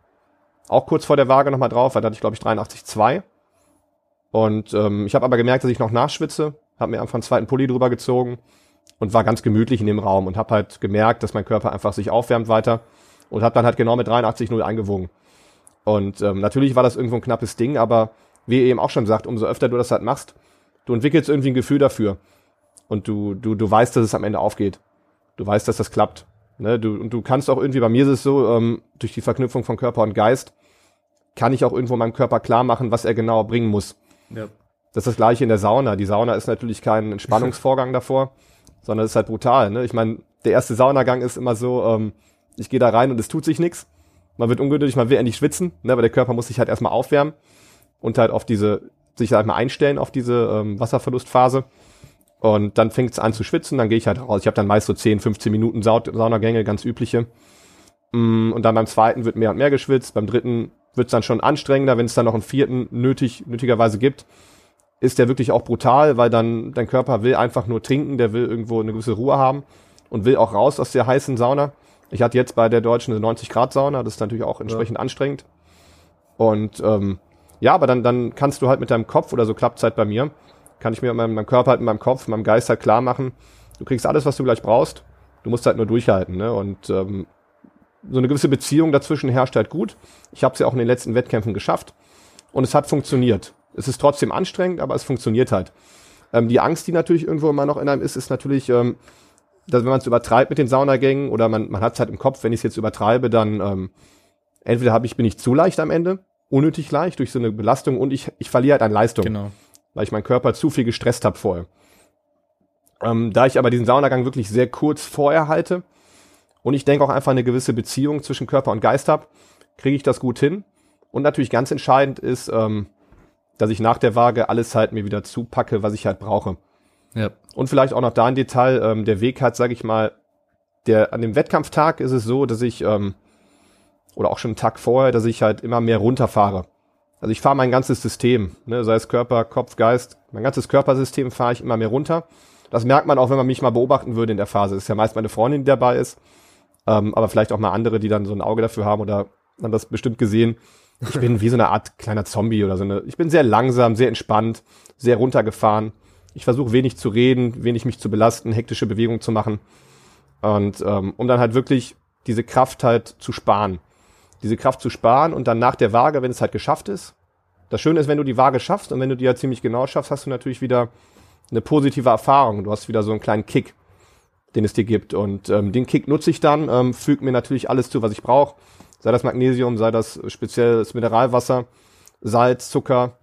auch kurz vor der Waage nochmal drauf war. Da hatte ich, glaube ich, 83,2. Und ähm, ich habe aber gemerkt, dass ich noch nachschwitze. Habe mir einfach einen zweiten Pulli drüber gezogen und war ganz gemütlich in dem Raum und habe halt gemerkt, dass mein Körper einfach sich aufwärmt weiter und habe dann halt genau mit 83,0 eingewogen. Und ähm, natürlich war das irgendwo ein knappes Ding, aber wie ihr eben auch schon sagt, umso öfter du das halt machst, du entwickelst irgendwie ein Gefühl dafür. Und du, du, du weißt, dass es am Ende aufgeht. Du weißt, dass das klappt. Ne? Du, und du kannst auch irgendwie, bei mir ist es so, ähm, durch die Verknüpfung von Körper und Geist, kann ich auch irgendwo meinem Körper klar machen, was er genau bringen muss. Ja. Das ist das gleiche in der Sauna. Die Sauna ist natürlich kein <laughs> Entspannungsvorgang davor, sondern es ist halt brutal. Ne? Ich meine, der erste Saunagang ist immer so, ähm, ich gehe da rein und es tut sich nichts. Man wird ungeduldig, man will endlich schwitzen, ne? aber der Körper muss sich halt erstmal aufwärmen und halt auf diese, sich halt mal einstellen auf diese ähm, Wasserverlustphase. Und dann fängt es an zu schwitzen, dann gehe ich halt raus. Ich habe dann meist so 10, 15 Minuten Sa Saunagänge, ganz übliche. Mm, und dann beim zweiten wird mehr und mehr geschwitzt, beim dritten wird es dann schon anstrengender, wenn es dann noch einen vierten nötig, nötigerweise gibt. Ist der wirklich auch brutal, weil dann dein Körper will einfach nur trinken, der will irgendwo eine gewisse Ruhe haben und will auch raus aus der heißen Sauna. Ich hatte jetzt bei der deutschen eine 90 Grad Sauna, das ist natürlich auch entsprechend ja. anstrengend. Und ähm, ja, aber dann, dann kannst du halt mit deinem Kopf, oder so klappt halt bei mir, kann ich mir mit meinem, meinem Körper halt, mit meinem Kopf, meinem Geist halt klar machen, du kriegst alles, was du gleich brauchst, du musst halt nur durchhalten. Ne? Und ähm, so eine gewisse Beziehung dazwischen herrscht halt gut. Ich habe es ja auch in den letzten Wettkämpfen geschafft und es hat funktioniert. Es ist trotzdem anstrengend, aber es funktioniert halt. Ähm, die Angst, die natürlich irgendwo immer noch in einem ist, ist natürlich, ähm, dass wenn man es übertreibt mit den Saunagängen oder man, man hat es halt im Kopf, wenn ich es jetzt übertreibe, dann ähm, entweder habe ich, bin ich zu leicht am Ende unnötig leicht durch so eine Belastung und ich, ich verliere halt an Leistung. Genau. Weil ich meinen Körper zu viel gestresst habe vorher. Ähm, da ich aber diesen Saunagang wirklich sehr kurz vorher halte und ich denke auch einfach eine gewisse Beziehung zwischen Körper und Geist habe, kriege ich das gut hin. Und natürlich ganz entscheidend ist, ähm, dass ich nach der Waage alles halt mir wieder zupacke, was ich halt brauche. Ja. Und vielleicht auch noch da ein Detail, ähm, der Weg hat, sage ich mal, der an dem Wettkampftag ist es so, dass ich ähm, oder auch schon einen Tag vorher, dass ich halt immer mehr runterfahre. Also ich fahre mein ganzes System, ne, sei es Körper, Kopf, Geist, mein ganzes Körpersystem fahre ich immer mehr runter. Das merkt man auch, wenn man mich mal beobachten würde in der Phase. Ist ja meist meine Freundin, die dabei ist, ähm, aber vielleicht auch mal andere, die dann so ein Auge dafür haben oder haben das bestimmt gesehen. Ich bin wie so eine Art kleiner Zombie oder so eine. Ich bin sehr langsam, sehr entspannt, sehr runtergefahren. Ich versuche wenig zu reden, wenig mich zu belasten, hektische Bewegungen zu machen. Und ähm, um dann halt wirklich diese Kraft halt zu sparen. Diese Kraft zu sparen und dann nach der Waage, wenn es halt geschafft ist. Das Schöne ist, wenn du die Waage schaffst und wenn du die halt ziemlich genau schaffst, hast du natürlich wieder eine positive Erfahrung. Du hast wieder so einen kleinen Kick, den es dir gibt. Und ähm, den Kick nutze ich dann, ähm, füge mir natürlich alles zu, was ich brauche. Sei das Magnesium, sei das spezielles Mineralwasser, Salz, Zucker,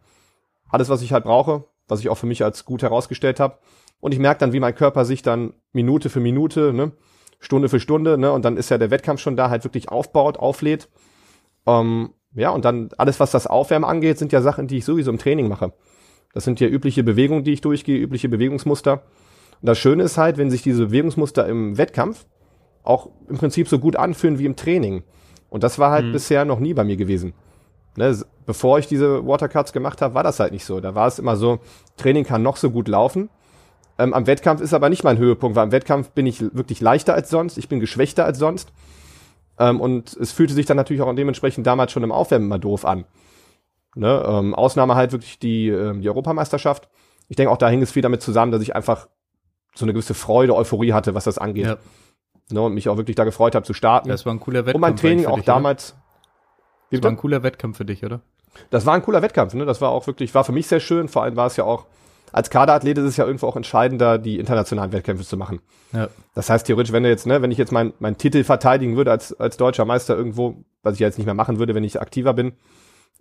alles, was ich halt brauche, was ich auch für mich als gut herausgestellt habe. Und ich merke dann, wie mein Körper sich dann Minute für Minute, ne, Stunde für Stunde, ne, und dann ist ja der Wettkampf schon da, halt wirklich aufbaut, auflädt. Ähm, ja, und dann alles, was das Aufwärmen angeht, sind ja Sachen, die ich sowieso im Training mache. Das sind ja übliche Bewegungen, die ich durchgehe, übliche Bewegungsmuster. Und das Schöne ist halt, wenn sich diese Bewegungsmuster im Wettkampf auch im Prinzip so gut anfühlen wie im Training. Und das war halt mhm. bisher noch nie bei mir gewesen. Ne, bevor ich diese Watercuts gemacht habe, war das halt nicht so. Da war es immer so, Training kann noch so gut laufen. Ähm, am Wettkampf ist aber nicht mein Höhepunkt, weil am Wettkampf bin ich wirklich leichter als sonst, ich bin geschwächter als sonst. Ähm, und es fühlte sich dann natürlich auch dementsprechend damals schon im Aufwärmen immer doof an. Ne? Ähm, Ausnahme halt wirklich die, ähm, die Europameisterschaft. Ich denke auch da hing es viel damit zusammen, dass ich einfach so eine gewisse Freude, Euphorie hatte, was das angeht. Ja. Ne? Und mich auch wirklich da gefreut habe zu starten. Das war ein cooler Wettkampf. Und mein Training auch dich, damals. Das war ein cooler Wettkampf für dich, oder? Das war ein cooler Wettkampf, ne? Das war auch wirklich, war für mich sehr schön. Vor allem war es ja auch, als Kaderathlet ist es ja irgendwo auch entscheidender, die internationalen Wettkämpfe zu machen. Ja. Das heißt theoretisch, wenn du jetzt, ne, wenn ich jetzt meinen mein Titel verteidigen würde als, als deutscher Meister irgendwo, was ich jetzt nicht mehr machen würde, wenn ich aktiver bin,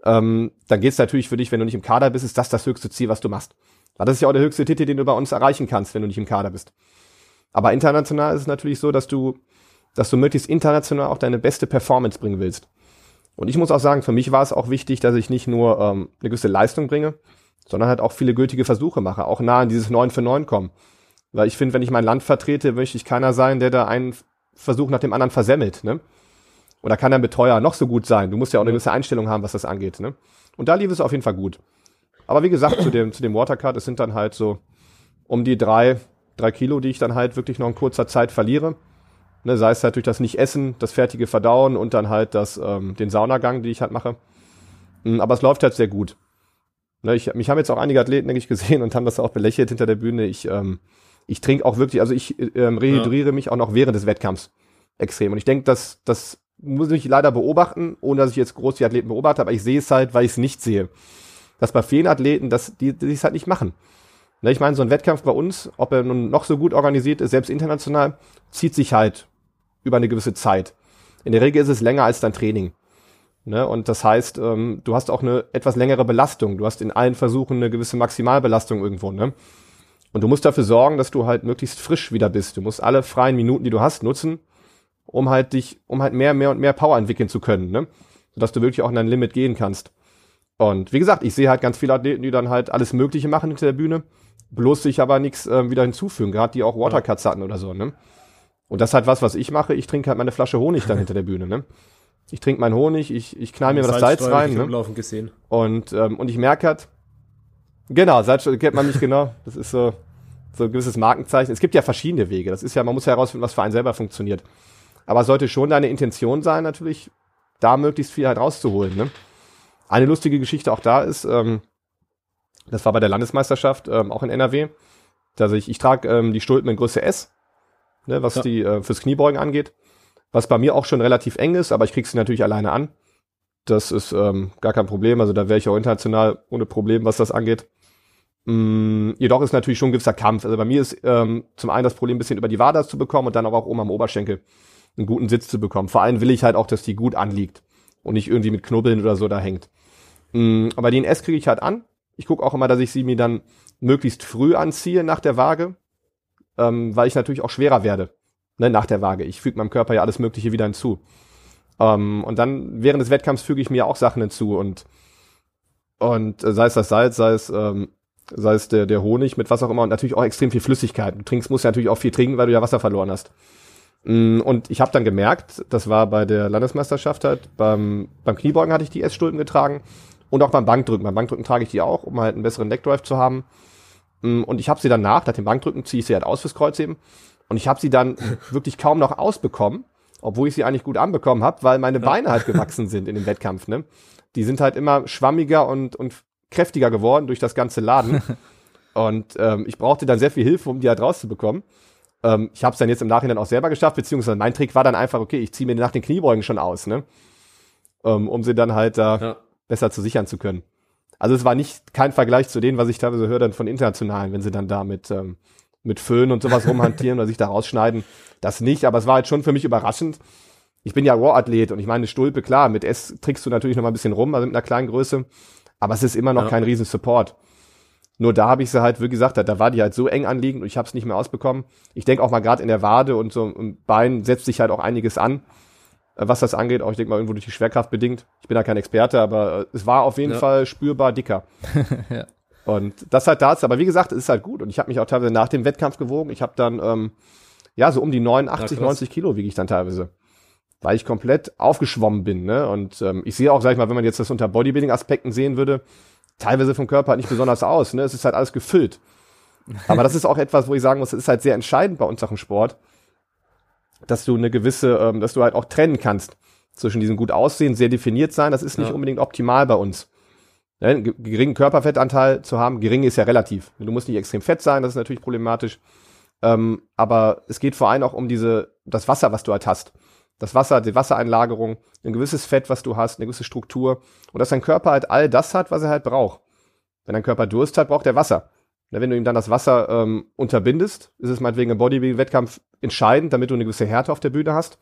ähm, dann geht's natürlich für dich, wenn du nicht im Kader bist, ist das das höchste Ziel, was du machst. Das ist ja auch der höchste Titel, den du bei uns erreichen kannst, wenn du nicht im Kader bist. Aber international ist es natürlich so, dass du, dass du möglichst international auch deine beste Performance bringen willst. Und ich muss auch sagen, für mich war es auch wichtig, dass ich nicht nur ähm, eine gewisse Leistung bringe, sondern halt auch viele gültige Versuche mache, auch nah an dieses 9 für 9 kommen. Weil ich finde, wenn ich mein Land vertrete, möchte ich keiner sein, der da einen Versuch nach dem anderen versemmelt. Ne? Oder kann ein Betreuer noch so gut sein? Du musst ja auch eine gewisse Einstellung haben, was das angeht. Ne? Und da lief es auf jeden Fall gut. Aber wie gesagt, zu dem, zu dem Watercard, es sind dann halt so um die drei, drei Kilo, die ich dann halt wirklich noch in kurzer Zeit verliere. Ne, sei es halt durch das Nicht-Essen, das fertige Verdauen und dann halt das, ähm, den Saunagang, den ich halt mache. Mm, aber es läuft halt sehr gut. Ne, ich, mich haben jetzt auch einige Athleten, denke ich, gesehen und haben das auch belächelt hinter der Bühne. Ich, ähm, ich trinke auch wirklich, also ich ähm, rehydriere ja. mich auch noch während des Wettkampfs extrem. Und ich denke, dass das muss ich leider beobachten, ohne dass ich jetzt groß die Athleten beobachte, aber ich sehe es halt, weil ich es nicht sehe. Dass bei vielen Athleten, dass die, die es halt nicht machen. Ne, ich meine, so ein Wettkampf bei uns, ob er nun noch so gut organisiert ist, selbst international, zieht sich halt über eine gewisse Zeit. In der Regel ist es länger als dein Training. Ne? Und das heißt, ähm, du hast auch eine etwas längere Belastung. Du hast in allen Versuchen eine gewisse Maximalbelastung irgendwo. Ne? Und du musst dafür sorgen, dass du halt möglichst frisch wieder bist. Du musst alle freien Minuten, die du hast, nutzen, um halt dich, um halt mehr, mehr und mehr Power entwickeln zu können, ne? Sodass du wirklich auch in dein Limit gehen kannst. Und wie gesagt, ich sehe halt ganz viele Athleten, die dann halt alles Mögliche machen hinter der Bühne, bloß sich aber nichts äh, wieder hinzufügen, gerade die auch Watercuts hatten oder so, ne? Und das ist halt was, was ich mache. Ich trinke halt meine Flasche Honig dann hinter der Bühne, ne? Ich trinke meinen Honig, ich, ich knall mir das Salz rein. Ne? Gesehen. Und, ähm, und ich merke halt, genau, Salzstreuer kennt man nicht genau. Das ist so, so ein gewisses Markenzeichen. Es gibt ja verschiedene Wege. Das ist ja, man muss ja herausfinden, was für einen selber funktioniert. Aber es sollte schon deine Intention sein, natürlich, da möglichst viel halt rauszuholen. Ne? Eine lustige Geschichte auch da ist, ähm, das war bei der Landesmeisterschaft, ähm, auch in NRW, dass ich, ich trage ähm, die Stulpen in Größe S ne, was ja. die äh, fürs Kniebeugen angeht. Was bei mir auch schon relativ eng ist, aber ich krieg sie natürlich alleine an. Das ist ähm, gar kein Problem. Also da wäre ich auch international ohne Problem, was das angeht. Mm, jedoch ist natürlich schon ein gewisser Kampf. Also bei mir ist ähm, zum einen das Problem, ein bisschen über die Wader zu bekommen und dann aber auch oben am Oberschenkel einen guten Sitz zu bekommen. Vor allem will ich halt auch, dass die gut anliegt und nicht irgendwie mit Knubbeln oder so da hängt. Mm, aber den S kriege ich halt an. Ich gucke auch immer, dass ich sie mir dann möglichst früh anziehe nach der Waage, ähm, weil ich natürlich auch schwerer werde ne, nach der Waage. Ich füge meinem Körper ja alles Mögliche wieder hinzu. Ähm, und dann während des Wettkampfs füge ich mir auch Sachen hinzu und und äh, sei es das Salz, sei es ähm, sei es der, der Honig mit was auch immer und natürlich auch extrem viel Flüssigkeit. Du trinkst, musst ja natürlich auch viel trinken, weil du ja Wasser verloren hast. Mm, und ich habe dann gemerkt, das war bei der Landesmeisterschaft halt, beim, beim Kniebeugen hatte ich die Essstulpen getragen und auch beim Bankdrücken. Beim Bankdrücken trage ich die auch, um halt einen besseren Neckdrive zu haben. Mm, und ich habe sie danach, nach dem Bankdrücken ziehe ich sie halt aus fürs Kreuzheben. Und ich habe sie dann <laughs> wirklich kaum noch ausbekommen, obwohl ich sie eigentlich gut anbekommen habe, weil meine Beine halt gewachsen sind in dem Wettkampf. Ne? Die sind halt immer schwammiger und, und kräftiger geworden durch das ganze Laden. <laughs> und ähm, ich brauchte dann sehr viel Hilfe, um die halt rauszubekommen. Ähm, ich habe es dann jetzt im Nachhinein auch selber geschafft, beziehungsweise mein Trick war dann einfach, okay, ich ziehe mir nach den Kniebeugen schon aus, ne? Ähm, um sie dann halt da ja. Besser zu sichern zu können. Also es war nicht kein Vergleich zu denen, was ich teilweise höre dann von internationalen, wenn sie dann da mit, ähm, mit Föhn und sowas rumhantieren oder sich da rausschneiden. Das nicht, aber es war halt schon für mich überraschend. Ich bin ja Raw-Athlet und ich meine, Stulpe, klar, mit S trickst du natürlich noch mal ein bisschen rum, also mit einer kleinen Größe. Aber es ist immer noch ja. kein riesen Support. Nur da habe ich sie halt, wie gesagt, da, war die halt so eng anliegend und ich habe es nicht mehr ausbekommen. Ich denke auch mal gerade in der Wade und so im Bein setzt sich halt auch einiges an, was das angeht. Auch ich denke mal irgendwo durch die Schwerkraft bedingt. Ich bin da kein Experte, aber äh, es war auf jeden ja. Fall spürbar dicker. <laughs> ja. Und das halt dazu. Aber wie gesagt, es ist halt gut. Und ich habe mich auch teilweise nach dem Wettkampf gewogen. Ich habe dann, ähm, ja, so um die 89, ja, 90 Kilo wiege ich dann teilweise. Weil ich komplett aufgeschwommen bin. Ne? Und ähm, ich sehe auch, sag ich mal, wenn man jetzt das unter Bodybuilding-Aspekten sehen würde, teilweise vom Körper halt nicht besonders aus. Ne? Es ist halt alles gefüllt. Aber das ist auch etwas, wo ich sagen muss, das ist halt sehr entscheidend bei uns auch im Sport, dass du eine gewisse, ähm, dass du halt auch trennen kannst zwischen diesem gut aussehen, sehr definiert sein. Das ist nicht ja. unbedingt optimal bei uns. Ja, einen geringen Körperfettanteil zu haben, gering ist ja relativ. Du musst nicht extrem fett sein, das ist natürlich problematisch. Ähm, aber es geht vor allem auch um diese, das Wasser, was du halt hast das Wasser, die Wassereinlagerung, ein gewisses Fett, was du hast, eine gewisse Struktur und dass dein Körper halt all das hat, was er halt braucht. Wenn dein Körper Durst hat, braucht er Wasser. Wenn du ihm dann das Wasser ähm, unterbindest, ist es meinetwegen im Bodybuilding-Wettkampf entscheidend, damit du eine gewisse Härte auf der Bühne hast.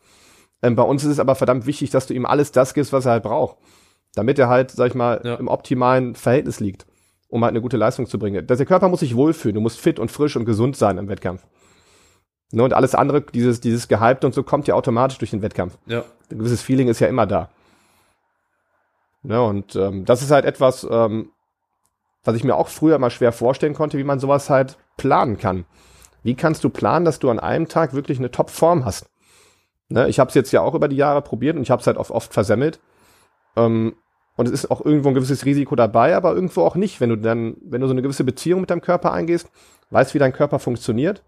Ähm, bei uns ist es aber verdammt wichtig, dass du ihm alles das gibst, was er halt braucht. Damit er halt, sag ich mal, ja. im optimalen Verhältnis liegt, um halt eine gute Leistung zu bringen. Der Körper muss sich wohlfühlen, du musst fit und frisch und gesund sein im Wettkampf. Ne, und alles andere, dieses, dieses Gehypte und so, kommt ja automatisch durch den Wettkampf. Ja. Ein gewisses Feeling ist ja immer da. Ne, und ähm, das ist halt etwas, ähm, was ich mir auch früher mal schwer vorstellen konnte, wie man sowas halt planen kann. Wie kannst du planen, dass du an einem Tag wirklich eine Top-Form hast? Ne, ich habe es jetzt ja auch über die Jahre probiert und ich habe es halt oft, oft versemmelt. Ähm, und es ist auch irgendwo ein gewisses Risiko dabei, aber irgendwo auch nicht, wenn du dann, wenn du so eine gewisse Beziehung mit deinem Körper eingehst, weißt, wie dein Körper funktioniert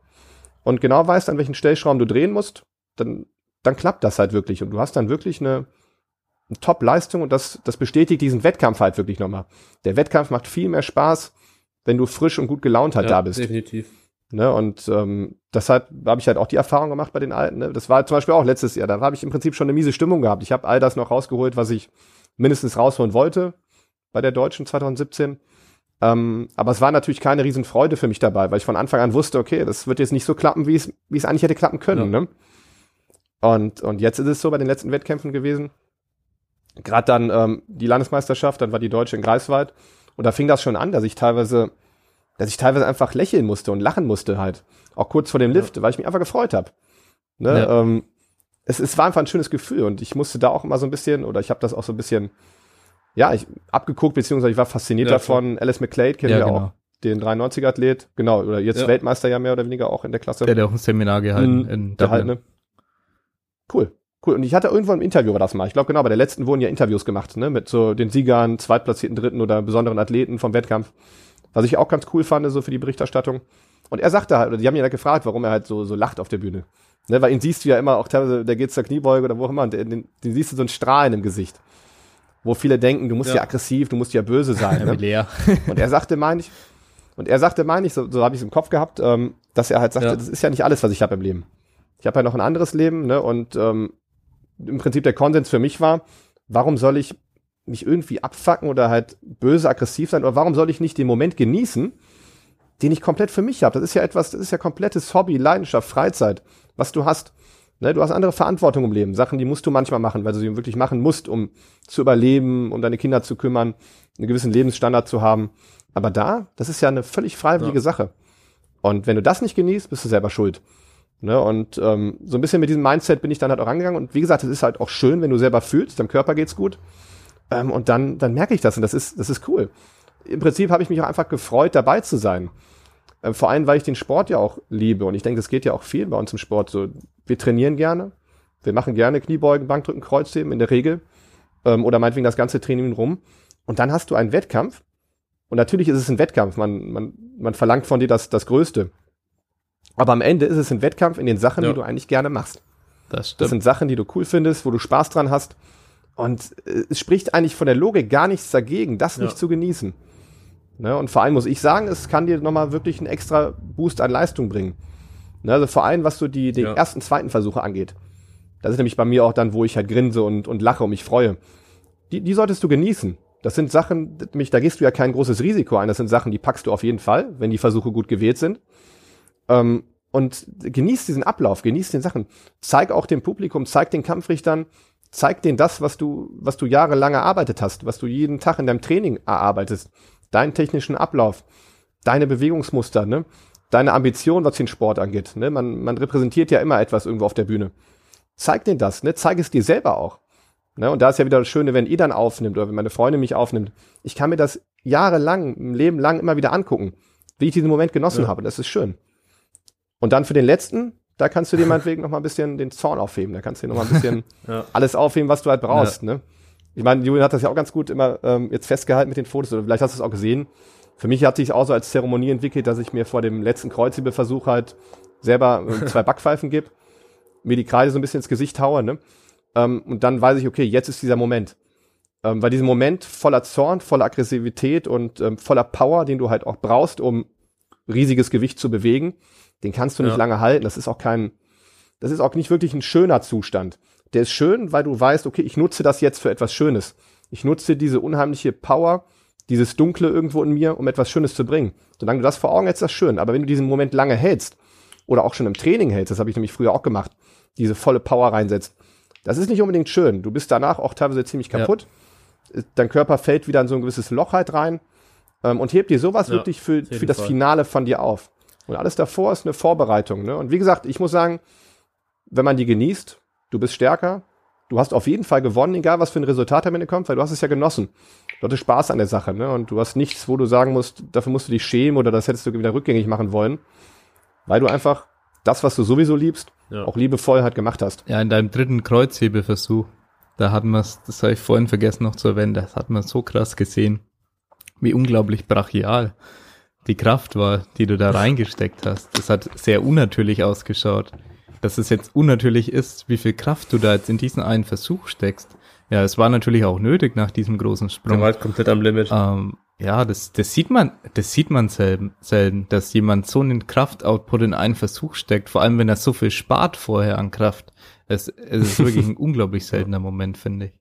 und genau weißt, an welchen Stellschrauben du drehen musst, dann, dann klappt das halt wirklich. Und du hast dann wirklich eine, eine Top-Leistung und das, das bestätigt diesen Wettkampf halt wirklich nochmal. Der Wettkampf macht viel mehr Spaß, wenn du frisch und gut gelaunt halt ja, da bist. Definitiv. Ne, und ähm, deshalb habe ich halt auch die Erfahrung gemacht bei den Alten. Ne? Das war zum Beispiel auch letztes Jahr. Da habe ich im Prinzip schon eine miese Stimmung gehabt. Ich habe all das noch rausgeholt, was ich mindestens rausholen wollte bei der Deutschen 2017. Ähm, aber es war natürlich keine Riesenfreude für mich dabei, weil ich von Anfang an wusste, okay, das wird jetzt nicht so klappen, wie es, wie es eigentlich hätte klappen können. Ja. Ne? Und, und jetzt ist es so bei den letzten Wettkämpfen gewesen. Gerade dann ähm, die Landesmeisterschaft, dann war die Deutsche in Greifswald. Und da fing das schon an, dass ich teilweise, dass ich teilweise einfach lächeln musste und lachen musste halt. Auch kurz vor dem Lift, ja. weil ich mich einfach gefreut habe. Ne? Ja. Ähm, es, es war einfach ein schönes Gefühl und ich musste da auch immer so ein bisschen, oder ich habe das auch so ein bisschen ja, ich abgeguckt, beziehungsweise ich war fasziniert ja, davon. Alice McClade kennen ja, wir genau. auch. Den 93er-Athlet, genau, oder jetzt. Weltmeister ja mehr oder weniger auch in der Klasse. Der hat auch ein Seminar gehalten mhm, in Dublin. Halt, ne? Cool. Cool. Und ich hatte irgendwo im Interview war das mal. Ich glaube genau, bei der letzten wurden ja Interviews gemacht, ne, mit so den Siegern, zweitplatzierten Dritten oder besonderen Athleten vom Wettkampf. Was ich auch ganz cool fand, so für die Berichterstattung. Und er sagte halt, oder die haben ihn halt gefragt, warum er halt so, so lacht auf der Bühne. Ne, weil ihn siehst du ja immer auch teilweise, der geht zur Kniebeuge oder wo auch immer, und den, den, siehst du so ein Strahlen im Gesicht wo viele denken, du musst ja, ja aggressiv, du musst ja böse sein. ne? Und er sagte, meine ich, und er sagte, meine ich, so, so habe ich es im Kopf gehabt, ähm, dass er halt sagte, ja. das ist ja nicht alles, was ich habe im Leben. Ich habe ja noch ein anderes Leben, ne? Und ähm, im Prinzip der Konsens für mich war, warum soll ich mich irgendwie abfacken oder halt böse, aggressiv sein, oder warum soll ich nicht den Moment genießen, den ich komplett für mich habe? Das ist ja etwas, das ist ja komplettes Hobby, Leidenschaft, Freizeit, was du hast. Ne, du hast andere Verantwortung im Leben, Sachen, die musst du manchmal machen, weil du sie wirklich machen musst, um zu überleben, um deine Kinder zu kümmern, einen gewissen Lebensstandard zu haben. Aber da, das ist ja eine völlig freiwillige ja. Sache. Und wenn du das nicht genießt, bist du selber schuld. Ne? Und ähm, so ein bisschen mit diesem Mindset bin ich dann halt auch rangegangen. Und wie gesagt, es ist halt auch schön, wenn du selber fühlst, deinem Körper geht's gut. Ähm, und dann, dann merke ich das und das ist, das ist cool. Im Prinzip habe ich mich auch einfach gefreut, dabei zu sein. Ähm, vor allem, weil ich den Sport ja auch liebe. Und ich denke, es geht ja auch viel bei uns im Sport so. Wir trainieren gerne. Wir machen gerne Kniebeugen, Bankdrücken, Kreuzheben in der Regel. Ähm, oder meinetwegen das ganze Training rum. Und dann hast du einen Wettkampf. Und natürlich ist es ein Wettkampf. Man, man, man verlangt von dir das, das Größte. Aber am Ende ist es ein Wettkampf in den Sachen, ja. die du eigentlich gerne machst. Das, stimmt. das sind Sachen, die du cool findest, wo du Spaß dran hast. Und äh, es spricht eigentlich von der Logik gar nichts dagegen, das ja. nicht zu genießen. Ne? Und vor allem muss ich sagen, es kann dir nochmal wirklich einen extra Boost an Leistung bringen. Ne? Also vor allem, was so die, die ja. ersten, zweiten Versuche angeht. Das ist nämlich bei mir auch dann, wo ich halt grinse und, und lache und mich freue. Die, die solltest du genießen. Das sind Sachen, mich, da gehst du ja kein großes Risiko ein. Das sind Sachen, die packst du auf jeden Fall, wenn die Versuche gut gewählt sind. Ähm, und genieß diesen Ablauf, genieß den Sachen. Zeig auch dem Publikum, zeig den Kampfrichtern, zeig denen das, was du, was du jahrelang erarbeitet hast, was du jeden Tag in deinem Training erarbeitest. Deinen technischen Ablauf, deine Bewegungsmuster, ne? deine Ambition, was den Sport angeht. Ne? Man, man repräsentiert ja immer etwas irgendwo auf der Bühne. Zeig denen das, ne? zeig es dir selber auch. Ne? Und da ist ja wieder das Schöne, wenn ihr dann aufnimmt oder wenn meine Freundin mich aufnimmt. Ich kann mir das jahrelang, ein Leben lang immer wieder angucken, wie ich diesen Moment genossen ja. habe. Das ist schön. Und dann für den letzten, da kannst du dir meinetwegen noch mal ein bisschen den Zorn aufheben. Da kannst du dir noch mal ein bisschen <laughs> ja. alles aufheben, was du halt brauchst. Ja. Ne? Ich meine, Julian hat das ja auch ganz gut immer ähm, jetzt festgehalten mit den Fotos. Oder vielleicht hast du es auch gesehen. Für mich hat sich auch so als Zeremonie entwickelt, dass ich mir vor dem letzten Kreuzhebeversuch halt selber äh, <laughs> zwei Backpfeifen gebe, mir die Kreide so ein bisschen ins Gesicht haue. Ne? Ähm, und dann weiß ich, okay, jetzt ist dieser Moment. Ähm, weil diesen Moment voller Zorn, voller Aggressivität und ähm, voller Power, den du halt auch brauchst, um riesiges Gewicht zu bewegen, den kannst du nicht ja. lange halten. Das ist auch kein, das ist auch nicht wirklich ein schöner Zustand. Der ist schön, weil du weißt, okay, ich nutze das jetzt für etwas Schönes. Ich nutze diese unheimliche Power, dieses Dunkle irgendwo in mir, um etwas Schönes zu bringen. Solange du das vor Augen hältst, ist das schön. Aber wenn du diesen Moment lange hältst oder auch schon im Training hältst, das habe ich nämlich früher auch gemacht, diese volle Power reinsetzt, das ist nicht unbedingt schön. Du bist danach auch teilweise ziemlich kaputt. Ja. Dein Körper fällt wieder in so ein gewisses Loch halt rein ähm, und hebt dir sowas ja, wirklich für, für das Fall. Finale von dir auf. Und alles davor ist eine Vorbereitung. Ne? Und wie gesagt, ich muss sagen, wenn man die genießt, du bist stärker, du hast auf jeden Fall gewonnen, egal was für ein Resultat am Ende kommt, weil du hast es ja genossen. Du hattest Spaß an der Sache, ne? Und du hast nichts, wo du sagen musst, dafür musst du dich schämen oder das hättest du wieder rückgängig machen wollen. Weil du einfach das, was du sowieso liebst, ja. auch liebevoll halt gemacht hast. Ja, in deinem dritten Kreuzhebeversuch, da hat man es, das habe ich vorhin vergessen noch zu erwähnen, das hat man so krass gesehen. Wie unglaublich brachial die Kraft war, die du da <laughs> reingesteckt hast. Das hat sehr unnatürlich ausgeschaut. Dass es jetzt unnatürlich ist, wie viel Kraft du da jetzt in diesen einen Versuch steckst. Ja, es war natürlich auch nötig nach diesem großen Sprung. Der war halt komplett am Limit. Ähm, ja, das, das sieht man, das sieht man selten, selten, dass jemand so einen Kraftoutput in einen Versuch steckt, vor allem wenn er so viel spart vorher an Kraft. Es, es ist wirklich ein <laughs> unglaublich seltener Moment, finde ich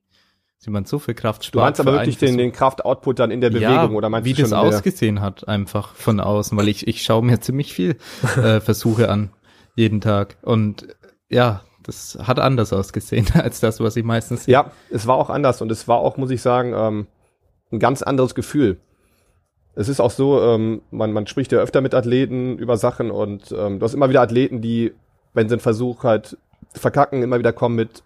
wie man so viel Kraft spart. Du meinst aber wirklich den, den Kraftoutput dann in der Bewegung ja, oder meinst wie du das ausgesehen hat einfach von außen, weil ich ich schaue mir ziemlich viel äh, <laughs> Versuche an jeden Tag und ja, das hat anders ausgesehen <laughs> als das, was ich meistens sehe. Ja, es war auch anders und es war auch, muss ich sagen, ähm, ein ganz anderes Gefühl. Es ist auch so, ähm, man, man spricht ja öfter mit Athleten über Sachen und ähm, du hast immer wieder Athleten, die, wenn sie einen Versuch halt verkacken, immer wieder kommen mit,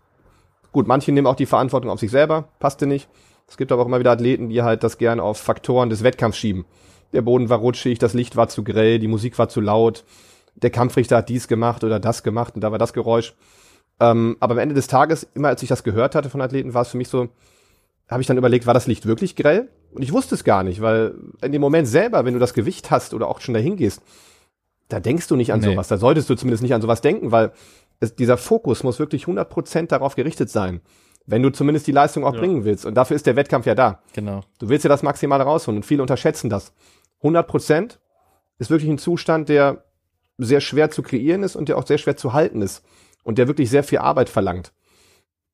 Gut, manche nehmen auch die Verantwortung auf sich selber, passte nicht. Es gibt aber auch immer wieder Athleten, die halt das gern auf Faktoren des Wettkampfs schieben. Der Boden war rutschig, das Licht war zu grell, die Musik war zu laut, der Kampfrichter hat dies gemacht oder das gemacht und da war das Geräusch. Ähm, aber am Ende des Tages, immer als ich das gehört hatte von Athleten, war es für mich so, habe ich dann überlegt, war das Licht wirklich grell? Und ich wusste es gar nicht, weil in dem Moment selber, wenn du das Gewicht hast oder auch schon dahin gehst, da denkst du nicht an nee. sowas. Da solltest du zumindest nicht an sowas denken, weil es, dieser Fokus muss wirklich 100% darauf gerichtet sein. Wenn du zumindest die Leistung auch ja. bringen willst. Und dafür ist der Wettkampf ja da. Genau. Du willst ja das Maximale rausholen und viele unterschätzen das. 100% ist wirklich ein Zustand, der sehr schwer zu kreieren ist und der auch sehr schwer zu halten ist. Und der wirklich sehr viel Arbeit verlangt.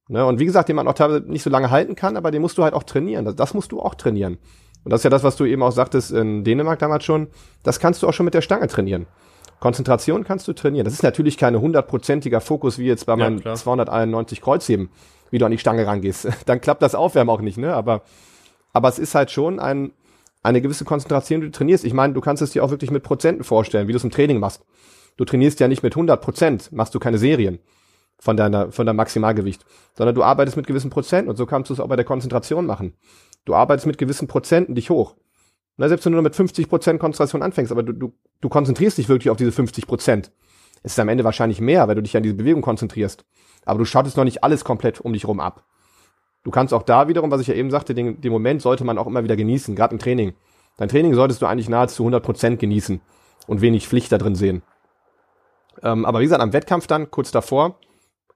Ne? Und wie gesagt, den man auch teilweise nicht so lange halten kann, aber den musst du halt auch trainieren. Das, das musst du auch trainieren. Und das ist ja das, was du eben auch sagtest in Dänemark damals schon. Das kannst du auch schon mit der Stange trainieren. Konzentration kannst du trainieren. Das ist natürlich keine hundertprozentiger Fokus wie jetzt bei meinem ja, 291 Kreuzheben, wie du an die Stange rangehst. <laughs> Dann klappt das Aufwärmen auch nicht, ne? Aber, aber es ist halt schon ein, eine gewisse Konzentration, die du trainierst. Ich meine, du kannst es dir auch wirklich mit Prozenten vorstellen, wie du es im Training machst. Du trainierst ja nicht mit 100 Prozent, machst du keine Serien von deiner, von deinem Maximalgewicht, sondern du arbeitest mit gewissen Prozenten und so kannst du es auch bei der Konzentration machen. Du arbeitest mit gewissen Prozenten dich hoch. Na, selbst wenn du nur mit 50 Prozent Konzentration anfängst, aber du, du, du konzentrierst dich wirklich auf diese 50 Prozent. Es ist am Ende wahrscheinlich mehr, weil du dich an diese Bewegung konzentrierst. Aber du schautest noch nicht alles komplett um dich rum ab. Du kannst auch da wiederum, was ich ja eben sagte, den, den Moment sollte man auch immer wieder genießen, gerade im Training. Dein Training solltest du eigentlich nahezu 100 Prozent genießen und wenig Pflicht da drin sehen. Ähm, aber wie gesagt, am Wettkampf dann, kurz davor,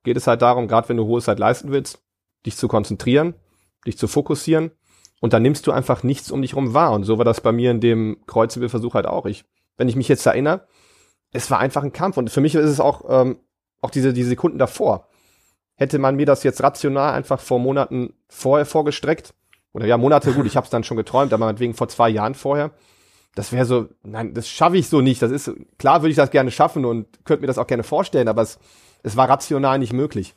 geht es halt darum, gerade wenn du hohe Zeit leisten willst, dich zu konzentrieren, dich zu fokussieren und dann nimmst du einfach nichts um dich rum wahr. Und so war das bei mir in dem Kreuzhebelversuch halt auch. Ich, wenn ich mich jetzt erinnere, es war einfach ein Kampf. Und für mich ist es auch, ähm, auch diese, diese Sekunden davor. Hätte man mir das jetzt rational einfach vor Monaten vorher vorgestreckt, oder ja, Monate, gut, ich habe es dann schon geträumt, aber meinetwegen vor zwei Jahren vorher, das wäre so, nein, das schaffe ich so nicht. Das ist, klar würde ich das gerne schaffen und könnte mir das auch gerne vorstellen, aber es, es war rational nicht möglich.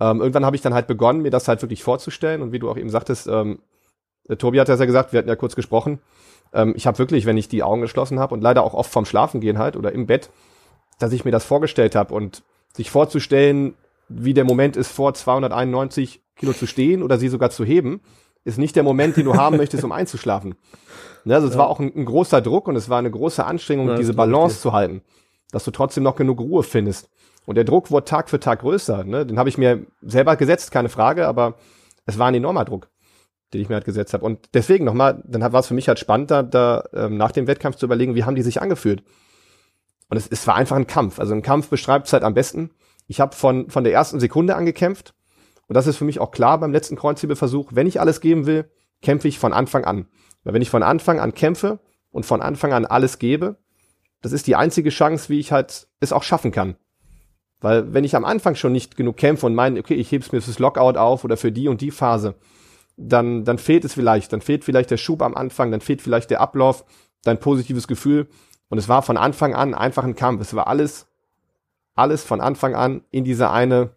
Ähm, irgendwann habe ich dann halt begonnen, mir das halt wirklich vorzustellen und wie du auch eben sagtest, ähm, Tobi hat das ja gesagt, wir hatten ja kurz gesprochen, ähm, ich habe wirklich, wenn ich die Augen geschlossen habe und leider auch oft vom Schlafen gehen halt oder im Bett, dass ich mir das vorgestellt habe und sich vorzustellen, wie der Moment ist, vor 291 Kilo zu stehen oder sie sogar zu heben, ist nicht der Moment, den du haben möchtest, um einzuschlafen. Ne, also es ja. war auch ein, ein, großer Druck und es war eine große Anstrengung, ja, diese Balance zu halten, dass du trotzdem noch genug Ruhe findest. Und der Druck wurde Tag für Tag größer. Ne? Den habe ich mir selber gesetzt, keine Frage, aber es war ein enormer Druck den ich mir halt gesetzt habe. Und deswegen nochmal, dann war es für mich halt spannend, da, da ähm, nach dem Wettkampf zu überlegen, wie haben die sich angefühlt. Und es, es war einfach ein Kampf. Also ein Kampf beschreibt es halt am besten. Ich habe von, von der ersten Sekunde angekämpft. Und das ist für mich auch klar beim letzten Kreuzhebelversuch. Wenn ich alles geben will, kämpfe ich von Anfang an. Weil wenn ich von Anfang an kämpfe und von Anfang an alles gebe, das ist die einzige Chance, wie ich halt es auch schaffen kann. Weil wenn ich am Anfang schon nicht genug kämpfe und meine, okay, ich heb's mir fürs Lockout auf oder für die und die Phase, dann, dann fehlt es vielleicht, dann fehlt vielleicht der Schub am Anfang, dann fehlt vielleicht der Ablauf, dein positives Gefühl. Und es war von Anfang an einfach ein Kampf. Es war alles, alles von Anfang an in diese eine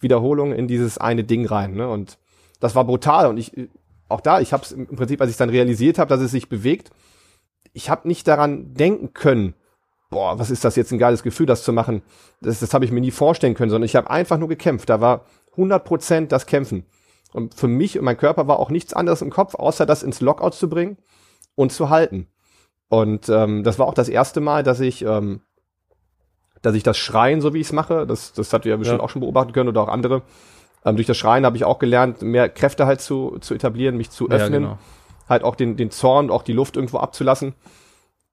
Wiederholung, in dieses eine Ding rein. Ne? Und das war brutal. Und ich, auch da, ich habe es im Prinzip, als ich dann realisiert habe, dass es sich bewegt, ich habe nicht daran denken können, boah, was ist das jetzt ein geiles Gefühl, das zu machen. Das, das habe ich mir nie vorstellen können, sondern ich habe einfach nur gekämpft. Da war 100% das Kämpfen. Und für mich und mein Körper war auch nichts anderes im Kopf, außer das ins Lockout zu bringen und zu halten. Und ähm, das war auch das erste Mal, dass ich, ähm, dass ich das Schreien, so wie ich es mache, das, das hat ihr ja bestimmt ja. auch schon beobachten können oder auch andere. Ähm, durch das Schreien habe ich auch gelernt, mehr Kräfte halt zu, zu etablieren, mich zu öffnen, ja, genau. halt auch den, den Zorn, auch die Luft irgendwo abzulassen.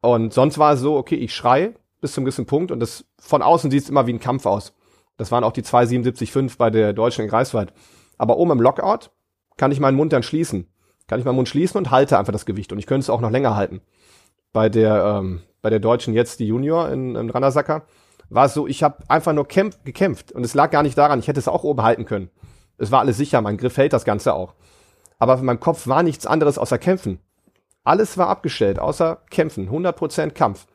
Und sonst war es so, okay, ich schreie bis zum gewissen Punkt und das von außen sieht es immer wie ein Kampf aus. Das waren auch die 277,5 bei der Deutschen in Greifswald. Aber oben im Lockout kann ich meinen Mund dann schließen. Kann ich meinen Mund schließen und halte einfach das Gewicht. Und ich könnte es auch noch länger halten. Bei der, ähm, bei der Deutschen jetzt, die Junior in, in Randersacker, war es so, ich habe einfach nur kämpf, gekämpft. Und es lag gar nicht daran, ich hätte es auch oben halten können. Es war alles sicher, mein Griff hält das Ganze auch. Aber in meinem Kopf war nichts anderes außer Kämpfen. Alles war abgestellt, außer Kämpfen. 100% Kampf.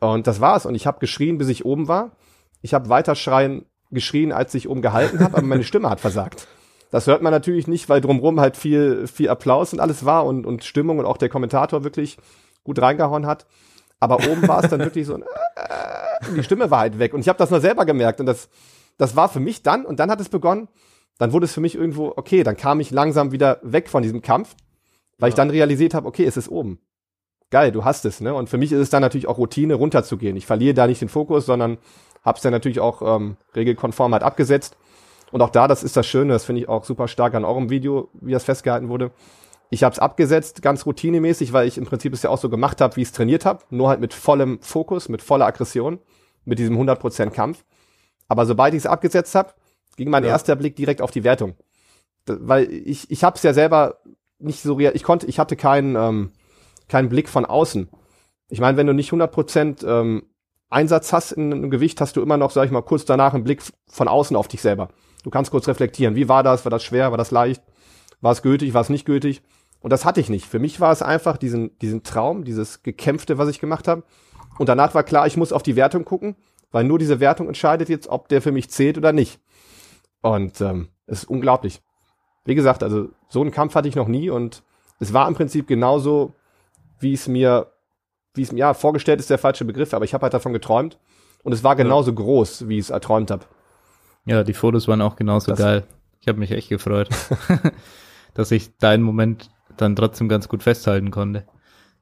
Und das war's. Und ich habe geschrien, bis ich oben war. Ich habe weiter schreien, geschrien, als ich oben gehalten habe, aber meine <laughs> Stimme hat versagt. Das hört man natürlich nicht, weil drumrum halt viel, viel Applaus und alles war und, und Stimmung und auch der Kommentator wirklich gut reingehauen hat. Aber oben war es dann <laughs> wirklich so, äh, die Stimme war halt weg. Und ich habe das nur selber gemerkt. Und das, das war für mich dann, und dann hat es begonnen, dann wurde es für mich irgendwo, okay, dann kam ich langsam wieder weg von diesem Kampf, weil ja. ich dann realisiert habe, okay, es ist oben. Geil, du hast es, ne? Und für mich ist es dann natürlich auch Routine, runterzugehen. Ich verliere da nicht den Fokus, sondern hab's dann natürlich auch ähm, regelkonform halt abgesetzt und auch da, das ist das Schöne, das finde ich auch super stark an eurem Video, wie das festgehalten wurde. Ich habe es abgesetzt, ganz routinemäßig, weil ich im Prinzip es ja auch so gemacht habe, wie ich es trainiert habe, nur halt mit vollem Fokus, mit voller Aggression, mit diesem 100% Kampf. Aber sobald ich es abgesetzt habe, ging mein ja. erster Blick direkt auf die Wertung. Das, weil ich, ich habe es ja selber nicht so real, ich konnte, ich hatte keinen, ähm, keinen Blick von außen. Ich meine, wenn du nicht 100% ähm, Einsatz hast in einem Gewicht, hast du immer noch, sag ich mal, kurz danach einen Blick von außen auf dich selber. Du kannst kurz reflektieren. Wie war das? War das schwer? War das leicht? War es gültig? War es nicht gültig? Und das hatte ich nicht. Für mich war es einfach diesen, diesen Traum, dieses Gekämpfte, was ich gemacht habe. Und danach war klar, ich muss auf die Wertung gucken, weil nur diese Wertung entscheidet jetzt, ob der für mich zählt oder nicht. Und ähm, es ist unglaublich. Wie gesagt, also so einen Kampf hatte ich noch nie und es war im Prinzip genauso, wie es mir, wie es mir, ja, vorgestellt ist der falsche Begriff, aber ich habe halt davon geträumt und es war genauso ja. groß, wie ich es erträumt habe. Ja, die Fotos waren auch genauso das, geil. Ich habe mich echt gefreut, <laughs> <laughs> dass ich deinen Moment dann trotzdem ganz gut festhalten konnte.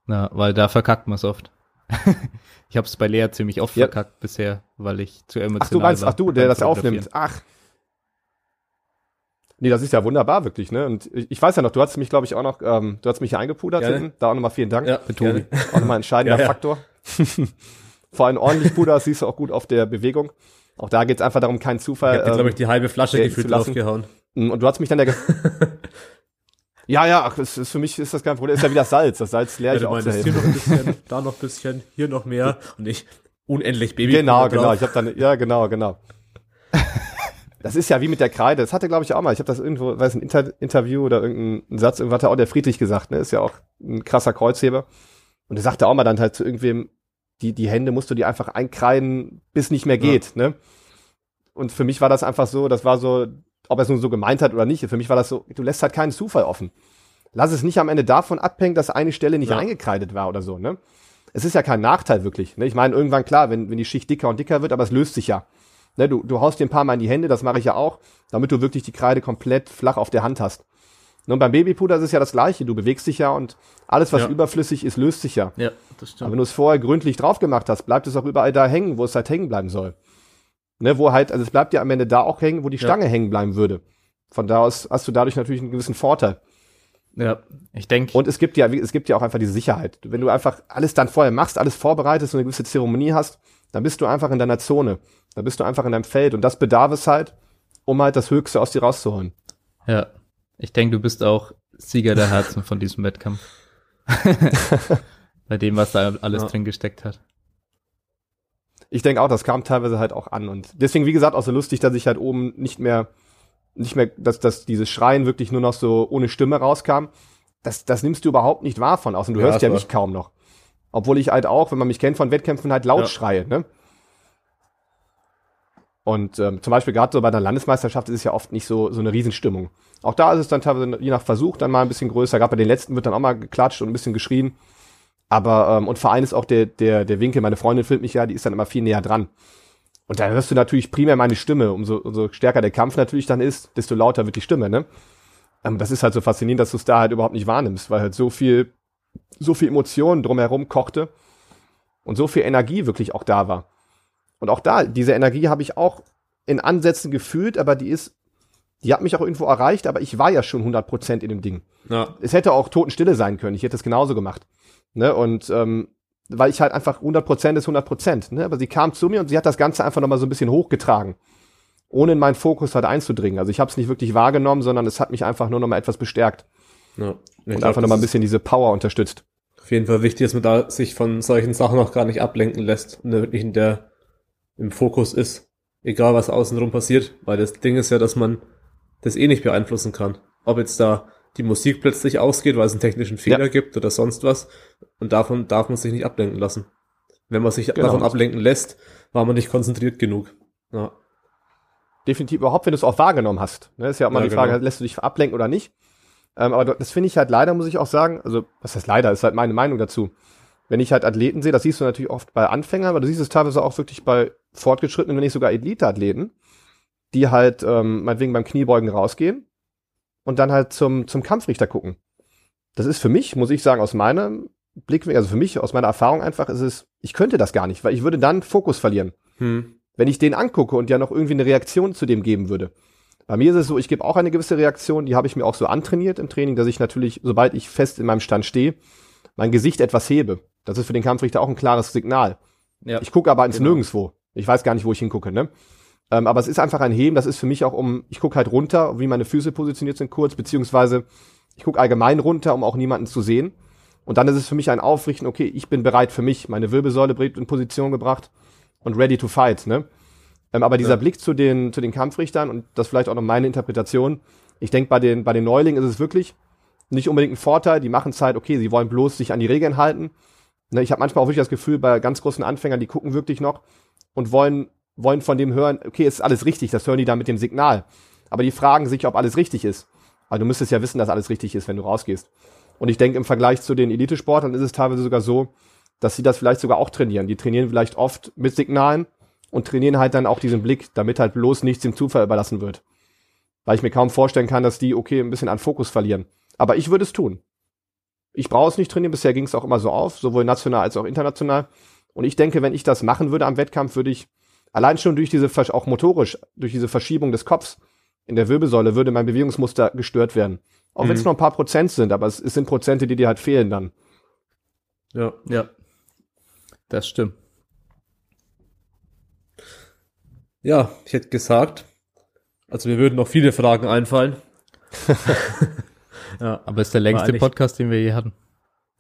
Na, weil da verkackt man es oft. <laughs> ich habe es bei Lea ziemlich oft ja. verkackt bisher, weil ich zu emotional Ach du meinst, war, ach du, der das aufnimmt. Ach. Nee, das ist ja wunderbar, wirklich, ne? Und ich, weiß ja noch, du hast mich, glaube ich, auch noch, ähm, du hast mich hier eingepudert hinten. Da auch nochmal vielen Dank. Ja, Tobi. Auch nochmal ein entscheidender ja, ja. Faktor. Vor allem ordentlich Puder, das siehst du auch gut auf der Bewegung. Auch da geht's einfach darum, keinen Zufall. Ich hab ähm, glaube ich, die halbe Flasche gefühlt aufgehauen. Mm, und du hast mich dann der <laughs> Ja, ja, ach, das ist, für mich ist das kein Problem. Ist ja wie das Salz. Das Salz leer ja, ich auch meinst, Hier noch ein <laughs> bisschen, da noch ein bisschen, hier noch mehr und ich unendlich Baby. Genau, genau. Ich habe dann, ja, genau, genau. Das ist ja wie mit der Kreide. Das hatte, glaube ich, auch mal. Ich habe das irgendwo, weiß ein Inter Interview oder irgendein Satz, irgendwas hat auch der Friedrich gesagt. Ne, ist ja auch ein krasser Kreuzheber. Und er sagte auch mal dann halt zu irgendwem, die die Hände musst du dir einfach einkreiden, bis nicht mehr geht. Ja. Ne? Und für mich war das einfach so. Das war so ob er es nun so gemeint hat oder nicht. Für mich war das so, du lässt halt keinen Zufall offen. Lass es nicht am Ende davon abhängen, dass eine Stelle nicht ja. eingekreidet war oder so, ne? Es ist ja kein Nachteil wirklich. Ne? Ich meine, irgendwann klar, wenn, wenn die Schicht dicker und dicker wird, aber es löst sich ja. Ne? Du, du haust dir ein paar Mal in die Hände, das mache ich ja auch, damit du wirklich die Kreide komplett flach auf der Hand hast. Ne? Und beim Babypuder ist es ja das gleiche. Du bewegst dich ja und alles, was ja. überflüssig ist, löst sich ja. Ja, das stimmt. Aber wenn du es vorher gründlich drauf gemacht hast, bleibt es auch überall da hängen, wo es halt hängen bleiben soll. Ne, wo halt, also es bleibt ja am Ende da auch hängen, wo die Stange ja. hängen bleiben würde. Von da aus hast du dadurch natürlich einen gewissen Vorteil. Ja, ich denke. Und es gibt ja, es gibt ja auch einfach diese Sicherheit. Wenn du einfach alles dann vorher machst, alles vorbereitest und eine gewisse Zeremonie hast, dann bist du einfach in deiner Zone. Dann bist du einfach in deinem Feld. Und das bedarf es halt, um halt das Höchste aus dir rauszuholen. Ja. Ich denke, du bist auch Sieger der Herzen von diesem Wettkampf. <laughs> Bei dem, was da alles ja. drin gesteckt hat. Ich denke auch, das kam teilweise halt auch an. Und deswegen, wie gesagt, auch so lustig, dass ich halt oben nicht mehr nicht mehr, dass, dass dieses Schreien wirklich nur noch so ohne Stimme rauskam, das, das nimmst du überhaupt nicht wahr von außen. Du ja, hörst ja mich kaum noch. Obwohl ich halt auch, wenn man mich kennt von Wettkämpfen, halt laut ja. schreie, ne? Und ähm, zum Beispiel gerade so bei der Landesmeisterschaft ist es ja oft nicht so, so eine Riesenstimmung. Auch da ist es dann teilweise je nach Versuch dann mal ein bisschen größer. Gerade bei den letzten wird dann auch mal geklatscht und ein bisschen geschrien. Aber, ähm, und Verein ist auch der, der, der Winkel, meine Freundin filmt mich ja, die ist dann immer viel näher dran. Und da hörst du natürlich primär meine Stimme. Umso, umso stärker der Kampf natürlich dann ist, desto lauter wird die Stimme, ne? Ähm, das ist halt so faszinierend, dass du es da halt überhaupt nicht wahrnimmst, weil halt so viel, so viel Emotionen drumherum kochte und so viel Energie wirklich auch da war. Und auch da, diese Energie habe ich auch in Ansätzen gefühlt, aber die ist, die hat mich auch irgendwo erreicht, aber ich war ja schon 100% in dem Ding. Ja. Es hätte auch Totenstille sein können, ich hätte es genauso gemacht. Ne? Und ähm, weil ich halt einfach 100% ist 100%. Ne? Aber sie kam zu mir und sie hat das Ganze einfach nochmal so ein bisschen hochgetragen, ohne in meinen Fokus halt einzudringen. Also ich habe es nicht wirklich wahrgenommen, sondern es hat mich einfach nur nochmal etwas bestärkt. Ja, und glaub, einfach nochmal ein bisschen diese Power unterstützt. Auf jeden Fall wichtig, dass man da sich von solchen Sachen auch gar nicht ablenken lässt und wirklich in der, im Fokus ist. Egal was außenrum passiert, weil das Ding ist ja, dass man das eh nicht beeinflussen kann. Ob jetzt da die Musik plötzlich ausgeht, weil es einen technischen Fehler ja. gibt oder sonst was. Und davon darf man sich nicht ablenken lassen. Wenn man sich genau. davon ablenken lässt, war man nicht konzentriert genug. Ja. Definitiv überhaupt, wenn du es auch wahrgenommen hast. Ne, ist ja auch mal ja, die Frage, genau. lässt du dich ablenken oder nicht? Ähm, aber das finde ich halt leider, muss ich auch sagen, also was heißt leider, ist halt meine Meinung dazu. Wenn ich halt Athleten sehe, das siehst du natürlich oft bei Anfängern, aber du siehst es teilweise auch wirklich bei fortgeschrittenen, wenn nicht sogar Elite-Athleten, die halt ähm, meinetwegen beim Kniebeugen rausgehen und dann halt zum, zum Kampfrichter gucken. Das ist für mich, muss ich sagen, aus meinem Blickwinkel, also für mich, aus meiner Erfahrung einfach, ist es, ich könnte das gar nicht, weil ich würde dann Fokus verlieren. Hm. Wenn ich den angucke und ja noch irgendwie eine Reaktion zu dem geben würde. Bei mir ist es so, ich gebe auch eine gewisse Reaktion, die habe ich mir auch so antrainiert im Training, dass ich natürlich, sobald ich fest in meinem Stand stehe, mein Gesicht etwas hebe. Das ist für den Kampfrichter auch ein klares Signal. Ja. Ich gucke aber ins genau. Nirgendwo. Ich weiß gar nicht, wo ich hingucke, ne? Ähm, aber es ist einfach ein Heben, das ist für mich auch um, ich gucke halt runter, wie meine Füße positioniert sind kurz, beziehungsweise ich gucke allgemein runter, um auch niemanden zu sehen. Und dann ist es für mich ein Aufrichten, okay, ich bin bereit für mich, meine Wirbelsäule in Position gebracht und ready to fight, ne? Ähm, aber dieser ja. Blick zu den, zu den Kampfrichtern und das vielleicht auch noch meine Interpretation, ich denke, bei den, bei den Neulingen ist es wirklich nicht unbedingt ein Vorteil, die machen Zeit, okay, sie wollen bloß sich an die Regeln halten. Ne, ich habe manchmal auch wirklich das Gefühl, bei ganz großen Anfängern, die gucken wirklich noch und wollen wollen von dem hören, okay, ist alles richtig, das hören die dann mit dem Signal. Aber die fragen sich, ob alles richtig ist. Also du müsstest ja wissen, dass alles richtig ist, wenn du rausgehst. Und ich denke, im Vergleich zu den Elitesportlern ist es teilweise sogar so, dass sie das vielleicht sogar auch trainieren. Die trainieren vielleicht oft mit Signalen und trainieren halt dann auch diesen Blick, damit halt bloß nichts dem Zufall überlassen wird. Weil ich mir kaum vorstellen kann, dass die, okay, ein bisschen an Fokus verlieren. Aber ich würde es tun. Ich brauche es nicht trainieren, bisher ging es auch immer so auf, sowohl national als auch international. Und ich denke, wenn ich das machen würde am Wettkampf, würde ich allein schon durch diese, auch motorisch, durch diese Verschiebung des Kopfs in der Wirbelsäule, würde mein Bewegungsmuster gestört werden. Auch mhm. wenn es nur ein paar Prozent sind, aber es, es sind Prozente, die dir halt fehlen dann. Ja, ja. Das stimmt. Ja, ich hätte gesagt, also mir würden noch viele Fragen einfallen. <laughs> ja, aber es ist der längste Podcast, den wir je hatten.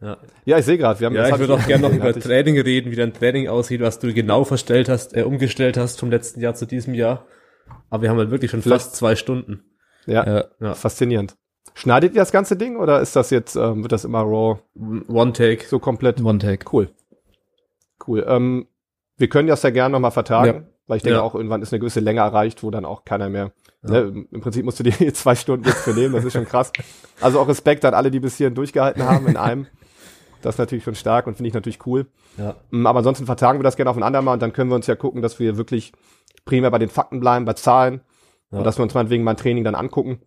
Ja, ja ich sehe gerade, wir haben Ja, ich würde auch gerne <laughs> noch über Training reden, wie dein Training aussieht, was du genau verstellt hast, äh, umgestellt hast vom letzten Jahr zu diesem Jahr. Aber wir haben halt wirklich schon Vielleicht. fast zwei Stunden. Ja, ja, ja, faszinierend. Schneidet ihr das ganze Ding oder ist das jetzt, ähm, wird das immer raw? One Take. So komplett? One Take. Cool. Cool. Ähm, wir können das ja gerne nochmal vertagen, ja. weil ich denke ja. auch, irgendwann ist eine gewisse Länge erreicht, wo dann auch keiner mehr, ja. ne, im Prinzip musst du dir <laughs> zwei Stunden jetzt für nehmen, das ist schon krass. Also auch Respekt an alle, die bis hierhin durchgehalten haben in einem. Das ist natürlich schon stark und finde ich natürlich cool. Ja. Mm, aber ansonsten vertagen wir das gerne auf ein andermal und dann können wir uns ja gucken, dass wir wirklich primär bei den Fakten bleiben, bei Zahlen ja. und dass wir uns meinetwegen mein Training dann angucken.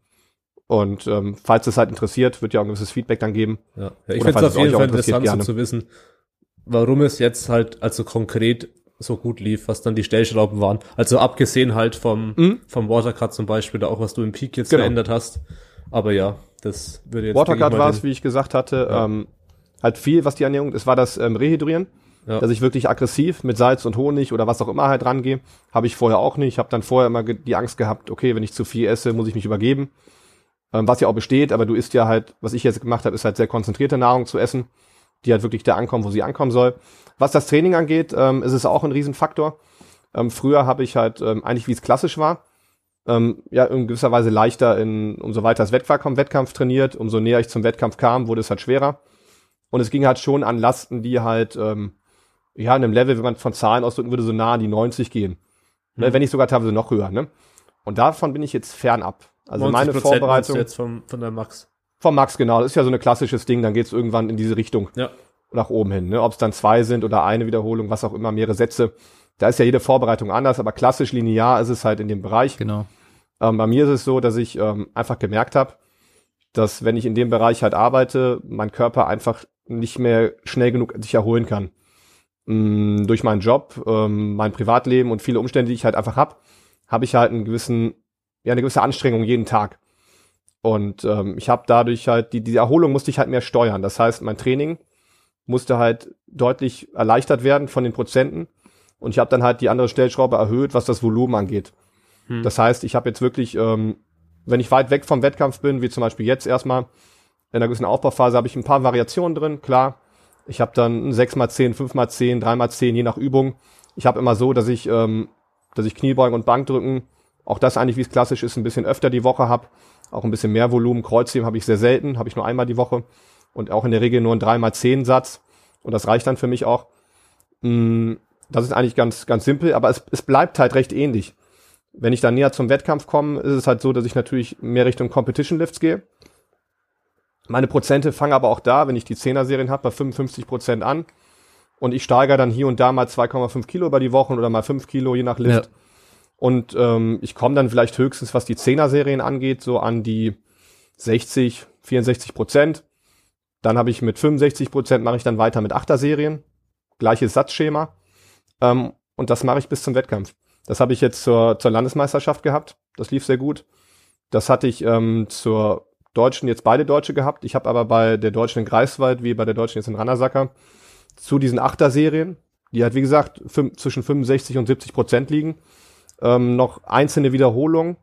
Und ähm, falls es halt interessiert, wird ja auch ein gewisses Feedback dann geben. Ja, ja ich finde es auf jeden Fall interessant so zu wissen, warum es jetzt halt also konkret so gut lief, was dann die Stellschrauben waren. Also abgesehen halt vom, mhm. vom Watercut zum Beispiel, da auch was du im Peak jetzt genau. verändert hast. Aber ja, das würde jetzt. Watercut war es, wie ich gesagt hatte, ja. ähm, halt viel, was die Ernährung, es war das ähm, Rehydrieren. Ja. Dass ich wirklich aggressiv mit Salz und Honig oder was auch immer halt rangehe, habe ich vorher auch nicht. Ich habe dann vorher immer die Angst gehabt, okay, wenn ich zu viel esse, muss ich mich übergeben. Ähm, was ja auch besteht, aber du isst ja halt, was ich jetzt gemacht habe, ist halt sehr konzentrierte Nahrung zu essen, die halt wirklich da ankommen, wo sie ankommen soll. Was das Training angeht, ähm, ist es auch ein Riesenfaktor. Ähm, früher habe ich halt ähm, eigentlich, wie es klassisch war, ähm, ja in gewisser Weise leichter in, umso weiter das Wettkampf, Wettkampf trainiert, umso näher ich zum Wettkampf kam, wurde es halt schwerer. Und es ging halt schon an Lasten, die halt, ähm, ja, in einem Level, wenn man von Zahlen ausdrücken würde, so nah an die 90 gehen. Ne, mhm. Wenn nicht sogar teilweise noch höher, ne? Und davon bin ich jetzt fernab. Also meine Vorbereitung. jetzt vom, von der Max. Vom Max, genau. Das ist ja so ein klassisches Ding, dann geht's irgendwann in diese Richtung. Ja. Nach oben hin. Ne? Ob es dann zwei sind oder eine Wiederholung, was auch immer, mehrere Sätze. Da ist ja jede Vorbereitung anders, aber klassisch linear ist es halt in dem Bereich. Genau. Ähm, bei mir ist es so, dass ich ähm, einfach gemerkt habe, dass wenn ich in dem Bereich halt arbeite, mein Körper einfach nicht mehr schnell genug sich erholen kann. Mm, durch meinen Job, ähm, mein Privatleben und viele Umstände, die ich halt einfach hab, habe ich halt einen gewissen, ja, eine gewisse Anstrengung jeden Tag. Und ähm, ich habe dadurch halt, die, die Erholung musste ich halt mehr steuern. Das heißt, mein Training musste halt deutlich erleichtert werden von den Prozenten. Und ich habe dann halt die andere Stellschraube erhöht, was das Volumen angeht. Hm. Das heißt, ich habe jetzt wirklich, ähm, wenn ich weit weg vom Wettkampf bin, wie zum Beispiel jetzt erstmal, in einer gewissen Aufbauphase habe ich ein paar Variationen drin, klar. Ich habe dann 6x10, 5x10, 3x10, je nach Übung. Ich habe immer so, dass ich, ähm, dass ich Kniebeugen und Bankdrücken, auch das eigentlich, wie es klassisch ist, ein bisschen öfter die Woche habe. Auch ein bisschen mehr Volumen. Kreuzheben habe ich sehr selten, habe ich nur einmal die Woche. Und auch in der Regel nur ein 3x10 Satz. Und das reicht dann für mich auch. Mm, das ist eigentlich ganz, ganz simpel, aber es, es bleibt halt recht ähnlich. Wenn ich dann näher zum Wettkampf komme, ist es halt so, dass ich natürlich mehr Richtung Competition Lifts gehe. Meine Prozente fangen aber auch da, wenn ich die 10er-Serien habe, bei 55 Prozent an. Und ich steigere dann hier und da mal 2,5 Kilo über die Wochen oder mal 5 Kilo, je nach Lift. Ja. Und ähm, ich komme dann vielleicht höchstens, was die 10er-Serien angeht, so an die 60, 64 Prozent. Dann habe ich mit 65 Prozent mache ich dann weiter mit 8er-Serien. Gleiches Satzschema. Ähm, und das mache ich bis zum Wettkampf. Das habe ich jetzt zur, zur Landesmeisterschaft gehabt. Das lief sehr gut. Das hatte ich ähm, zur Deutschen jetzt beide Deutsche gehabt. Ich habe aber bei der Deutschen in Greifswald, wie bei der Deutschen jetzt in Rannersacker, zu diesen Achter-Serien, die halt wie gesagt zwischen 65 und 70 Prozent liegen, ähm, noch einzelne Wiederholungen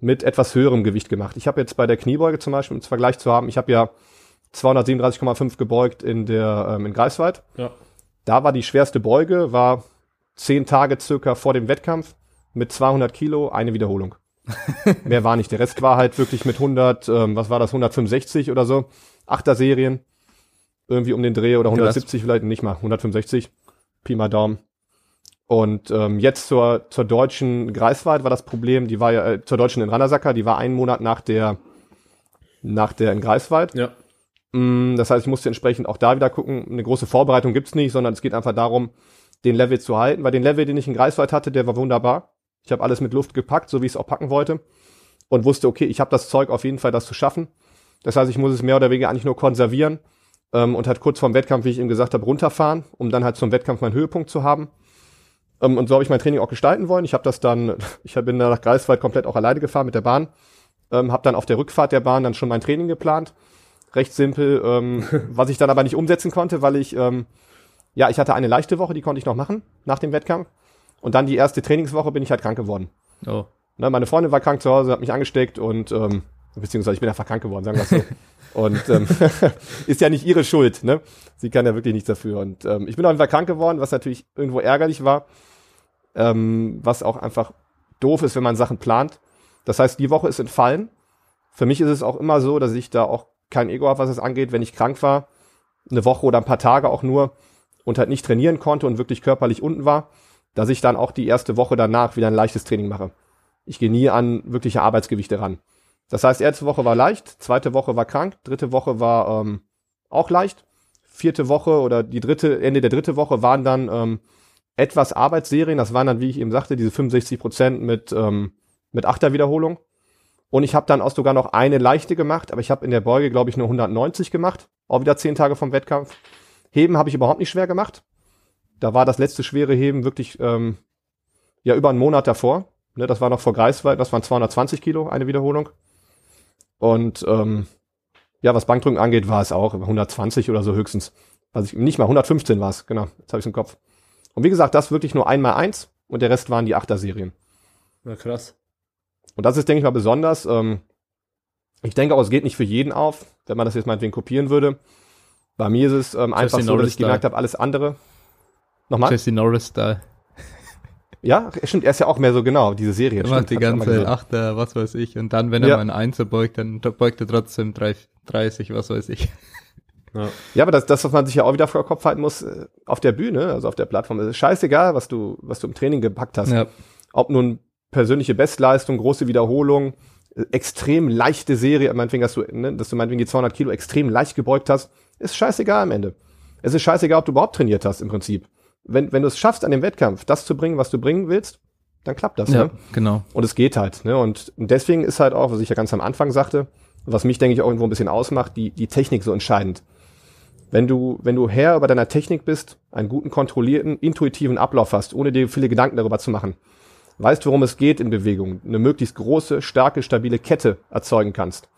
mit etwas höherem Gewicht gemacht. Ich habe jetzt bei der Kniebeuge zum Beispiel, um es Vergleich zu haben, ich habe ja 237,5 gebeugt in der ähm, in Greifswald. Ja. Da war die schwerste Beuge, war zehn Tage circa vor dem Wettkampf mit 200 Kilo eine Wiederholung. <laughs> Mehr war nicht. Der Rest war halt wirklich mit 100, ähm, was war das, 165 oder so. Achter Serien. Irgendwie um den Dreh oder 170 ja, vielleicht, nicht mal, 165. Pi mal Daumen. Und ähm, jetzt zur, zur deutschen Greifswald war das Problem, die war ja, äh, zur deutschen in Randersacker, die war einen Monat nach der, nach der in Greifswald. Ja. Mm, das heißt, ich musste entsprechend auch da wieder gucken. Eine große Vorbereitung gibt's nicht, sondern es geht einfach darum, den Level zu halten. Weil den Level, den ich in Greifswald hatte, der war wunderbar. Ich habe alles mit Luft gepackt, so wie ich es auch packen wollte. Und wusste, okay, ich habe das Zeug auf jeden Fall, das zu schaffen. Das heißt, ich muss es mehr oder weniger eigentlich nur konservieren ähm, und halt kurz vorm Wettkampf, wie ich eben gesagt habe, runterfahren, um dann halt zum Wettkampf meinen Höhepunkt zu haben. Ähm, und so habe ich mein Training auch gestalten wollen. Ich habe das dann, <laughs> ich bin dann nach Greifswald komplett auch alleine gefahren mit der Bahn. Ähm, habe dann auf der Rückfahrt der Bahn dann schon mein Training geplant. Recht simpel, ähm, <laughs> was ich dann aber nicht umsetzen konnte, weil ich, ähm, ja, ich hatte eine leichte Woche, die konnte ich noch machen nach dem Wettkampf. Und dann die erste Trainingswoche bin ich halt krank geworden. Oh. Ne, meine Freundin war krank zu Hause, hat mich angesteckt und ähm, beziehungsweise ich bin einfach krank geworden, sagen wir es so. <laughs> und ähm, <laughs> ist ja nicht ihre Schuld, ne? Sie kann ja wirklich nichts dafür. Und ähm, ich bin auf jeden Fall krank geworden, was natürlich irgendwo ärgerlich war, ähm, was auch einfach doof ist, wenn man Sachen plant. Das heißt, die Woche ist entfallen. Für mich ist es auch immer so, dass ich da auch kein Ego habe, was es angeht, wenn ich krank war, eine Woche oder ein paar Tage auch nur und halt nicht trainieren konnte und wirklich körperlich unten war, dass ich dann auch die erste Woche danach wieder ein leichtes Training mache. Ich gehe nie an wirkliche Arbeitsgewichte ran. Das heißt, erste Woche war leicht, zweite Woche war krank, dritte Woche war ähm, auch leicht, vierte Woche oder die dritte, Ende der dritte Woche waren dann ähm, etwas Arbeitsserien. Das waren dann, wie ich eben sagte, diese 65 Prozent mit, ähm, mit Achterwiederholung. Und ich habe dann auch sogar noch eine leichte gemacht, aber ich habe in der Beuge, glaube ich, nur 190 gemacht. Auch wieder zehn Tage vom Wettkampf. Heben habe ich überhaupt nicht schwer gemacht. Da war das letzte schwere Heben wirklich ähm, ja über einen Monat davor. Ne, das war noch vor Greifswald, das waren 220 Kilo, eine Wiederholung. Und ähm, ja, was Bankdrücken angeht, war es auch 120 oder so höchstens. Was ich, nicht mal 115 war es, genau. Jetzt habe ich im Kopf. Und wie gesagt, das wirklich nur einmal eins und der Rest waren die Achter-Serien. Ja, krass. Und das ist, denke ich mal, besonders. Ähm, ich denke auch, es geht nicht für jeden auf, wenn man das jetzt meinetwegen kopieren würde. Bei mir ist es ähm, einfach so, dass ich gemerkt habe, alles andere. Nochmal? Jesse Norris Style. Ja, stimmt, er ist ja auch mehr so genau, diese Serie. Er macht die ganze Achter, was weiß ich. Und dann, wenn er ja. mal einen Einser beugt, dann beugt er trotzdem 30, was weiß ich. Ja. ja, aber das, das, was man sich ja auch wieder vor Kopf halten muss, äh, auf der Bühne, also auf der Plattform, ist scheißegal, was du, was du im Training gepackt hast. Ja. Ob nun persönliche Bestleistung, große Wiederholung, äh, extrem leichte Serie, meinetwegen, dass du, ne, dass du meinetwegen die 200 Kilo extrem leicht gebeugt hast, ist scheißegal am Ende. Es ist scheißegal, ob du überhaupt trainiert hast im Prinzip. Wenn, wenn du es schaffst, an dem Wettkampf das zu bringen, was du bringen willst, dann klappt das. Ja, ne? genau. Und es geht halt. Ne? Und deswegen ist halt auch, was ich ja ganz am Anfang sagte, was mich, denke ich, auch irgendwo ein bisschen ausmacht, die, die Technik so entscheidend. Wenn du, wenn du Herr über deiner Technik bist, einen guten, kontrollierten, intuitiven Ablauf hast, ohne dir viele Gedanken darüber zu machen, weißt, worum es geht in Bewegung, eine möglichst große, starke, stabile Kette erzeugen kannst.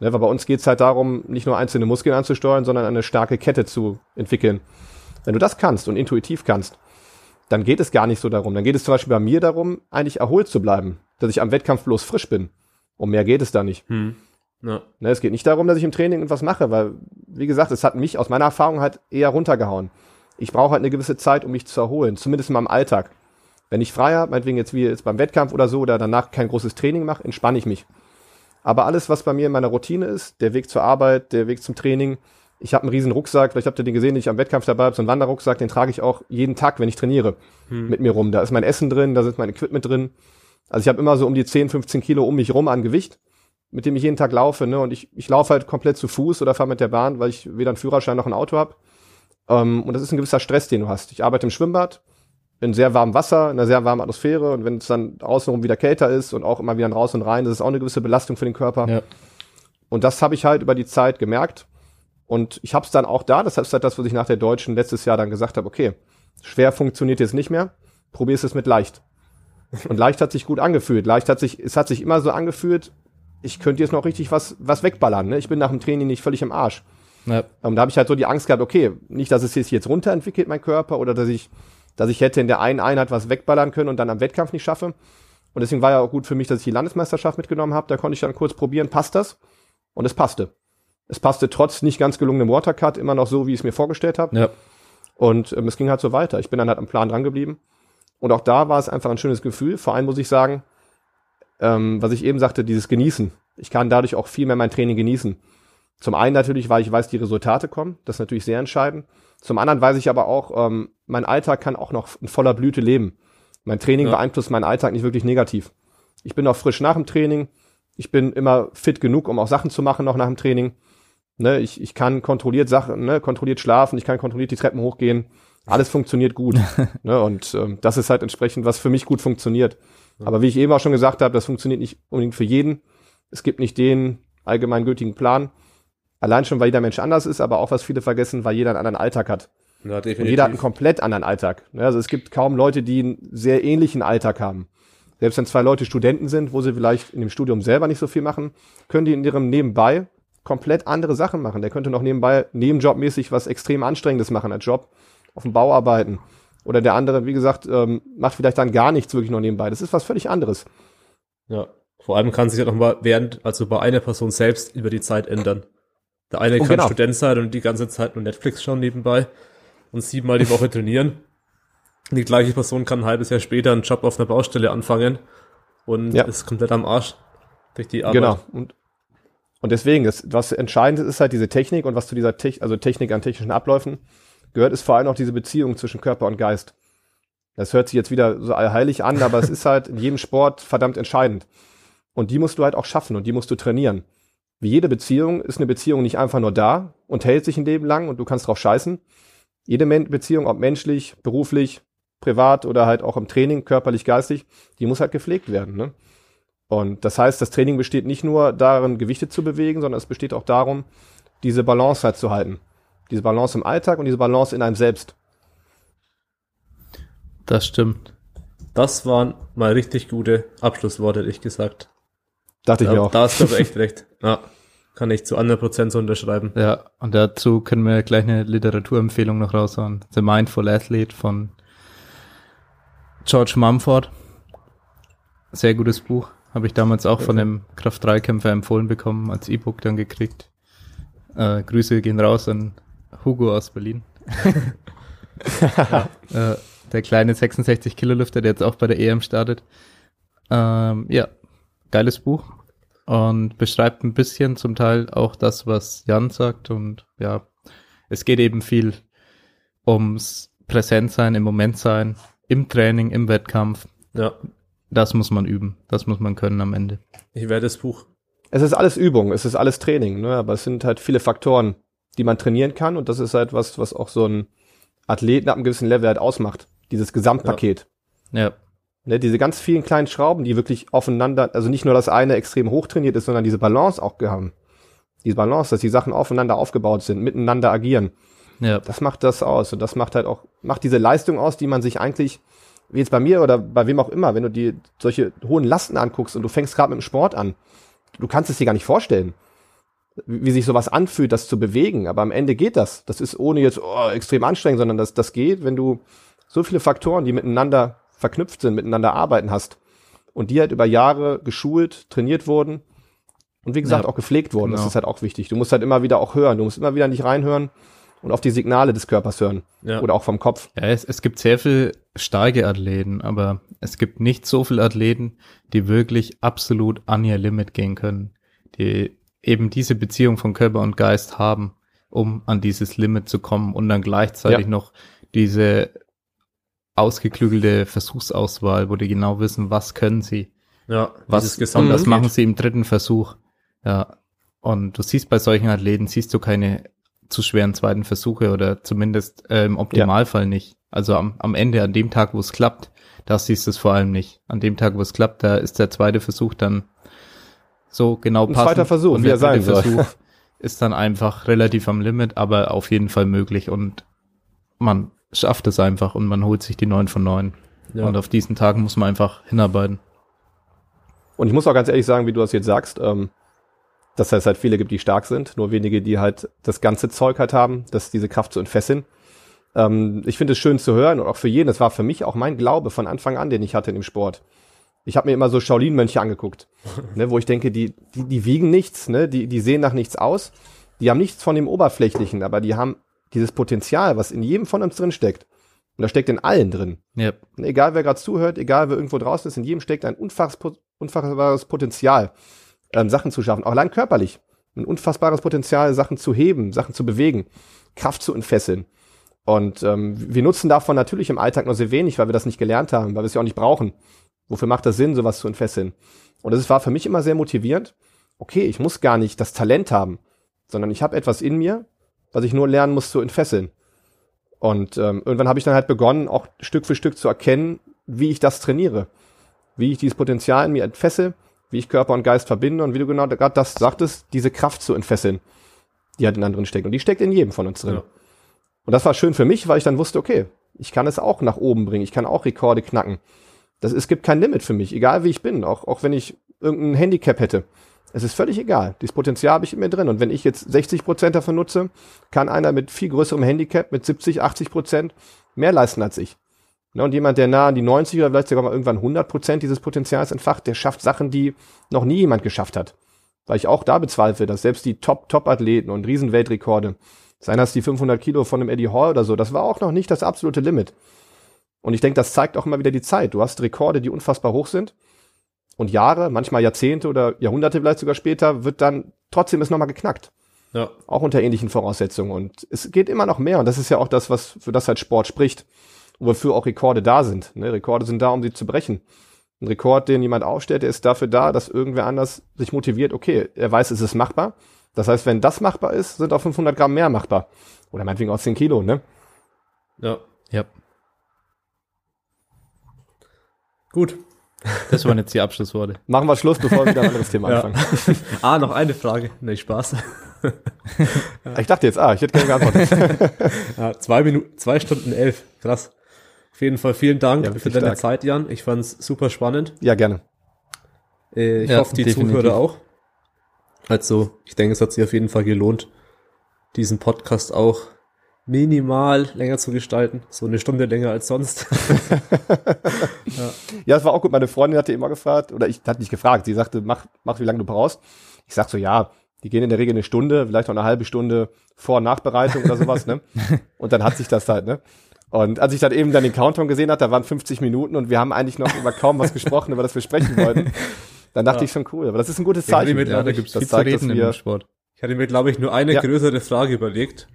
Ne, weil bei uns geht es halt darum, nicht nur einzelne Muskeln anzusteuern, sondern eine starke Kette zu entwickeln. Wenn du das kannst und intuitiv kannst, dann geht es gar nicht so darum. Dann geht es zum Beispiel bei mir darum, eigentlich erholt zu bleiben, dass ich am Wettkampf bloß frisch bin. Um mehr geht es da nicht. Hm. Ja. Ne, es geht nicht darum, dass ich im Training etwas mache, weil, wie gesagt, es hat mich aus meiner Erfahrung halt eher runtergehauen. Ich brauche halt eine gewisse Zeit, um mich zu erholen, zumindest in meinem Alltag. Wenn ich frei habe, meinetwegen jetzt wie jetzt beim Wettkampf oder so, oder danach kein großes Training mache, entspanne ich mich. Aber alles, was bei mir in meiner Routine ist, der Weg zur Arbeit, der Weg zum Training, ich habe einen riesen Rucksack, vielleicht habt ihr den gesehen, den ich am Wettkampf dabei habe, so einen Wanderrucksack, den trage ich auch jeden Tag, wenn ich trainiere, hm. mit mir rum. Da ist mein Essen drin, da sind mein Equipment drin. Also ich habe immer so um die 10, 15 Kilo um mich rum an Gewicht mit dem ich jeden Tag laufe, ne? Und ich, ich laufe halt komplett zu Fuß oder fahre mit der Bahn, weil ich weder einen Führerschein noch ein Auto habe. Ähm, und das ist ein gewisser Stress, den du hast. Ich arbeite im Schwimmbad, in sehr warmem Wasser, in einer sehr warmen Atmosphäre und wenn es dann außenrum wieder kälter ist und auch immer wieder raus und rein, das ist auch eine gewisse Belastung für den Körper. Ja. Und das habe ich halt über die Zeit gemerkt. Und ich habe es dann auch da, das ist halt das, was ich nach der Deutschen letztes Jahr dann gesagt habe, okay, schwer funktioniert jetzt nicht mehr, probier's es mit leicht. Und leicht hat sich gut angefühlt. Leicht hat sich, es hat sich immer so angefühlt, ich könnte jetzt noch richtig was, was wegballern. Ne? Ich bin nach dem Training nicht völlig im Arsch. Ja. Und da habe ich halt so die Angst gehabt, okay, nicht, dass es sich jetzt runterentwickelt, mein Körper, oder dass ich, dass ich hätte in der einen Einheit was wegballern können und dann am Wettkampf nicht schaffe. Und deswegen war ja auch gut für mich, dass ich die Landesmeisterschaft mitgenommen habe. Da konnte ich dann kurz probieren, passt das? Und es passte. Es passte trotz nicht ganz gelungenem Watercut immer noch so, wie ich es mir vorgestellt habe. Ja. Und ähm, es ging halt so weiter. Ich bin dann halt am Plan dran geblieben. Und auch da war es einfach ein schönes Gefühl. Vor allem muss ich sagen, ähm, was ich eben sagte, dieses Genießen. Ich kann dadurch auch viel mehr mein Training genießen. Zum einen natürlich, weil ich weiß, die Resultate kommen. Das ist natürlich sehr entscheidend. Zum anderen weiß ich aber auch, ähm, mein Alltag kann auch noch in voller Blüte leben. Mein Training ja. beeinflusst meinen Alltag nicht wirklich negativ. Ich bin auch frisch nach dem Training. Ich bin immer fit genug, um auch Sachen zu machen noch nach dem Training. Ne, ich, ich kann kontrolliert Sachen, ne, kontrolliert schlafen, ich kann kontrolliert die Treppen hochgehen. Alles funktioniert gut. <laughs> ne, und ähm, das ist halt entsprechend, was für mich gut funktioniert. Aber wie ich eben auch schon gesagt habe, das funktioniert nicht unbedingt für jeden. Es gibt nicht den allgemeingültigen Plan. Allein schon, weil jeder Mensch anders ist, aber auch was viele vergessen, weil jeder einen anderen Alltag hat. Ja, definitiv. Und jeder hat einen komplett anderen Alltag. Also es gibt kaum Leute, die einen sehr ähnlichen Alltag haben. Selbst wenn zwei Leute Studenten sind, wo sie vielleicht in dem Studium selber nicht so viel machen, können die in ihrem Nebenbei komplett andere Sachen machen. Der könnte noch nebenbei nebenjobmäßig was extrem Anstrengendes machen als Job, auf dem Bau arbeiten. Oder der andere, wie gesagt, ähm, macht vielleicht dann gar nichts wirklich noch nebenbei. Das ist was völlig anderes. Ja, vor allem kann sich ja nochmal während, also bei einer Person selbst über die Zeit ändern. Der eine kann genau. Student sein und die ganze Zeit nur Netflix schauen nebenbei und siebenmal die Woche trainieren. Die gleiche Person kann ein halbes Jahr später einen Job auf einer Baustelle anfangen und ja. ist komplett am Arsch durch die Arbeit. Genau. Und und deswegen, das, was entscheidend ist, ist halt diese Technik und was zu dieser Te also Technik an technischen Abläufen gehört, ist vor allem auch diese Beziehung zwischen Körper und Geist. Das hört sich jetzt wieder so allheilig an, aber es ist halt in jedem Sport verdammt entscheidend. Und die musst du halt auch schaffen und die musst du trainieren. Wie jede Beziehung ist eine Beziehung nicht einfach nur da und hält sich ein Leben lang und du kannst drauf scheißen. Jede Beziehung, ob menschlich, beruflich, privat oder halt auch im Training, körperlich, geistig, die muss halt gepflegt werden. Ne? Und das heißt, das Training besteht nicht nur darin, Gewichte zu bewegen, sondern es besteht auch darum, diese Balance halt zu halten. Diese Balance im Alltag und diese Balance in einem selbst. Das stimmt. Das waren mal richtig gute Abschlussworte, ehrlich gesagt. Dachte ich da, mir auch. Da hast du aber echt recht. Ja, kann ich zu 100% so unterschreiben. Ja, und dazu können wir gleich eine Literaturempfehlung noch raushauen. The Mindful Athlete von George Mumford. Sehr gutes Buch. Habe ich damals auch von einem Kraft-3-Kämpfer empfohlen bekommen, als E-Book dann gekriegt. Äh, Grüße gehen raus an Hugo aus Berlin. <laughs> ja, äh, der kleine 66 Kilo Lüfter, der jetzt auch bei der EM startet. Ähm, ja, geiles Buch und beschreibt ein bisschen zum Teil auch das, was Jan sagt und ja, es geht eben viel ums Präsentsein, im Moment sein, im Training, im Wettkampf. Ja. Das muss man üben. Das muss man können am Ende. Ich werde das Buch. Es ist alles Übung, es ist alles Training, ne? aber es sind halt viele Faktoren, die man trainieren kann und das ist halt was, was auch so ein Athleten ab einem gewissen Level halt ausmacht. Dieses Gesamtpaket. Ja. ja. Ne, diese ganz vielen kleinen Schrauben, die wirklich aufeinander, also nicht nur das eine extrem hochtrainiert ist, sondern diese Balance auch haben. Diese Balance, dass die Sachen aufeinander aufgebaut sind, miteinander agieren. Ja. Das macht das aus und das macht halt auch, macht diese Leistung aus, die man sich eigentlich wie jetzt bei mir oder bei wem auch immer, wenn du dir solche hohen Lasten anguckst und du fängst gerade mit dem Sport an, du kannst es dir gar nicht vorstellen, wie, sich sowas anfühlt, das zu bewegen. Aber am Ende geht das. Das ist ohne jetzt oh, extrem anstrengend, sondern das, das geht, wenn du so viele Faktoren, die miteinander verknüpft sind, miteinander arbeiten hast und die halt über Jahre geschult, trainiert wurden und wie gesagt ja, auch gepflegt wurden. Genau. Das ist halt auch wichtig. Du musst halt immer wieder auch hören. Du musst immer wieder nicht reinhören und auf die Signale des Körpers hören. Ja. Oder auch vom Kopf. Ja, es, es gibt sehr viel starke Athleten, aber es gibt nicht so viele Athleten, die wirklich absolut an ihr Limit gehen können. Die eben diese Beziehung von Körper und Geist haben, um an dieses Limit zu kommen und dann gleichzeitig ja. noch diese ausgeklügelte Versuchsauswahl, wo die genau wissen, was können sie. Ja, was, und das machen sie im dritten Versuch. Ja. Und du siehst bei solchen Athleten, siehst du keine zu schweren zweiten Versuche oder zumindest äh, im Optimalfall ja. nicht. Also am, am Ende, an dem Tag, wo es klappt, da siehst du es vor allem nicht. An dem Tag, wo es klappt, da ist der zweite Versuch dann so genau passend. Ein zweiter Versuch, und wie er sein soll. Versuch ist dann einfach relativ am Limit, aber auf jeden Fall möglich und man schafft es einfach und man holt sich die neun von neun. Ja. Und auf diesen Tagen muss man einfach hinarbeiten. Und ich muss auch ganz ehrlich sagen, wie du das jetzt sagst, ähm, dass es halt viele gibt, die stark sind, nur wenige, die halt das ganze Zeug halt haben, dass diese Kraft zu entfesseln. Ähm, ich finde es schön zu hören und auch für jeden, das war für mich auch mein Glaube von Anfang an, den ich hatte in dem Sport. Ich habe mir immer so Shaolin-Mönche angeguckt, <laughs> ne, wo ich denke, die, die, die wiegen nichts, ne, die, die sehen nach nichts aus, die haben nichts von dem Oberflächlichen, aber die haben dieses Potenzial, was in jedem von uns drin steckt. Und das steckt in allen drin. Yep. egal wer gerade zuhört, egal wer irgendwo draußen ist, in jedem steckt ein unfassbares Potenzial ähm, Sachen zu schaffen, auch allein körperlich. Ein unfassbares Potenzial, Sachen zu heben, Sachen zu bewegen, Kraft zu entfesseln. Und ähm, wir nutzen davon natürlich im Alltag nur sehr wenig, weil wir das nicht gelernt haben, weil wir es ja auch nicht brauchen. Wofür macht das Sinn, sowas zu entfesseln? Und es war für mich immer sehr motivierend. Okay, ich muss gar nicht das Talent haben. sondern ich habe etwas in mir, was ich nur lernen muss zu entfesseln. Und ähm, irgendwann habe ich dann halt begonnen, auch Stück für Stück zu erkennen, wie ich das trainiere, wie ich dieses Potenzial in mir entfessel, wie ich Körper und Geist verbinde und wie du genau gerade das sagtest, diese Kraft zu entfesseln, die halt in anderen steckt. Und die steckt in jedem von uns drin. Ja. Und das war schön für mich, weil ich dann wusste, okay, ich kann es auch nach oben bringen, ich kann auch Rekorde knacken. Das, es gibt kein Limit für mich, egal wie ich bin, auch, auch wenn ich irgendein Handicap hätte. Es ist völlig egal. Dieses Potenzial habe ich in mir drin. Und wenn ich jetzt 60 Prozent davon nutze, kann einer mit viel größerem Handicap, mit 70, 80 Prozent mehr leisten als ich. Ne, und jemand, der nah an die 90 oder vielleicht sogar mal irgendwann 100 Prozent dieses Potenzials entfacht, der schafft Sachen, die noch nie jemand geschafft hat. Weil ich auch da bezweifle, dass selbst die Top-Top-Athleten und Riesenweltrekorde, seien das die 500 Kilo von einem Eddie Hall oder so, das war auch noch nicht das absolute Limit. Und ich denke, das zeigt auch immer wieder die Zeit. Du hast Rekorde, die unfassbar hoch sind. Und Jahre, manchmal Jahrzehnte oder Jahrhunderte vielleicht sogar später, wird dann trotzdem es nochmal geknackt. Ja. Auch unter ähnlichen Voraussetzungen. Und es geht immer noch mehr. Und das ist ja auch das, was für das halt Sport spricht wofür auch Rekorde da sind. Ne? Rekorde sind da, um sie zu brechen. Ein Rekord, den jemand aufstellt, der ist dafür da, dass irgendwer anders sich motiviert, okay, er weiß, es ist machbar. Das heißt, wenn das machbar ist, sind auch 500 Gramm mehr machbar. Oder meinetwegen auch 10 Kilo, ne? Ja. Ja. Gut. Das waren jetzt die Abschlussworte. <laughs> Machen wir Schluss, bevor wir wieder ein anderes Thema ja. anfangen. <laughs> ah, noch eine Frage. Nee, Spaß. <laughs> ich dachte jetzt, ah, ich hätte gerne geantwortet. ja, zwei Minuten, zwei Stunden elf. Krass. Auf jeden Fall vielen Dank ja, für deine stark. Zeit, Jan. Ich fand's super spannend. Ja, gerne. Äh, ich ja, hoffe, die definitiv. Zuhörer auch. Also, ich denke, es hat sich auf jeden Fall gelohnt, diesen Podcast auch minimal länger zu gestalten. So eine Stunde länger als sonst. <laughs> ja. ja, das war auch gut. Meine Freundin hatte immer gefragt, oder ich hatte nicht gefragt, sie sagte, mach, mach wie lange du brauchst. Ich sag so, ja, die gehen in der Regel eine Stunde, vielleicht auch eine halbe Stunde Vor- und Nachbereitung oder sowas, ne? <laughs> Und dann hat sich das halt, ne? Und als ich dann eben dann den Countdown gesehen hatte, da waren 50 Minuten und wir haben eigentlich noch über kaum was gesprochen, über das wir sprechen wollten. Dann dachte ja. ich schon cool, aber das ist ein gutes Zeichen. Mit, ja, da gibt's das zeigt, dass wir, Sport. Ich hatte mir, glaube ich, nur eine ja. größere Frage überlegt.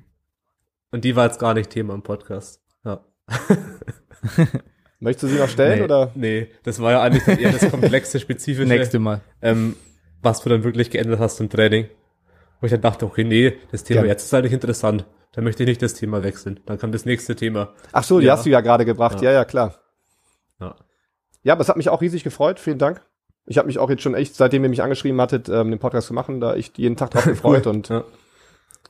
Und die war jetzt gar nicht Thema im Podcast. Ja. <laughs> Möchtest du sie noch stellen nee, oder? Nee, das war ja eigentlich eher das komplexe, spezifische. Nächste Mal. Ähm, was du dann wirklich geändert hast im Training. Wo ich dann dachte, okay, nee, das Thema ja. jetzt ist eigentlich interessant. Dann möchte ich nicht das Thema wechseln. Dann kam das nächste Thema. Ach so, die ja. hast du ja gerade gebracht. Ja, ja, ja klar. Ja. ja, aber es hat mich auch riesig gefreut. Vielen Dank. Ich habe mich auch jetzt schon echt, seitdem ihr mich angeschrieben hattet, ähm, den Podcast zu machen, da echt jeden Tag drauf <laughs> gefreut. und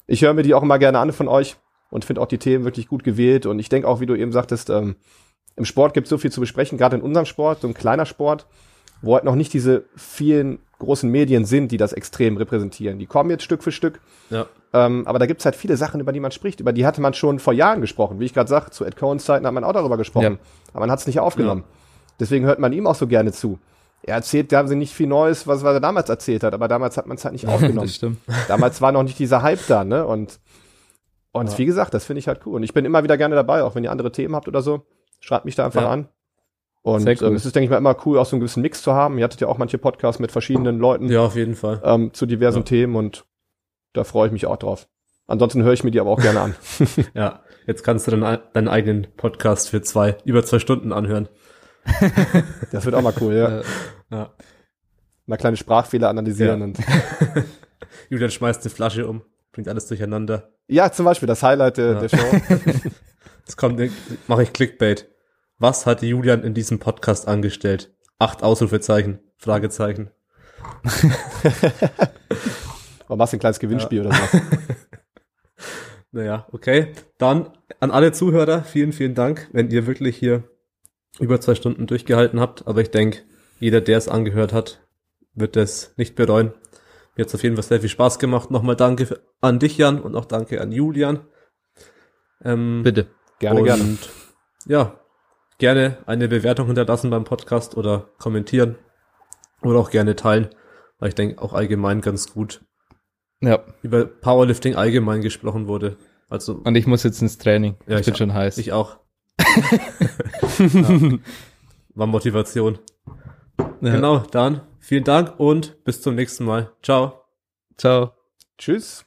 ich höre mir die auch immer gerne an von euch und finde auch die Themen wirklich gut gewählt. Und ich denke auch, wie du eben sagtest, ähm, im Sport gibt es so viel zu besprechen, gerade in unserem Sport, so ein kleiner Sport, wo halt noch nicht diese vielen großen Medien sind, die das extrem repräsentieren. Die kommen jetzt Stück für Stück. Ja. Ähm, aber da gibt's halt viele Sachen, über die man spricht. Über die hatte man schon vor Jahren gesprochen. Wie ich gerade sagte, zu Ed Cohns Zeiten hat man auch darüber gesprochen. Ja. Aber man hat es nicht aufgenommen. Ja. Deswegen hört man ihm auch so gerne zu. Er erzählt, da haben sie nicht viel Neues, was, was er damals erzählt hat, aber damals hat man es halt nicht <laughs> aufgenommen. das stimmt. Damals war noch nicht dieser Hype da, ne? Und, und ja. wie gesagt, das finde ich halt cool. Und ich bin immer wieder gerne dabei, auch wenn ihr andere Themen habt oder so. Schreibt mich da einfach an. Und cool. ähm, es ist, denke ich mal, immer cool, auch so einen gewissen Mix zu haben. Ihr hattet ja auch manche Podcasts mit verschiedenen Leuten. Ja, auf jeden Fall. Ähm, zu diversen ja. Themen und da freue ich mich auch drauf. Ansonsten höre ich mir die aber auch gerne an. <laughs> ja, jetzt kannst du dann deinen eigenen Podcast für zwei, über zwei Stunden anhören. <laughs> das wird auch mal cool, ja. ja. Mal kleine Sprachfehler analysieren ja. und. <laughs> Julian schmeißt eine Flasche um, bringt alles durcheinander. Ja, zum Beispiel das Highlight der, ja. der Show. <laughs> Jetzt kommt, mache ich Clickbait. Was hat Julian in diesem Podcast angestellt? Acht Ausrufezeichen, Fragezeichen. <laughs> Oder machst du ein kleines Gewinnspiel ja. oder was? <laughs> naja, okay. Dann an alle Zuhörer, vielen, vielen Dank, wenn ihr wirklich hier über zwei Stunden durchgehalten habt. Aber ich denke, jeder, der es angehört hat, wird es nicht bereuen. Mir hat auf jeden Fall sehr viel Spaß gemacht. Nochmal danke an dich, Jan, und auch danke an Julian. Ähm, Bitte. Gerne, und, gerne. Ja, gerne eine Bewertung hinterlassen beim Podcast oder kommentieren oder auch gerne teilen, weil ich denke auch allgemein ganz gut ja. über Powerlifting allgemein gesprochen wurde. Also und ich muss jetzt ins Training. Ja, ich bin schon heiß. Ich auch. <laughs> <laughs> ja. War Motivation. Ja. Genau, dann vielen Dank und bis zum nächsten Mal. Ciao. Ciao. Tschüss.